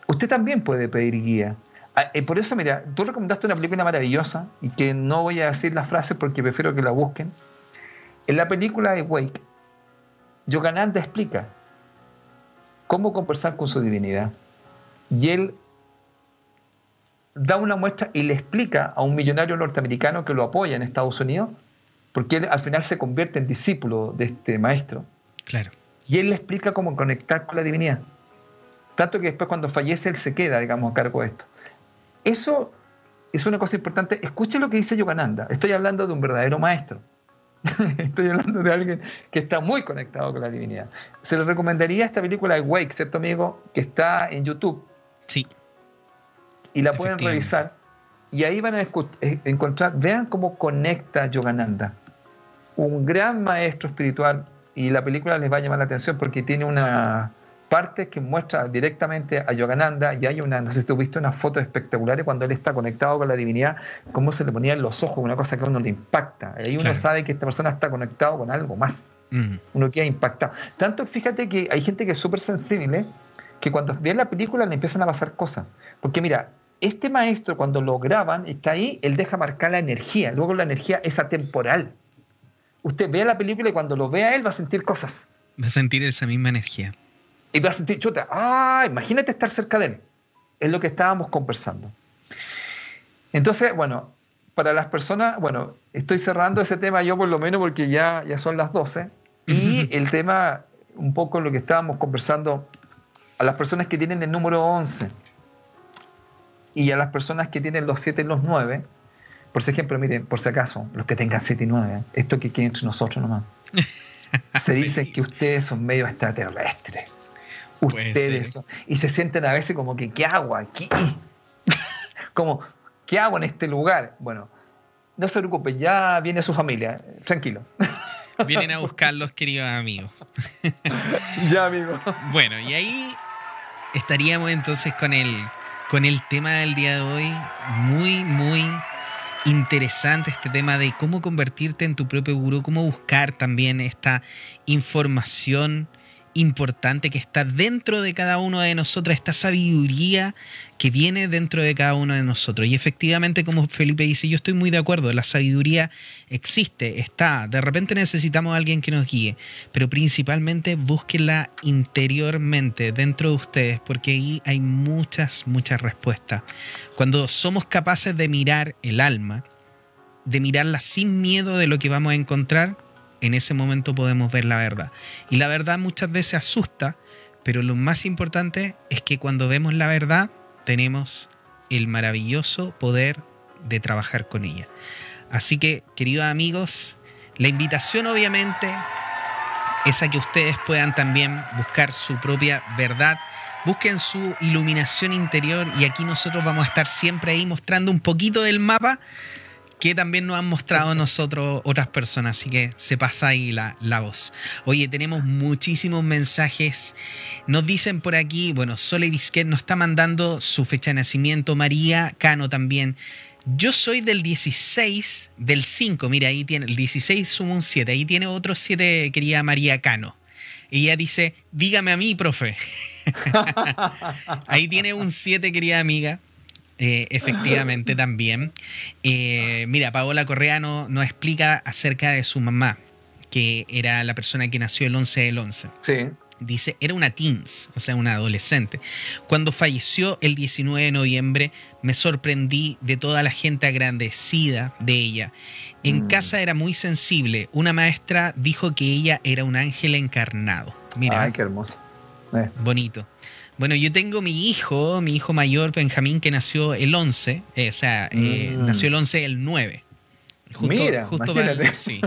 usted también puede pedir guía. Ah, eh, por eso, mira, tú recomendaste una película maravillosa y que no voy a decir las frases porque prefiero que la busquen. En la película de Wake, Yogananda explica cómo conversar con su divinidad. Y él da una muestra y le explica a un millonario norteamericano que lo apoya en Estados Unidos, porque él al final se convierte en discípulo de este maestro. Claro. Y él le explica cómo conectar con la divinidad. Tanto que después cuando fallece él se queda, digamos, a cargo de esto. Eso es una cosa importante. Escuche lo que dice Yogananda. Estoy hablando de un verdadero maestro. Estoy hablando de alguien que está muy conectado con la divinidad. Se le recomendaría esta película de Wake, ¿cierto, amigo? Que está en YouTube. Sí. Y la pueden revisar. Y ahí van a eh, encontrar, vean cómo conecta Yogananda. Un gran maestro espiritual. Y la película les va a llamar la atención porque tiene una, partes que muestra directamente a Yogananda y hay una, no sé si tuviste unas fotos espectaculares cuando él está conectado con la divinidad, cómo se le ponían los ojos, una cosa que a uno le impacta. Ahí uno sabe que esta persona está conectado con algo más. Uno queda impactado. Tanto fíjate que hay gente que es súper sensible, que cuando ve la película le empiezan a pasar cosas. Porque mira, este maestro cuando lo graban, está ahí, él deja marcar la energía, luego la energía es atemporal. Usted ve la película y cuando lo vea él va a sentir cosas. Va a sentir esa misma energía y vas a sentir, chuta, ah, imagínate estar cerca de él. Es lo que estábamos conversando. Entonces, bueno, para las personas, bueno, estoy cerrando ese tema yo por lo menos porque ya, ya son las 12. Y el tema, un poco lo que estábamos conversando, a las personas que tienen el número 11 y a las personas que tienen los 7 y los 9, por ejemplo, miren, por si acaso, los que tengan 7 y 9, esto que queda entre nosotros nomás, se dice que ustedes son medio extraterrestres ustedes. Y se sienten a veces como que, ¿qué hago aquí? como, ¿qué hago en este lugar? Bueno, no se preocupen, ya viene su familia, tranquilo. Vienen a buscarlos, queridos amigos. ya, amigo. Bueno, y ahí estaríamos entonces con el, con el tema del día de hoy. Muy, muy interesante este tema de cómo convertirte en tu propio gurú, cómo buscar también esta información importante que está dentro de cada uno de nosotros, esta sabiduría que viene dentro de cada uno de nosotros. Y efectivamente, como Felipe dice, yo estoy muy de acuerdo, la sabiduría existe, está, de repente necesitamos a alguien que nos guíe, pero principalmente búsquenla interiormente, dentro de ustedes, porque ahí hay muchas, muchas respuestas. Cuando somos capaces de mirar el alma, de mirarla sin miedo de lo que vamos a encontrar, en ese momento podemos ver la verdad. Y la verdad muchas veces asusta, pero lo más importante es que cuando vemos la verdad tenemos el maravilloso poder de trabajar con ella. Así que, queridos amigos, la invitación obviamente es a que ustedes puedan también buscar su propia verdad, busquen su iluminación interior y aquí nosotros vamos a estar siempre ahí mostrando un poquito del mapa que también nos han mostrado nosotros otras personas, así que se pasa ahí la, la voz. Oye, tenemos muchísimos mensajes. Nos dicen por aquí, bueno, Sole Disquet nos está mandando su fecha de nacimiento, María Cano también. Yo soy del 16, del 5, mira, ahí tiene, el 16 suma un 7, ahí tiene otro 7, querida María Cano. Ella dice, dígame a mí, profe. ahí tiene un 7, querida amiga. Eh, efectivamente también. Eh, mira, Paola Correa nos explica acerca de su mamá, que era la persona que nació el 11 del 11. Sí. Dice, era una teens, o sea, una adolescente. Cuando falleció el 19 de noviembre, me sorprendí de toda la gente agradecida de ella. En Mm. casa era muy sensible. Una maestra dijo que ella era un ángel encarnado. Mira, Ay, qué hermoso. Eh, bonito. Bueno, yo tengo mi hijo, mi hijo mayor, Benjamín, que nació el 11, eh, o sea, eh, Mm. nació el 11 el 9. Justo, Mira, justo para sí.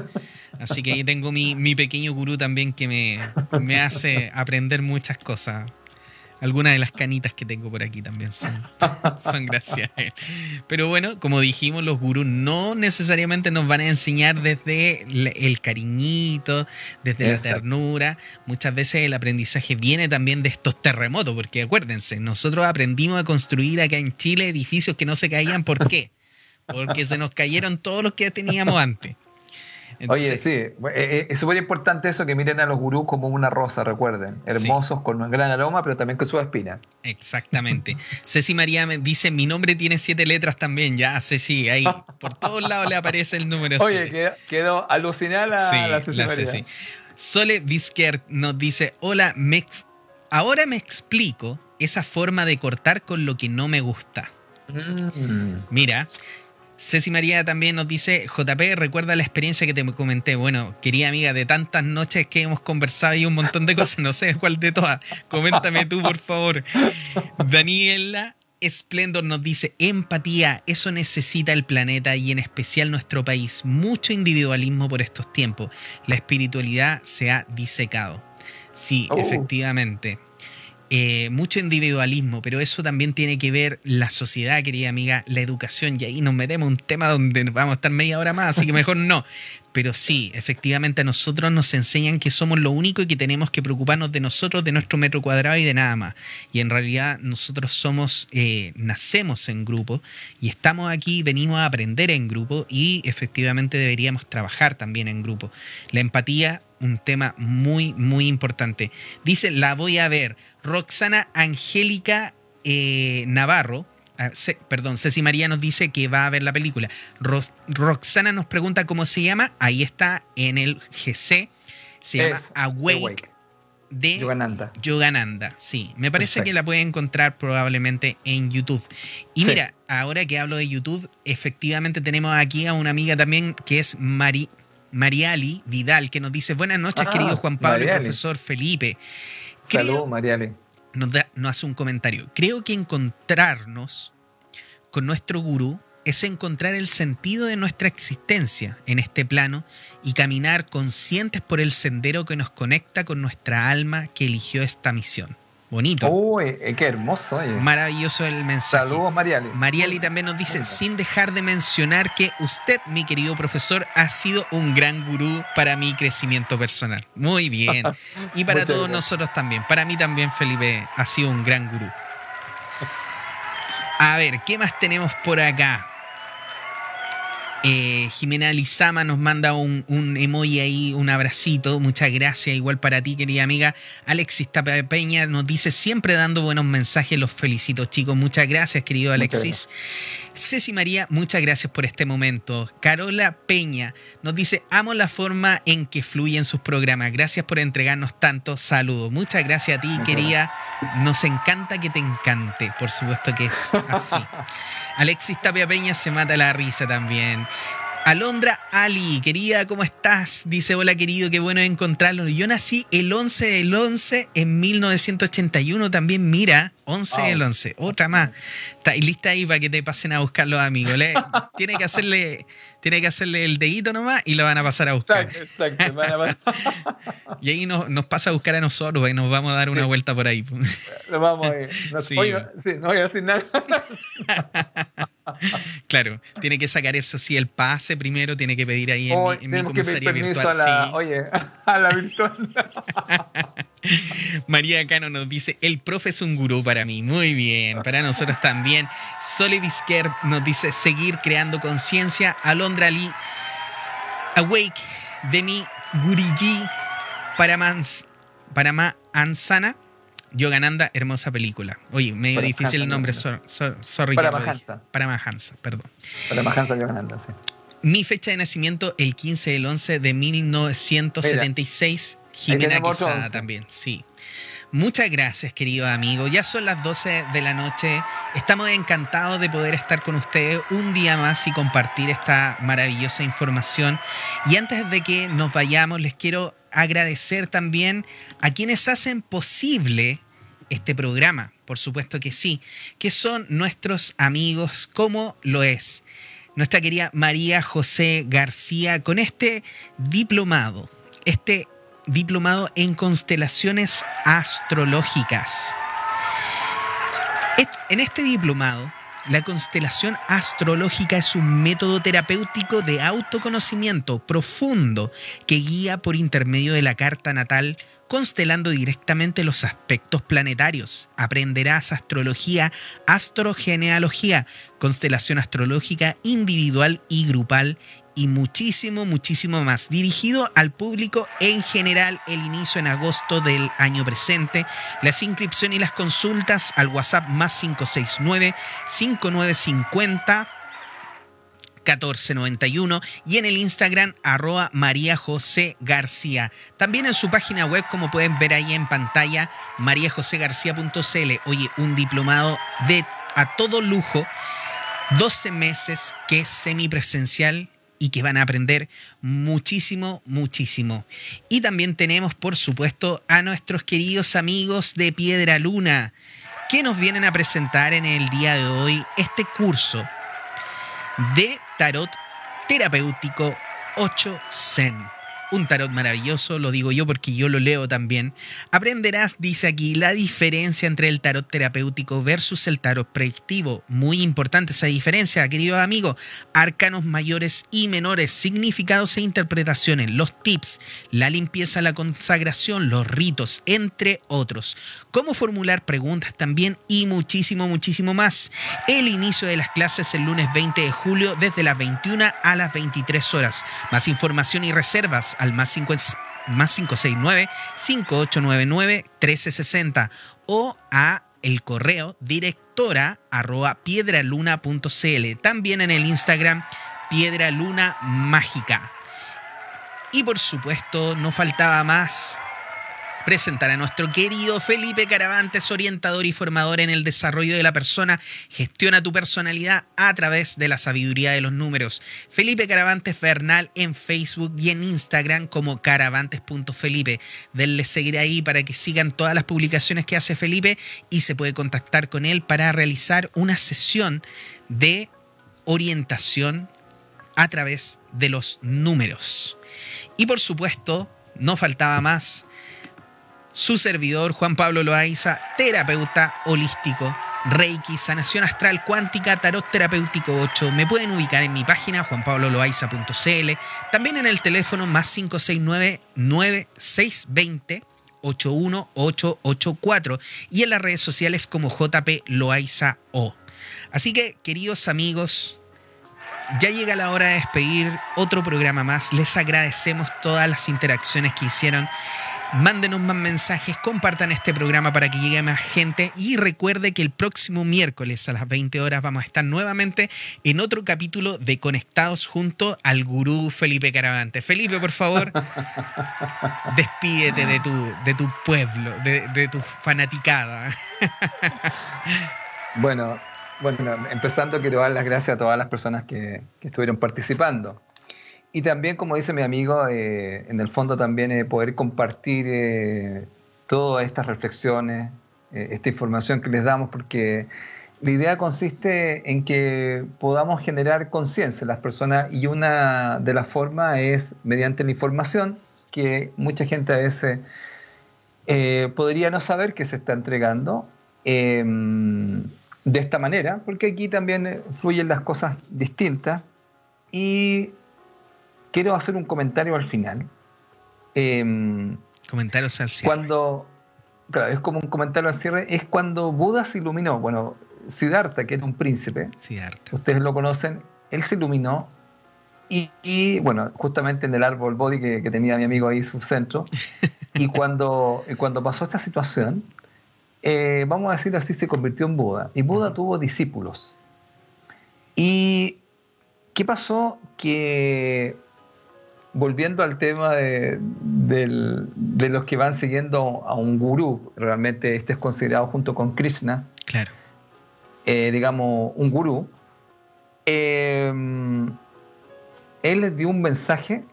Así que ahí tengo mi, mi pequeño gurú también que me, me hace aprender muchas cosas. Algunas de las canitas que tengo por aquí también son, son gracias a él. Pero bueno, como dijimos, los gurús no necesariamente nos van a enseñar desde el cariñito, desde la ternura. Muchas veces el aprendizaje viene también de estos terremotos, porque acuérdense, nosotros aprendimos a construir acá en Chile edificios que no se caían. ¿Por qué? Porque se nos cayeron todos los que teníamos antes. Oye, sí, eh, eh, es súper importante eso que miren a los gurús como una rosa, recuerden. Hermosos, con un gran aroma, pero también con sus espinas. Exactamente. Ceci María me dice, mi nombre tiene siete letras también, ya, Ceci, ahí, por todos lados le aparece el número Oye, siete. quedó, quedó alucinada la, Sí, la Ceci la María. Ceci. Sole Vizquert nos dice, hola, me ahora me explico esa forma de cortar con lo que no me gusta. Mm. Mira, Ceci María también nos dice, JP, recuerda la experiencia que te comenté. Bueno, querida amiga, de tantas noches que hemos conversado y un montón de cosas, no sé cuál de todas. Coméntame tú, por favor. Daniela Splendor nos dice, empatía, eso necesita el planeta y en especial nuestro país. Mucho individualismo por estos tiempos. La espiritualidad se ha disecado. Sí, Oh. efectivamente. Eh, mucho individualismo, pero eso también tiene que ver la sociedad, querida amiga, la educación, y ahí nos metemos un tema donde vamos a estar media hora más, así que mejor no. Pero sí, efectivamente a nosotros nos enseñan que somos lo único y que tenemos que preocuparnos de nosotros, de nuestro metro cuadrado y de nada más. Y en realidad nosotros somos, eh, nacemos en grupo y estamos aquí, venimos a aprender en grupo y efectivamente deberíamos trabajar también en grupo. La empatía, un tema muy, muy importante. Dice, la voy a ver. Roxana Angélica eh, Navarro. ah, perdón, Ceci María nos dice que va a ver la película. Roxana nos pregunta cómo se llama. Ahí está en el GC. Se llama Awake, Awake. de Yogananda. Yogananda. Sí, me parece que la puede encontrar probablemente en YouTube. Y Sí. mira, ahora que hablo de YouTube, efectivamente tenemos aquí a una amiga también que es Mari, Mariali Vidal, que nos dice, buenas noches, Ah, querido Juan Pablo y Mariali. profesor Felipe. Salud, nos, da- nos hace un comentario. Creo que encontrarnos con nuestro gurú es encontrar el sentido de nuestra existencia en este plano y caminar conscientes por el sendero que nos conecta con nuestra alma que eligió esta misión. Bonito. Uy, eh, qué hermoso, oye. Maravilloso el mensaje. Saludos, Mariale. Mariali también nos dice, sin dejar de mencionar que usted, mi querido profesor, ha sido un gran gurú para mi crecimiento personal. Muy bien. Y para todos gracias. nosotros también. Para mí también, Felipe, ha sido un gran gurú. A ver, ¿qué más tenemos por acá? Eh, Jimena Lizama nos manda un, un emoji ahí, un abracito. Muchas gracias, igual para ti, querida amiga. Alexis Tapia Peña nos dice siempre dando buenos mensajes. Los felicito, chicos. Muchas gracias, querido Alexis. Ceci María, muchas gracias por este momento. Carola Peña nos dice, amo la forma en que fluyen sus programas. Gracias por entregarnos tantos saludos. Muchas gracias a ti, Muchas querida. Nos encanta que te encante. Por supuesto que es así. Alexis Tapia Peña se mata la risa también. Alondra Ali, querida, ¿cómo estás? Dice, hola querido, qué bueno encontrarlo. Yo nací el 11 del 11 en 1981 también, mira, 11 Wow. del 11, otra más. Está lista ahí para que te pasen a buscar los amigos. Le- tiene, que hacerle, tiene que hacerle el dedito nomás y lo van a pasar a buscar. Exacto, exacto. Van a- van- Y ahí nos, nos pasa a buscar a nosotros y nos vamos a dar una Sí. vuelta por ahí. Lo vamos a ir. No, Sí. oye, sí, no voy a decir nada. claro, tiene que sacar eso, si el pase primero, tiene que pedir ahí en, mi, en comisaría virtual. A Oye, a la virtual. María Cano nos dice, el profe es un gurú para mí. Muy bien, para nosotros también. Sole Vizquer nos dice, seguir creando conciencia. Alondra Lee, awake de mi guriji para, mans, para ma ansana. Yogananda, hermosa película. Oye, medio difícil el nombre, sorry. Para Mahansa. Para Mahansa, perdón. Para Mahansa Yogananda, sí. Mi fecha de nacimiento, el 15 del 11 de 1976. Jimena Quesada también, sí. Muchas gracias, querido amigo. Ya son las 12 de la noche. Estamos encantados de poder estar con ustedes un día más y compartir esta maravillosa información. Y antes de que nos vayamos, les quiero agradecer también a quienes hacen posible este programa, por supuesto que sí, que son nuestros amigos, como lo es nuestra querida María José García, con este diplomado, este diplomado en constelaciones astrológicas. En este diplomado, la constelación astrológica es un método terapéutico de autoconocimiento profundo que guía por intermedio de la carta natal constelando directamente los aspectos planetarios. Aprenderás astrología, astrogenealogía, constelación astrológica individual y grupal y muchísimo, muchísimo más. Dirigido al público en general, el inicio en agosto del año presente. Las inscripciones y las consultas al WhatsApp más 569 5950 1491 y en el Instagram arroba María José García. También en su página web, como pueden ver ahí en pantalla, mariajosegarcía.cl. Oye, un diplomado de a todo lujo, 12 meses que es semipresencial y que van a aprender muchísimo, muchísimo. Y también tenemos, por supuesto, a nuestros queridos amigos de Piedra Luna, que nos vienen a presentar en el día de hoy este curso de tarot terapéutico 8 Zen un tarot maravilloso, lo digo yo porque yo lo leo también. Aprenderás, dice aquí, la diferencia entre el tarot terapéutico versus el tarot predictivo. Muy importante esa diferencia, querido amigo. Arcanos mayores y menores, significados e interpretaciones, los tips, la limpieza, la consagración, los ritos, entre otros. Cómo formular preguntas también y muchísimo, muchísimo más. El inicio de las clases el lunes 20 de julio desde las 21 a las 23 horas. Más información y reservas al más, más 569-5899-1360 o a el correo directora arroba piedraluna.cl. También en el Instagram Piedra Luna Mágica. Y por supuesto, no faltaba más presentar a nuestro querido Felipe Caravantes, orientador y formador en el desarrollo de la persona. Gestiona tu personalidad a través de la sabiduría de los números. Felipe Caravantes Bernal en Facebook y en Instagram como caravantes.felipe. Denle seguir ahí para que sigan todas las publicaciones que hace Felipe y se puede contactar con él para realizar una sesión de orientación a través de los números. Y por supuesto, no faltaba más su servidor Juan Pablo Loaiza, terapeuta holístico, Reiki, sanación astral cuántica, tarot terapéutico 8. Me pueden ubicar en mi página juanpabloloaiza.cl, también en el teléfono más 569 9620 81884 y en las redes sociales como JP Loaiza O. Así que, queridos amigos, ya llega la hora de despedir otro programa más. Les agradecemos todas las interacciones que hicieron Mándenos más mensajes, compartan este programa para que llegue a más gente y recuerde que el próximo miércoles a las 20 horas vamos a estar nuevamente en otro capítulo de Conectados junto al gurú Felipe Caravante. Felipe, por favor, despídete de tu, de tu pueblo, de, tu fanaticada. bueno, bueno, empezando quiero dar las gracias a todas las personas que, que estuvieron participando. Y también, como dice mi amigo, eh, en el fondo también eh, poder compartir eh, todas estas reflexiones, esta información que les damos, porque la idea consiste en que podamos generar conciencia en las personas y una de las formas es mediante la información, que mucha gente a veces podría no saber que se está entregando. Em, de esta manera, porque aquí también fluyen las cosas distintas. Y quiero hacer un comentario al final. Eh, Comentarios al cierre. Cuando, claro, es como un comentario al cierre, es cuando Buda se iluminó. Bueno, Siddhartha, que era un príncipe, ustedes lo conocen, él se iluminó y, bueno, justamente en el árbol body que, tenía mi amigo ahí, su centro, y cuando, cuando pasó esta situación, eh, vamos a decir así, se convirtió en Buda. Y Buda tuvo discípulos. ¿Y qué pasó? Que volviendo al tema de, los que van siguiendo a un gurú, realmente este es considerado junto con Krishna, claro. Eh, digamos, un gurú, eh, él les dio un mensaje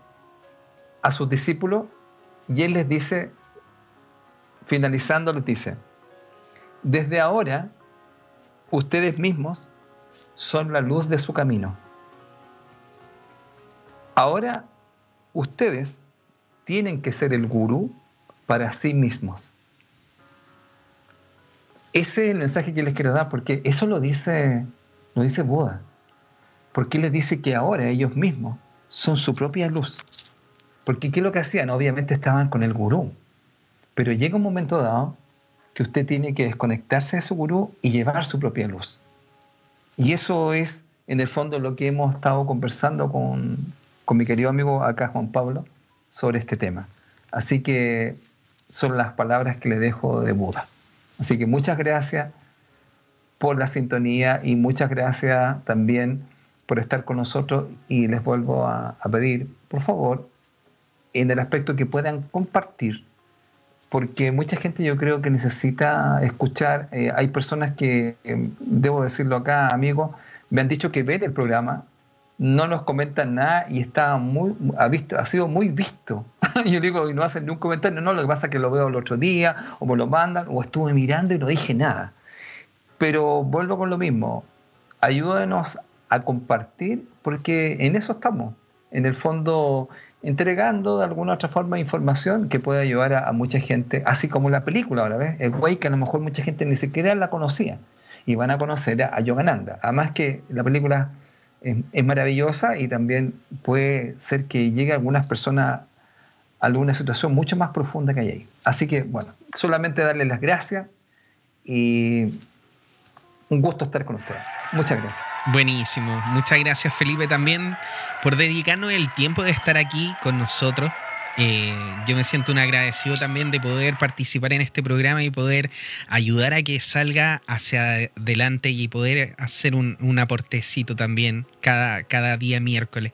a sus discípulos y él les dice, finalizando, les dice, desde ahora ustedes mismos son la luz de su camino. Ahora ustedes tienen que ser el gurú para sí mismos. Ese es el mensaje que les quiero dar, porque eso lo dice, lo dice Buda. Porque les dice que ahora ellos mismos son su propia luz. Porque ¿qué es lo que hacían? Obviamente estaban con el gurú. Pero llega un momento dado que usted tiene que desconectarse de su gurú y llevar su propia luz. Y eso es, en el fondo, lo que hemos estado conversando con, con mi querido amigo acá, Juan Pablo, sobre este tema. Así que son las palabras que le dejo de Buda. Así que muchas gracias por la sintonía y muchas gracias también por estar con nosotros y les vuelvo a, pedir, por favor, en el aspecto que puedan compartir, porque mucha gente yo creo que necesita escuchar, eh, hay personas que, em, debo decirlo acá, amigos, me han dicho que ven el programa, no nos comentan nada y está muy, ha, visto, ha sido muy visto. y yo digo, y no hacen ni un comentario, no, lo que pasa es que lo veo el otro día, o me lo mandan, o estuve mirando y no dije nada. Pero vuelvo con lo mismo, ayúdenos a compartir, porque en eso estamos, en el fondo entregando de alguna otra forma información que pueda ayudar a, mucha gente, así como la película ahora, ¿ves? El güey que a lo mejor mucha gente ni siquiera la conocía y van a conocer a, Yogananda. Además que la película es, maravillosa y también puede ser que llegue a algunas personas a alguna situación mucho más profunda que hay ahí. Así que, bueno, solamente darle las gracias y un gusto estar con ustedes. Muchas gracias. Buenísimo. Muchas gracias Felipe también por dedicarnos el tiempo de estar aquí con nosotros. Eh, yo me siento un agradecido también de poder participar en este programa y poder ayudar a que salga hacia adelante y poder hacer un, aportecito también cada, cada día miércoles.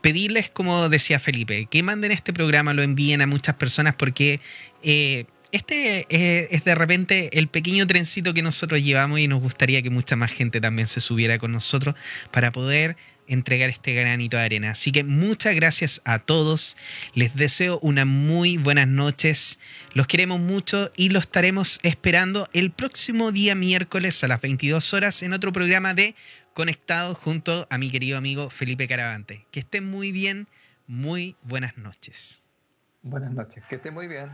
Pedirles, como decía Felipe, que manden este programa, lo envíen a muchas personas porque eh, este es, de repente el pequeño trencito que nosotros llevamos y nos gustaría que mucha más gente también se subiera con nosotros para poder entregar este granito de arena. Así que muchas gracias a todos. Les deseo una muy buenas noches. Los queremos mucho y los estaremos esperando el próximo día miércoles a las 22 horas en otro programa de Conectados junto a mi querido amigo Felipe Caravante. Que estén muy bien. Muy buenas noches. Buenas noches. Que estén muy bien.